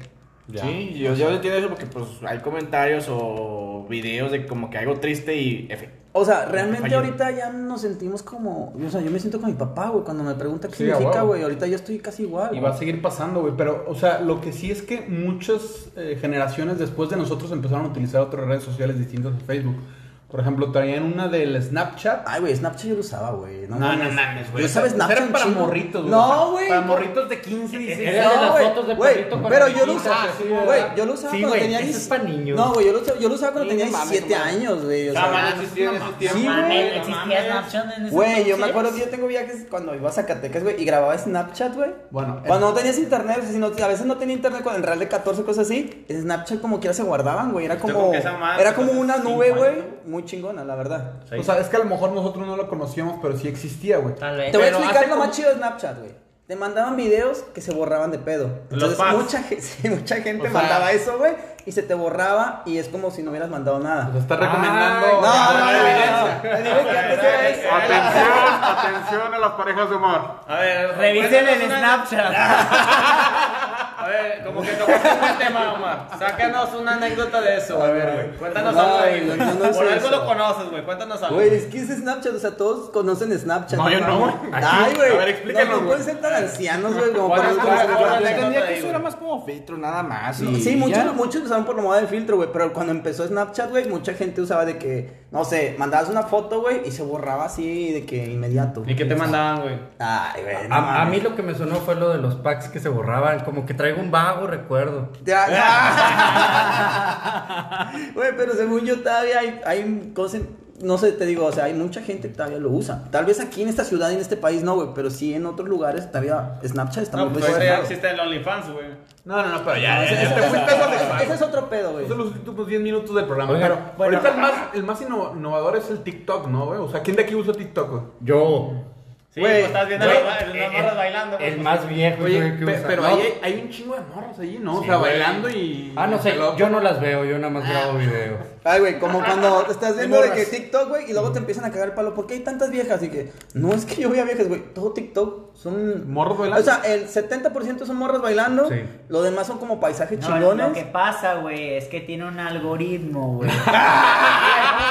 Sí, yo, yo entiendo eso porque pues hay comentarios o videos de como que algo triste y F. O sea, realmente ahorita ya nos sentimos como... O sea, yo me siento con mi papá, güey, cuando me pregunta qué Sí, significa, güey. Ahorita yo estoy casi igual. Y va a seguir pasando, güey. Pero, o sea, lo que sí es que muchas eh, generaciones después de nosotros empezaron a utilizar otras redes sociales distintas a Facebook. Por ejemplo, traían una del Snapchat. Ay, güey, Snapchat yo lo usaba, güey. No, No, no mames. güey. Yo usaba Snapchat Era para chingo. morritos, güey. No, güey. Para no. morritos de 15, 16 Era de No, las fotos de güey, perrito con pero yo lo usaba, sí, güey, yo lo usaba Sí, cuando güey, tenía eso 10 es pa' niños. No, güey, yo lo usaba, yo lo usaba cuando Sí, tenía no mames, 17 compadre. años, güey, o No, sea, mames, existía en ese tiempo. Sí, güey, existía. Snapchat en ese Güey, yo me acuerdo que yo tengo viajes cuando iba a Zacatecas, güey, y grababa Snapchat, güey. Bueno, Cuando no tenías internet, no- a veces no tenía internet con el Real de 14 cosas así, Snapchat como quiera se guardaban, güey, era como era como una nube, güey, ¿no? Muy chingona, la verdad. O sea, es que a lo mejor nosotros no lo conocíamos, pero sí existía, güey. Tal vez. Te voy a explicar lo más como- chido de Snapchat, güey. Te mandaban videos que se borraban de pedo. Entonces, mucha, sí, mucha gente O sea- mandaba eso, güey, y se te borraba y es como si no hubieras mandado nada. Sea, está recomendando. no, no, no, no, no. Te. Atención, atención a las parejas de humor. A ver, Revisen una- Snapchat. A ver, como que tocaste un tema, Omar. Sácanos una anécdota de eso. A ver, güey. Cuéntanos No, algo ahí, güey, no Por algo eso. lo conoces, güey. Cuéntanos algo. Güey, es que es Snapchat, o sea, todos conocen Snapchat. No, yo no, güey. Ay, güey. A ver, explícanos, No, no pueden ser tan ancianos, güey, como ¿Cuál para? Entendía que eso era más como filtro, nada más. Sí, muchos, muchos usaban por la moda del filtro, güey, pero cuando empezó Snapchat, güey, mucha gente usaba de que, no sé, mandabas una foto, güey, y se borraba así de que inmediato. ¿Y qué te mandaban, güey? Ay, güey. no A, mí lo que me sonó fue lo de los packs que se borraban, como que traigo un vago recuerdo. Ya. Güey, pero según yo todavía hay, hay cosas, no sé, te digo, o sea, hay mucha gente que todavía lo usa. Tal vez aquí en esta ciudad y en este país no, güey, pero sí en otros lugares todavía Snapchat está No, muy pues ahorita ya fuerte. existe el OnlyFans, güey. No, no, no, pero ya, Ese- ya, ese- ya ese- es otro pedo, güey. Son los últimos 10 minutos del programa. Pero bueno. ahorita el más, el más inno- innovador es el TikTok, ¿no, güey? O sea, ¿quién de aquí usa TikTok, güey? Yo, Sí, Güey, pues estás viendo güey, las las el- morras bailando. güey. el más viejo Oye, güey, que usa. pero No, hay, hay un chingo de morros ahí, ¿no? o Sí, sea, güey. bailando y. Ah, no sé, yo no las veo, yo nada más grabo videos. Ay, güey, como cuando te estás viendo de que TikTok, güey, y luego te empiezan a cagar el palo. ¿Por qué hay tantas viejas? Y que, no es que yo vea viejas, güey. Todo TikTok son. Morros bailando. O sea, el 70% son morras bailando. Sí. Lo demás son como paisajes No, chingones. lo que pasa, güey, es que tiene un algoritmo, güey.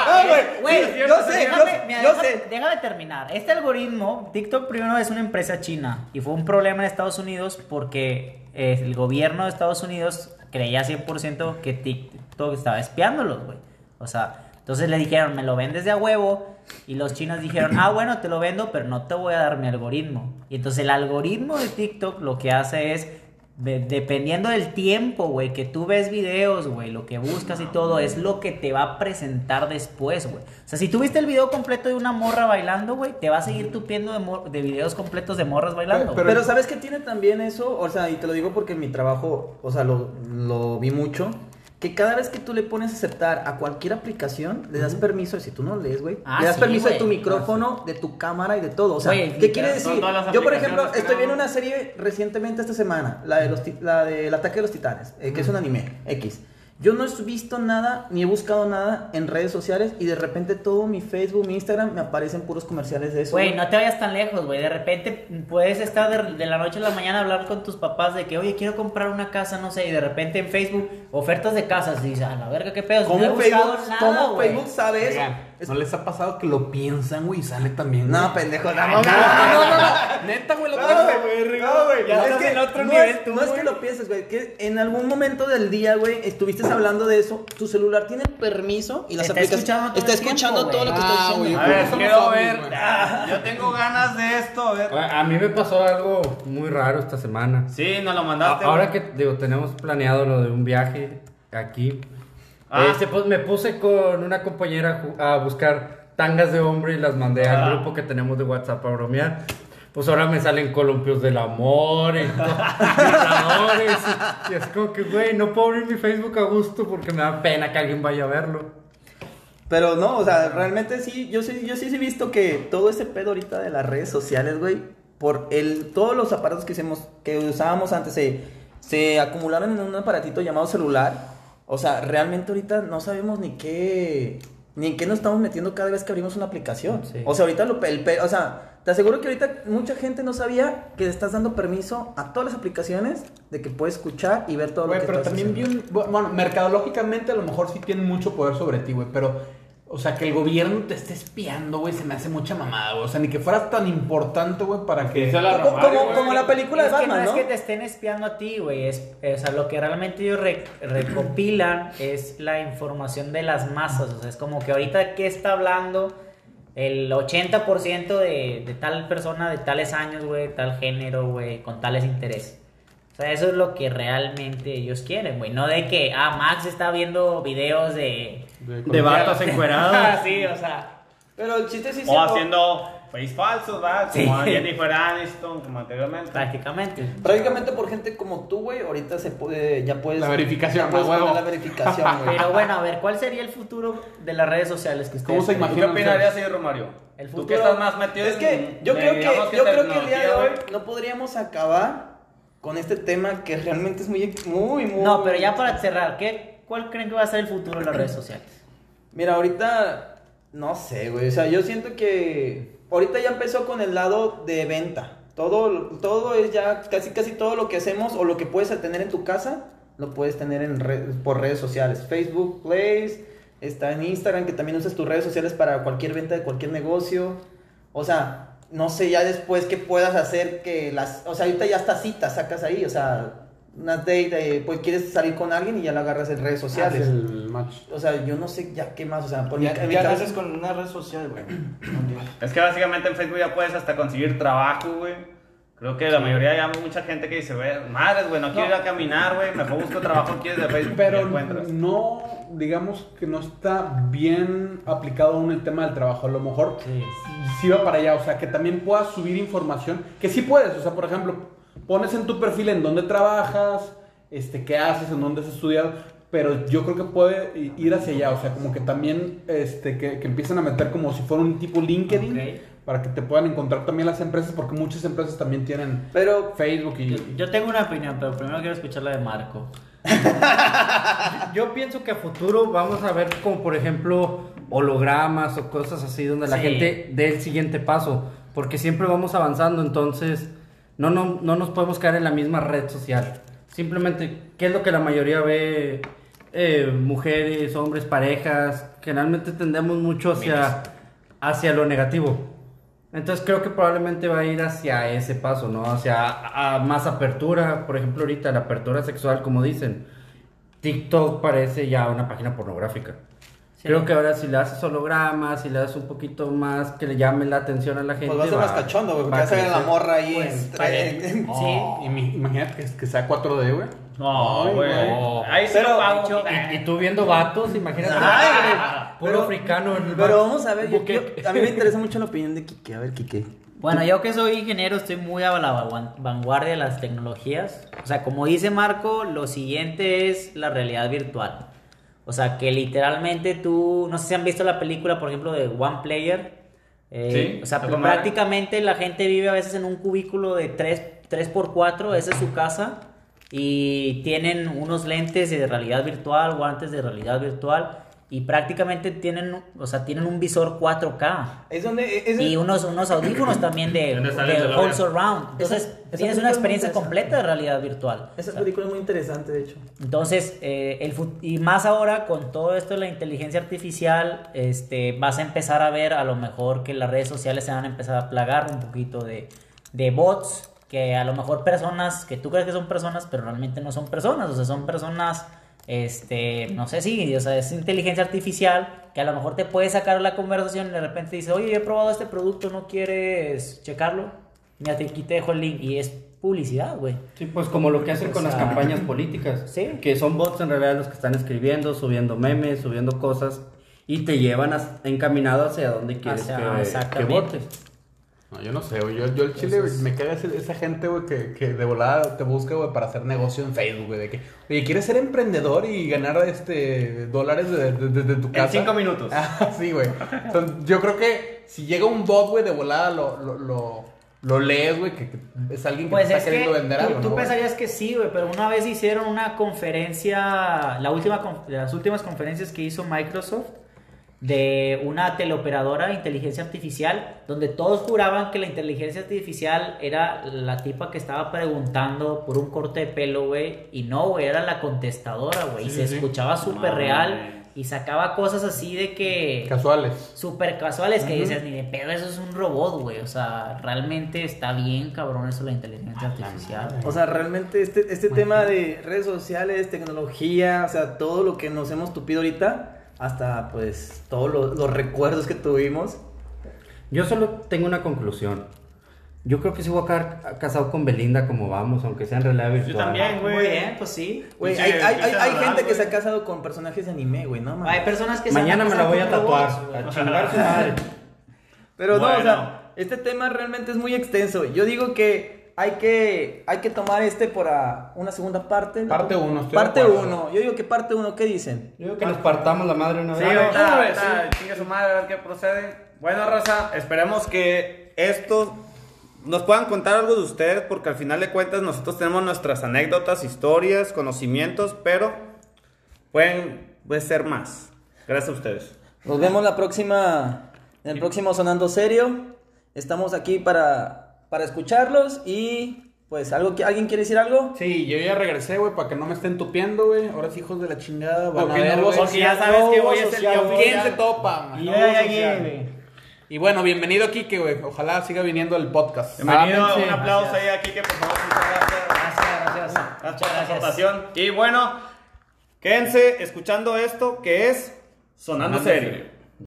Ah, güey, yo sé, yo, déjame, mira, yo déjame- sé. déjame terminar. Este algoritmo, TikTok primero es una empresa china y fue un problema en Estados Unidos porque eh, el gobierno de Estados Unidos creía 100% que TikTok estaba espiándolos, güey. O sea, entonces le dijeron, me lo vendes de a huevo. Y los chinos dijeron, ah, bueno, te lo vendo, pero no te voy a dar mi algoritmo. Y entonces el algoritmo de TikTok lo que hace es, de- dependiendo del tiempo, güey, que tú ves videos, güey, lo que buscas y todo, es lo que te va a presentar después, güey. O sea, si tú viste el video completo de una morra bailando, güey, te va a seguir tupiendo de, de videos completos de morras bailando. Pero- Pero, ¿sabes qué tiene también eso? O sea, y te lo digo porque en mi trabajo, o sea, lo, lo vi mucho. Que cada vez que tú le pones a aceptar a cualquier aplicación, le das permiso, y si tú no lees, güey, Ah, le das sí, permiso de güey. tu micrófono, de tu cámara y de todo. O sea, ¿qué quiere decir? Yo, por ejemplo, estoy viendo una serie recientemente esta semana, la de los la del ataque de los titanes, eh, que es un anime, X. Yo no he visto nada, ni he buscado nada en redes sociales, y de repente todo mi Facebook, mi Instagram, me aparecen puros comerciales de eso. Güey, no te vayas tan lejos, güey. De repente puedes estar de, de la noche a la mañana a hablar con tus papás de que, oye, quiero comprar una casa, no sé, y de repente en Facebook, ofertas de casas, y dices, a la verga, qué pedo. ¿Cómo no he buscado Facebook, nada, cómo. Facebook sabe eso? Oigan, ¿no les ha pasado que lo piensan, güey, y sale también? No, güey? pendejo, no, No, no, no, no, no. Neta, güey, lo güey, no, güey, ya es que en otro no nivel es, tú, no es que güey. lo pienses, güey, que en algún momento del día, güey, estuviste hablando de eso, tu celular tiene permiso y las Está aplicaciones escuchando todo está el tiempo, escuchando güey. todo lo que Ah, estás güey, diciendo. A ver, Somos quiero ver. güey. Ah, Yo tengo ganas de esto, a ver. A mí me pasó algo muy raro esta semana. Sí, nos lo mandaste. Ahora güey. que digo, tenemos planeado lo de un viaje aquí. Ah. Este, pues, me puse con una compañera a buscar tangas de hombre y las mandé Ah. al grupo que tenemos de WhatsApp a bromear. Pues ahora me salen columpios del amor y vibradores, y, y es como que, güey, no puedo abrir mi Facebook a gusto porque me da pena que alguien vaya a verlo. Pero no, o sea, realmente sí, yo sí, yo sí he visto que todo ese pedo ahorita de las redes sociales, güey, por el, todos los aparatos que usábamos antes se, se acumularon en un aparatito llamado celular. O sea, realmente ahorita no sabemos ni qué, ni en qué nos estamos metiendo cada vez que abrimos una aplicación. Sí. O sea, ahorita lo, el, o sea, te aseguro que ahorita mucha gente no sabía que estás dando permiso a todas las aplicaciones de que puedes escuchar y ver todo Güey, lo que pero también vi un. Bueno, mercadológicamente a lo mejor sí tienen mucho poder sobre ti, güey. Pero, o sea, que el gobierno te esté espiando, güey, se me hace mucha mamada, güey. O sea, ni que fuera tan importante, güey, para que. La Como, como, la película de es que Batman, no ¿no? es que te estén espiando a ti, güey. Es, o sea, lo que realmente ellos re- recopilan es la información de las masas. O sea, es como que ahorita que está hablando el 80% de, de tal persona de tales años, güey, tal género, güey, con tales intereses. O sea, eso es lo que realmente ellos quieren, güey. No de que, ah, Max está viendo videos de... De vatos encuerados. sí, o sea... Pero el chiste sí O haciendo face falsos, ¿verdad? Sí. Como a Jennifer Aniston, como anteriormente. Prácticamente. Prácticamente por gente como tú, güey, ahorita se puede, ya puedes... La verificación, poner la verificación, güey. Pero bueno, a ver, ¿cuál sería el futuro de las redes sociales que ustedes ¿Cómo se? ¿Tú qué opinarías, señor Romario? El Tú futuro- que estás más metido Es en- que yo de, creo que, yo creo que el día de hoy güey. no podríamos acabar con este tema que realmente es muy, muy, muy... No, pero ya para cerrar, ¿qué, ¿cuál creen que va a ser el futuro de las redes sociales? Mira, ahorita, no sé, güey, o sea, yo siento que ahorita ya empezó con el lado de venta. Todo, todo es ya, casi casi todo lo que hacemos o lo que puedes tener en tu casa, lo puedes tener en red- por redes sociales. Facebook, Plays, está en Instagram, que también usas tus redes sociales para cualquier venta de cualquier negocio. O sea, no sé ya después qué puedas hacer que las... O sea, ahorita ya hasta citas sacas ahí, o sea, una date, pues quieres salir con alguien y ya la agarras en redes sociales. El match. O sea, yo no sé ya qué más, o sea, por Ya, en mi ya caso- naces con una red social, güey. Es que básicamente en Facebook ya puedes hasta conseguir trabajo, güey. Creo que la mayoría ya mucha gente que dice, madres, güey, no quiero ir a caminar, güey, mejor busco trabajo aquí desde Facebook Pero no, digamos que no está bien aplicado aún el tema del trabajo. A lo mejor sí. va para allá. O sea, que también puedas subir información. Que sí puedes. O sea, por ejemplo, pones en tu perfil en dónde trabajas, este, qué haces, en dónde has estudiado. Pero yo creo que puede ir hacia allá. O sea, como que también este, que, que empiecen a meter como si fuera un tipo LinkedIn. Para que te puedan encontrar también las empresas. Porque muchas empresas también tienen Pero Facebook y... Yo, yo tengo una opinión, pero primero quiero escuchar la de Marco. Yo pienso que a futuro vamos a ver como por ejemplo hologramas o cosas así donde la Sí. gente dé el siguiente paso, porque siempre vamos avanzando, entonces no, no, no nos podemos quedar en la misma red social. Simplemente, ¿qué es lo que la mayoría ve? Eh, mujeres, hombres, parejas, generalmente tendemos mucho hacia, hacia lo negativo. Entonces creo que probablemente va a ir hacia ese paso, ¿no? Hacia más apertura, por ejemplo ahorita la apertura sexual, como dicen. TikTok parece ya una página pornográfica. Creo que ahora si le haces hologramas, si le das un poquito más que le llame la atención a la gente. pues va a ser más cachondo, güey, porque vas a ver a la morra ahí Pues, en- en- en- Sí. Y mi- imagínate que, que sea 4D, güey. No, Ay, güey. Ahí lo dicho- Y, y tú viendo vatos, imagínate. Ay, puro pero- africano. en el Pero vamos a ver, yo- a mí me interesa mucho la opinión de Kike. A ver, Kike. Bueno, yo que soy ingeniero estoy muy a la van- vanguardia de las tecnologías. O sea, como dice Marco, lo siguiente es la realidad virtual. O sea, que literalmente tú, no sé si han visto la película, por ejemplo, de One Player. Eh, Sí, o sea, prácticamente la gente vive a veces en un cubículo de 3, 3x4, esa es su casa. Y tienen unos lentes de realidad virtual, guantes de realidad virtual. Y prácticamente tienen, o sea, tienen un visor 4K. Es donde. Es, Y unos, unos audífonos también de, ¿Dónde sale de? Whole Surround. Entonces, Esa- tienes una experiencia completa de realidad virtual. Esa O sea, película es muy interesante, de hecho. Entonces, eh, el fut- y más ahora con todo esto de la inteligencia artificial, este, vas a empezar a ver a lo mejor que las redes sociales se van a empezar a plagar un poquito de, de bots, que a lo mejor personas que tú crees que son personas, pero realmente no son personas, o sea, son personas, este, no sé si, o sea, es inteligencia artificial que a lo mejor te puede sacar la conversación y de repente dice, oye, he probado este producto, ¿no quieres checarlo? Mira, te- aquí te dejo el link y es publicidad, güey. Sí, pues como lo que hacen con O las sea, campañas políticas. sí. Que son bots en realidad los que están escribiendo, subiendo memes, subiendo cosas y te llevan a- encaminado hacia donde quieres Hacia- que, que exactamente. votes. No, yo no sé, güey. Yo, yo el chile me caga esa gente, güey, que, que de volada te busca, güey, para hacer negocio en Facebook, güey. De que, oye, ¿quieres ser emprendedor y ganar este dólares desde de, de- de tu casa? En cinco minutos. Ah, sí, güey. Entonces, yo creo que si llega un bot, güey, de volada lo, lo, lo, lo lees, güey, que, que es alguien que Pues te es está que queriendo vender tú, algo, tú ¿no, güey? pensarías que sí, güey, pero una vez hicieron una conferencia, la última, con- las últimas conferencias que hizo Microsoft de una teleoperadora de inteligencia artificial, donde todos juraban que la inteligencia artificial era la tipa que estaba preguntando por un corte de pelo, güey, y no, güey, era la contestadora, güey, y se escuchaba súper real y sacaba cosas así de que Casuales. súper casuales que dices, ni de pedo, eso es un robot, güey. O sea, realmente está bien cabrón eso de la inteligencia artificial. O sea, realmente este, este tema de redes sociales, tecnología, o sea, todo lo que nos hemos tupido ahorita, hasta pues todos los, los recuerdos que tuvimos. Yo solo tengo una conclusión. Yo creo que sí voy a quedar casado con Belinda como vamos, aunque sea en realidad virtual. Yo también, güey. Muy bien, pues sí. Güey, Sí, hay, hay, hay, hablar, gente que se ha casado con personajes de anime, güey, no mames. Hay personas que se Mañana van me la voy a tatuar. robots. A chingar su madre. Pero no, o sea, este tema realmente es muy extenso. Yo digo que hay que, hay que tomar este para una segunda parte. ¿no? Parte uno, estoy de Parte acuerdo. 1. Yo digo que parte 1, ¿qué dicen? Yo digo que nos partamos la madre una Sí, vez. ahorita, ahorita, chingue su madre, a ver qué procede. Bueno, raza, esperemos que esto nos puedan contar algo de ustedes, porque al final de cuentas nosotros tenemos nuestras anécdotas, historias, conocimientos, pero pueden, puede ser más. Gracias a ustedes. Nos vemos la próxima, en el próximo Sonando Serio. Estamos aquí para para escucharlos y pues algo que alguien quiere decir algo. Sí, yo ya regresé, güey, para que no me estén tupiendo, güey. Ahora sí, hijos de la chingada, van a Porque ver, no. Porque ya sabes que hoy es el día ¿Quién se topa? man? Y No, yo llegué, güey. Y bueno, bienvenido Kike, güey. Ojalá siga viniendo el podcast. Bienvenido, Ámense. un aplauso ahí a Kike, por favor. Gracias. Gracias, gracias. Gracias por la aportación. Y bueno, quédense escuchando esto que es Sonando, Sonando Serio. Serio.